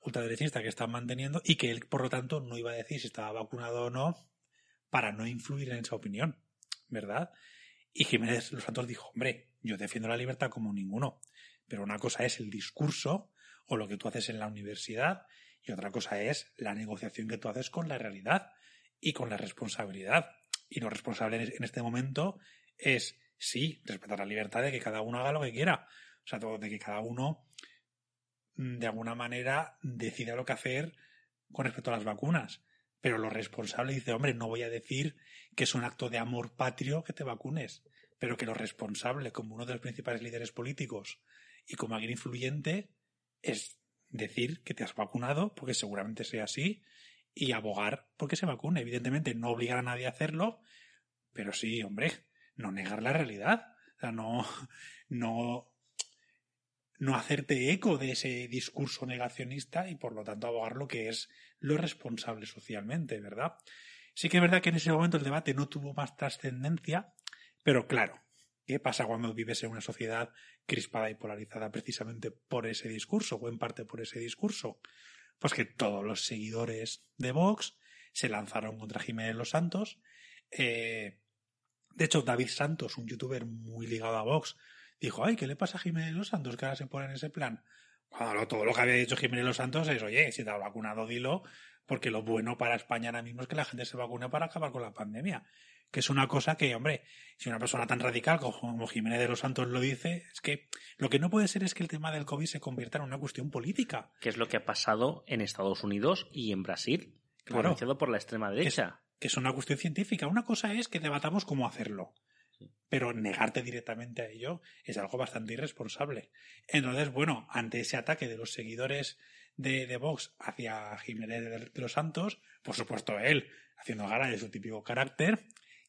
ultraderechista que están manteniendo y que él, por lo tanto, no iba a decir si estaba vacunado o no para no influir en esa opinión, ¿verdad? Y Jiménez Los Santos dijo, hombre, yo defiendo la libertad como ninguno, pero una cosa es el discurso o lo que tú haces en la universidad y otra cosa es la negociación que tú haces con la realidad y con la responsabilidad. Y lo responsable en este momento es, sí, respetar la libertad de que cada uno haga lo que quiera. O sea, de que cada uno de alguna manera decida lo que hacer con respecto a las vacunas. Pero lo responsable dice, hombre, no voy a decir que es un acto de amor patrio que te vacunes, pero que lo responsable, como uno de los principales líderes políticos y como alguien influyente, es decir que te has vacunado, porque seguramente sea así, y abogar porque se vacune. Evidentemente, no obligar a nadie a hacerlo, pero sí, hombre, no negar la realidad. O sea, no, no, no hacerte eco de ese discurso negacionista y por lo tanto abogar lo que es lo responsable socialmente, ¿verdad? Sí que es verdad que en ese momento el debate no tuvo más trascendencia, pero claro, ¿qué pasa cuando vives en una sociedad crispada y polarizada precisamente por ese discurso o en parte por ese discurso? Pues que todos los seguidores de Vox se lanzaron contra Jiménez Los Santos. Eh, de hecho, David Santos, un youtuber muy ligado a Vox, dijo, ay, ¿qué le pasa a Jiménez Los Santos que ahora se pone en ese plan? Cuando todo lo que había dicho Jiménez Los Santos es, oye, si te has vacunado, dilo, porque lo bueno para España ahora mismo es que la gente se vacune para acabar con la pandemia. Que es una cosa que, hombre, si una persona tan radical como Jiménez de los Santos lo dice, es que lo que no puede ser es que el tema del COVID se convierta en una cuestión política. Que es lo que ha pasado en Estados Unidos y en Brasil, claro, por la extrema derecha. que es una cuestión científica. Una cosa es que debatamos cómo hacerlo. Pero negarte directamente a ello es algo bastante irresponsable. Entonces, bueno, ante ese ataque de los seguidores de, de Vox hacia Jiménez de, los Santos, por supuesto él, haciendo gala de su típico carácter,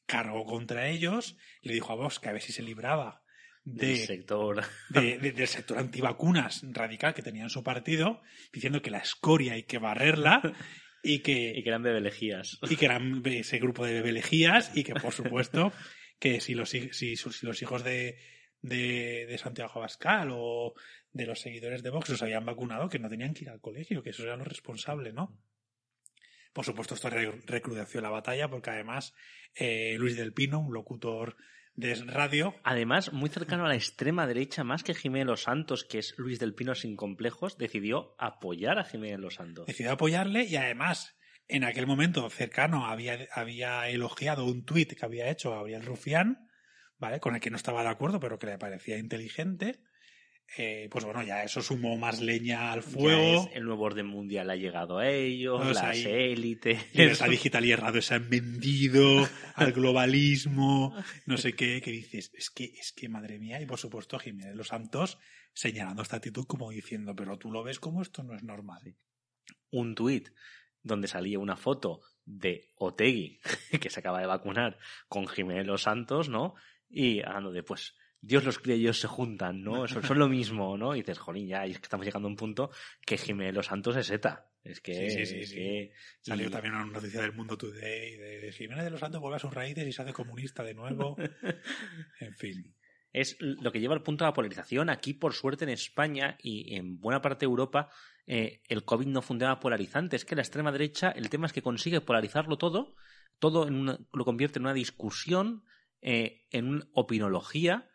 cargó contra ellos, le dijo a Vox que a ver si se libraba del sector del sector antivacunas radical que tenía en su partido, diciendo que la escoria hay que barrerla y que, [laughs] y que eran bebelejías. Y que eran ese grupo de bebelejías y que, por supuesto, [laughs] que si los, si, si los hijos de, de, de, Santiago Abascal o de los seguidores de Vox los habían vacunado, que no tenían que ir al colegio, que eso era lo responsable, ¿no? Por supuesto, esto recrudeció la batalla porque además eh, Luis del Pino, un locutor de radio. Además, muy cercano a la extrema derecha, más que Jiménez Los Santos, que es Luis del Pino sin complejos, decidió apoyar a Jiménez Los Santos. Decidió apoyarle y además, en aquel momento cercano, había, había elogiado un tuit que había hecho Gabriel Rufián, ¿vale? Con el que no estaba de acuerdo, pero que le parecía inteligente. Eh, pues bueno, ya eso sumó más leña al fuego. el nuevo orden mundial ha llegado a ellos, las élites. La [laughs] digital y errado se han vendido al globalismo, no sé qué, que dices, es que, es que madre mía, y por supuesto Jiménez Los Santos señalando esta actitud como diciendo, pero tú lo ves como esto no es normal. Un tuit donde salía una foto de Otegui, [laughs] que se acaba de vacunar, con Jiménez Los Santos, ¿no? Y hablando de, pues, Dios los cría y ellos se juntan, ¿no? Son, son lo mismo, ¿no? Y dices, jolín, ya, y es que estamos llegando a un punto que Jiménez Los Santos es ETA. Es que, sí, sí, sí, Salió también una noticia del Mundo Today de, Jiménez de los Santos vuelve a sus raíces y se hace comunista de nuevo. [laughs] en fin. Es lo que lleva al punto de la polarización. Aquí, por suerte, en España y en buena parte de Europa, eh, el COVID no fundaba polarizante. Es que la extrema derecha, el tema es que consigue polarizarlo todo, todo en lo convierte en una discusión, eh, en una opinología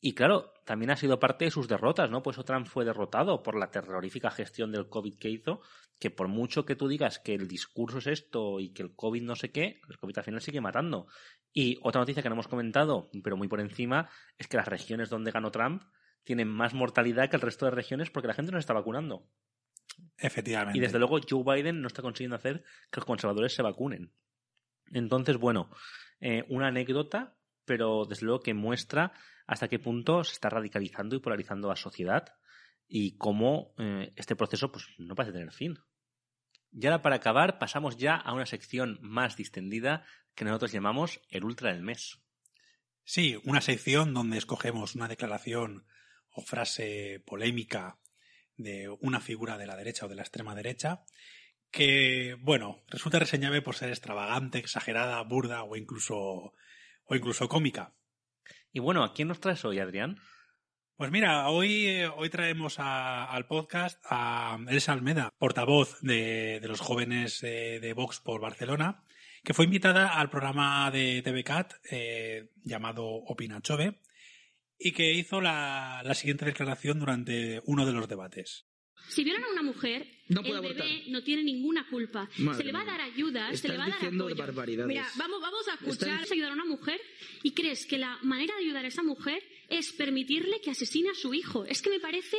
y claro, también ha sido parte de sus derrotas, ¿no? Pues Trump fue derrotado por la terrorífica gestión del COVID que hizo, que por mucho que tú digas que el discurso es esto y que el COVID no sé qué, el COVID al final sigue matando. Y otra noticia que no hemos comentado, pero muy por encima, es que las regiones donde ganó Trump tienen más mortalidad que el resto de regiones porque la gente no se está vacunando. Efectivamente. Y desde luego Joe Biden no está consiguiendo hacer que los conservadores se vacunen. Entonces, bueno, eh, una anécdota, pero desde luego que muestra hasta qué punto se está radicalizando y polarizando la sociedad y cómo eh, este proceso pues, no parece tener fin. Y ahora para acabar pasamos ya a una sección más distendida que nosotros llamamos el Ultra del Mes. Sí, una sección donde escogemos una declaración o frase polémica de una figura de la derecha o de la extrema derecha que, bueno, resulta reseñable por ser extravagante, exagerada, burda o incluso, o incluso cómica. Y bueno, ¿a quién nos traes hoy, Adrián? Pues mira, hoy, eh, hoy traemos al podcast a Elsa Almeda, portavoz de, los jóvenes de Vox por Barcelona, que fue invitada al programa de TVCAT eh, llamado Opina Chove y que hizo la siguiente declaración durante uno de los debates. Si violan a una mujer, el bebé no tiene ninguna culpa. se le va a dar ayuda, se le va a dar apoyo. Mira, vamos, vamos a escuchar ayudar a una mujer y crees que la manera de ayudar a esa mujer es permitirle que asesine a su hijo. Es que me parece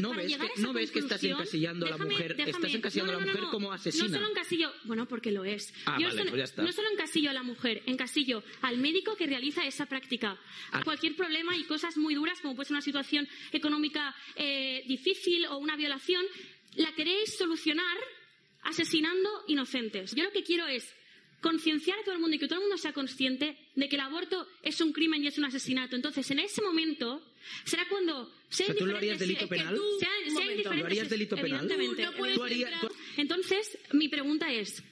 no ves, que, no ves que estás encasillando a la mujer, estás encasillando a la mujer como asesina. No solo encasillo, bueno, porque lo es. Ah, Yo vale, pues ya está. No solo encasillo a la mujer, encasillo al médico que realiza esa práctica. Ah. Cualquier problema y cosas muy duras, como puede ser una situación económica eh, difícil o una violación, la queréis solucionar asesinando inocentes. Yo lo que quiero es concienciar a todo el mundo y que todo el mundo sea consciente de que el aborto es un crimen y es un asesinato. Entonces, en ese momento será cuando sea ¿Tú lo harías delito penal? ¿Lo harías delito penal? Entonces, mi pregunta es,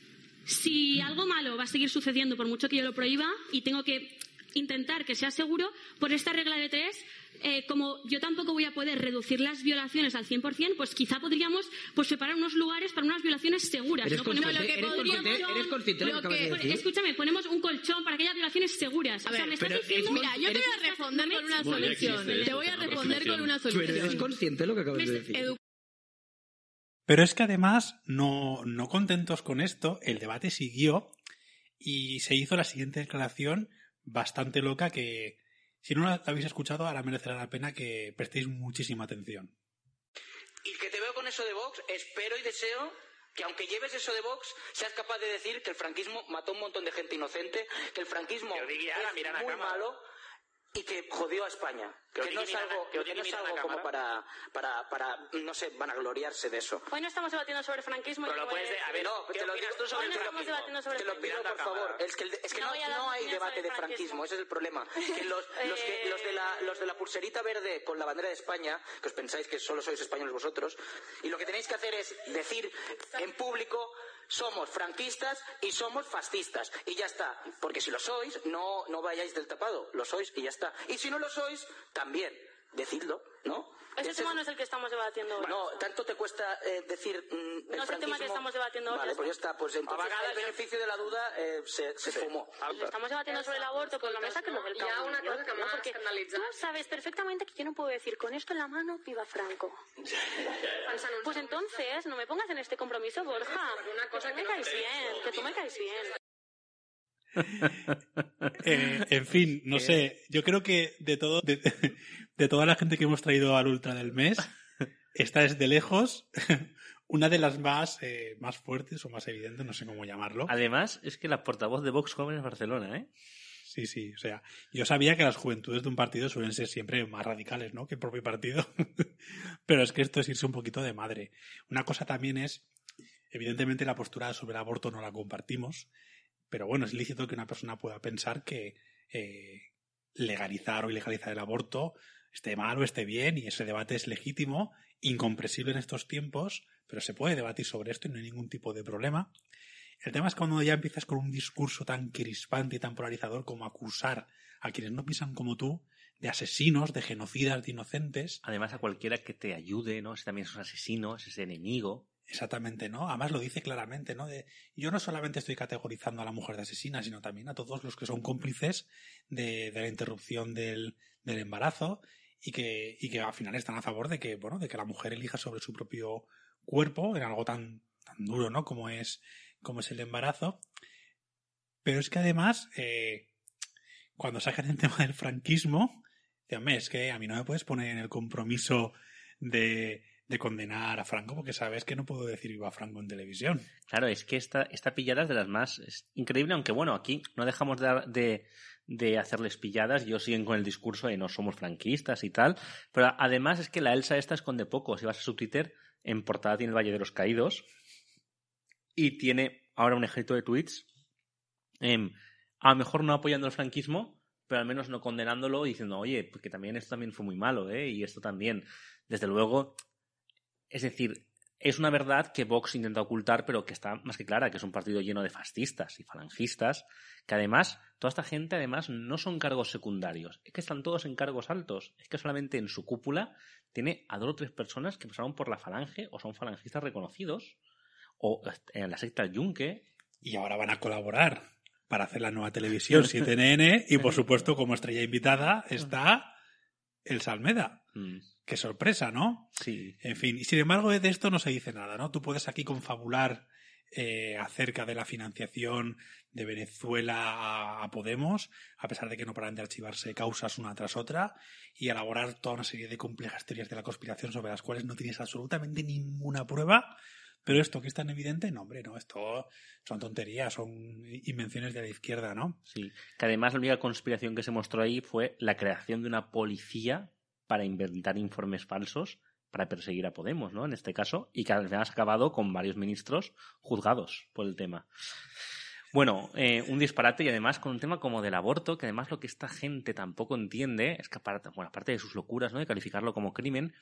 si algo malo va a seguir sucediendo por mucho que yo lo prohíba y tengo que intentar que sea seguro, por esta regla de tres, eh, como yo tampoco voy a poder reducir las violaciones al 100%, pues quizá podríamos pues, preparar unos lugares para unas violaciones seguras. ¿Eres, consciente, lo que ¿eres, consciente, ¿eres consciente lo que, Escúchame, ponemos un colchón para que haya violaciones seguras. A ver, o sea, me estás diciendo... Mira, yo te voy a responder con una solución. Te voy a responder con una solución. Pero eres consciente de lo que acabas de decir. Pero es que además, no, no contentos con esto, el debate siguió y se hizo la siguiente declaración bastante loca que, si no la habéis escuchado, ahora merecerá la pena que prestéis muchísima atención. Y que te veo con eso de Vox, espero y deseo que aunque lleves eso de Vox, seas capaz de decir que el franquismo mató a un montón de gente inocente, que el franquismo es muy malo y que jodió a España. Que, no es algo, que, no es algo como para, para, para, no sé, vanagloriarse de eso. Hoy no estamos debatiendo sobre franquismo. Pero lo puedes, a ver, no, te lo digo tú sobre Hoy no estamos debatiendo sobre Te lo pido, por favor. Es que, es que no, no, hay debate de franquismo. ese es el problema. Que los, [laughs] los, que, los, de la, los de la pulserita verde con la bandera de España, que os pensáis que solo sois españoles vosotros, y lo que tenéis que hacer es decir en público somos franquistas y somos fascistas. Y ya está. Porque si lo sois, no, no vayáis del tapado. Lo sois y ya está. Y si no lo sois, también. Decidlo, ¿no? Ese tema no es el que estamos debatiendo hoy. No, tanto te cuesta eh, decir. Mm, no es el tema que estamos debatiendo hoy. Vale, pues ya está. Pues entonces el beneficio de la duda eh, se, se fumó. Estamos debatiendo sobre el aborto con la mesa que lo del Ya una cosa que ha escandalitzat. Tú sabes perfectamente que yo no puedo decir con esto en la mano, viva Franco. pues entonces, no me pongas en este compromiso, Borja. Una cosa que, me caes bien, que tú me caes bien. Eh, en fin, no sé. Yo creo que de todo, de, [laughs] de toda la gente que hemos traído al Ultra del mes, esta es de lejos [laughs] una de las más, eh, más fuertes o más evidentes, no sé cómo llamarlo. Además, es que la portavoz de Vox Joven es Barcelona, ¿eh? Sí, sí, o sea, yo sabía que las juventudes de un partido suelen ser siempre más radicales, ¿no? Que el propio partido. [laughs] Pero es que esto es irse un poquito de madre. Una cosa también es, evidentemente la postura sobre el aborto no la compartimos, pero bueno, es lícito que una persona pueda pensar que eh, legalizar o ilegalizar el aborto esté mal o esté bien, y ese debate es legítimo, incomprensible en estos tiempos, pero se puede debatir sobre esto y no hay ningún tipo de problema. El tema es cuando ya empiezas con un discurso tan crispante y tan polarizador como acusar a quienes no piensan como tú de asesinos, de genocidas, de inocentes. Además, a cualquiera que te ayude, ¿no? Ese también es un asesino, es ese enemigo. Exactamente, ¿no? Además lo dice claramente, ¿no? Yo no solamente estoy categorizando a la mujer de asesina, sino también a todos los que son cómplices de, la interrupción del, embarazo y que, y que al final están a favor de que, bueno, de que la mujer elija sobre su propio cuerpo en algo tan, duro, ¿no? Como es, como es el embarazo. Pero es que además, eh, cuando sacan el tema del franquismo, dígame, es que a mí no me puedes poner en el compromiso de, de condenar a Franco porque sabes que no puedo decir viva Franco en televisión. Claro, es que esta, esta pillada es de las más increíble, aunque bueno, aquí no dejamos de, de, de hacerles pilladas, yo siguen con el discurso de no somos franquistas y tal, pero además es que la Elsa esta esconde poco, si vas a su Twitter, en portada tiene el Valle de los Caídos y tiene ahora un ejército de tweets, eh, a lo mejor no apoyando el franquismo, pero al menos no condenándolo y diciendo, oye, porque también esto también fue muy malo, ¿eh? Y esto también, desde luego, es decir, es una verdad que Vox intenta ocultar, pero que está más que clara, que es un partido lleno de fascistas y falangistas, que además, toda esta gente además no son cargos secundarios, es que están todos en cargos altos, es que solamente en su cúpula tiene a dos o tres personas que pasaron por la falange o son falangistas reconocidos, o en la secta Yunque. Y ahora van a colaborar para hacer la nueva [laughs] televisión 7NN y por supuesto como estrella invitada está el Salmeda. Mm. Qué sorpresa, ¿no? Sí. En fin, y sin embargo de esto no se dice nada, ¿no? Tú puedes aquí confabular eh, acerca de la financiación de Venezuela a, Podemos, a pesar de que no paran de archivarse causas una tras otra, y elaborar toda una serie de complejas teorías de la conspiración sobre las cuales no tienes absolutamente ninguna prueba. Pero esto que es tan evidente, no, hombre, no, esto son tonterías, son invenciones de la izquierda, ¿no? Sí, que además la única conspiración que se mostró ahí fue la creación de una policía para inventar informes falsos para perseguir a Podemos, ¿no? En este caso, y que además ha acabado con varios ministros juzgados por el tema. Bueno, eh, un disparate y además con un tema como del aborto, que además lo que esta gente tampoco entiende es que aparte, bueno, aparte de sus locuras, ¿no? De calificarlo como crimen,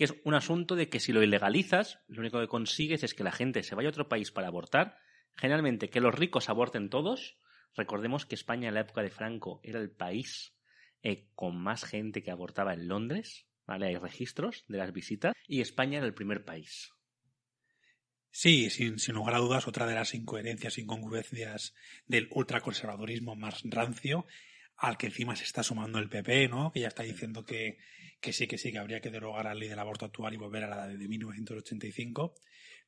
que es un asunto de que si lo ilegalizas, lo único que consigues es que la gente se vaya a otro país para abortar, generalmente que los ricos aborten todos. Recordemos que España en la época de Franco era el país eh, con más gente que abortaba en Londres. Hay registros de las visitas, y España era el primer país. Sí, sin, sin lugar a dudas, otra de las incoherencias, incongruencias del ultraconservadurismo más rancio, al que encima se está sumando el PP, ¿no? Que ya está diciendo que, que sí, que sí, que habría que derogar la ley del aborto actual y volver a la de 1985.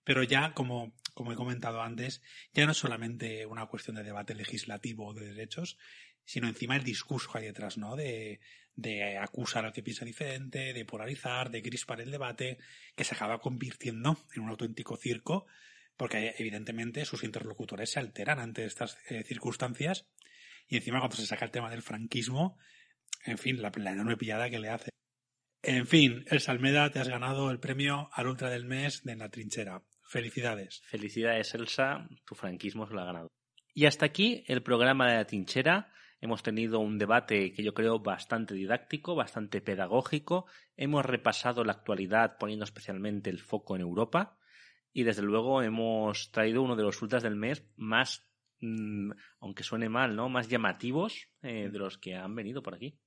Pero ya, como, como he comentado antes, ya no es solamente una cuestión de debate legislativo o de derechos, sino encima el discurso que hay detrás, ¿no? De, de acusar al que piensa diferente, de polarizar, de crispar el debate, que se acaba convirtiendo en un auténtico circo, porque evidentemente sus interlocutores se alteran ante estas eh, circunstancias, y encima cuando se saca el tema del franquismo, en fin, la, enorme pillada que le hace. En fin, El Salmeda, te has ganado el premio al Ultra del Mes de En la Trinchera. Felicidades. Felicidades, Elsa, tu franquismo se lo ha ganado. Y hasta aquí el programa de la trinchera. Hemos tenido un debate que yo creo bastante didáctico, bastante pedagógico. Hemos repasado la actualidad poniendo especialmente el foco en Europa. Y desde luego hemos traído uno de los ultras del mes más, aunque suene mal, ¿no? Más llamativos eh, de los que han venido por aquí.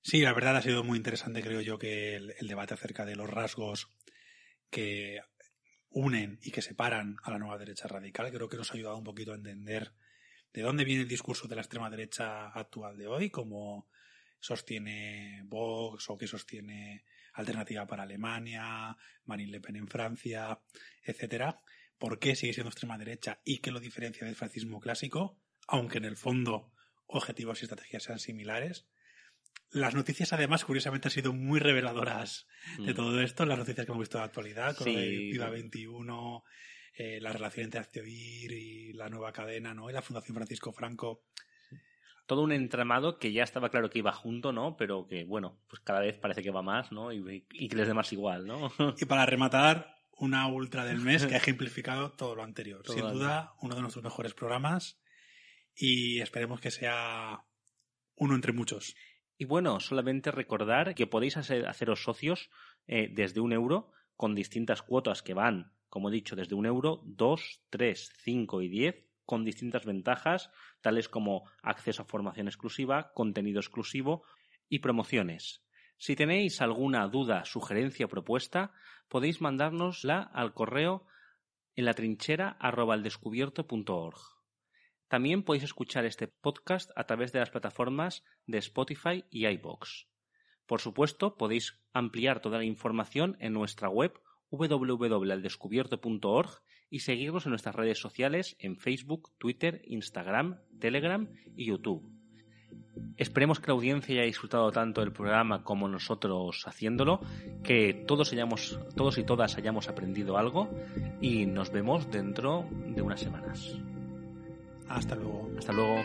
Sí, la verdad ha sido muy interesante, creo yo, que el debate acerca de los rasgos que unen y que separan a la nueva derecha radical. Creo que nos ha ayudado un poquito a entender de dónde viene el discurso de la extrema derecha actual de hoy, como sostiene Vox o que sostiene Alternativa para Alemania, Marine Le Pen en Francia, etcétera, por qué sigue siendo extrema derecha y qué lo diferencia del fascismo clásico, aunque en el fondo objetivos y estrategias sean similares. Las noticias, además, curiosamente han sido muy reveladoras de mm. todo esto, las noticias que hemos visto en la actualidad, con el Viva 21, eh, la relación entre Actevir y la nueva cadena, ¿no? Y la Fundación Francisco Franco. Todo un entramado que ya estaba claro que iba junto, ¿no? Pero que, bueno, pues cada vez parece que va más, ¿no? Y, que les dé más igual, ¿no? y para rematar, una ultra del mes que ha [laughs] ejemplificado todo lo anterior. Sin duda, uno de nuestros mejores programas y esperemos que sea uno entre muchos. Y bueno, solamente recordar que podéis hacer, haceros socios eh, desde un euro con distintas cuotas que van como he dicho, desde un euro, dos, tres, cinco y diez, con distintas ventajas, tales como acceso a formación exclusiva, contenido exclusivo y promociones. Si tenéis alguna duda, sugerencia o propuesta, podéis mandárnosla al correo en la trinchera También podéis escuchar este podcast a través de las plataformas de Spotify y iBox. Por supuesto, podéis ampliar toda la información en nuestra web www.aldescubierto.org y seguirnos en nuestras redes sociales en Facebook, Twitter, Instagram, Telegram y YouTube. Esperemos que la audiencia haya disfrutado tanto del programa como nosotros haciéndolo, que todos, hayamos, todos y todas hayamos aprendido algo y nos vemos dentro de unas semanas. Hasta luego. Hasta luego.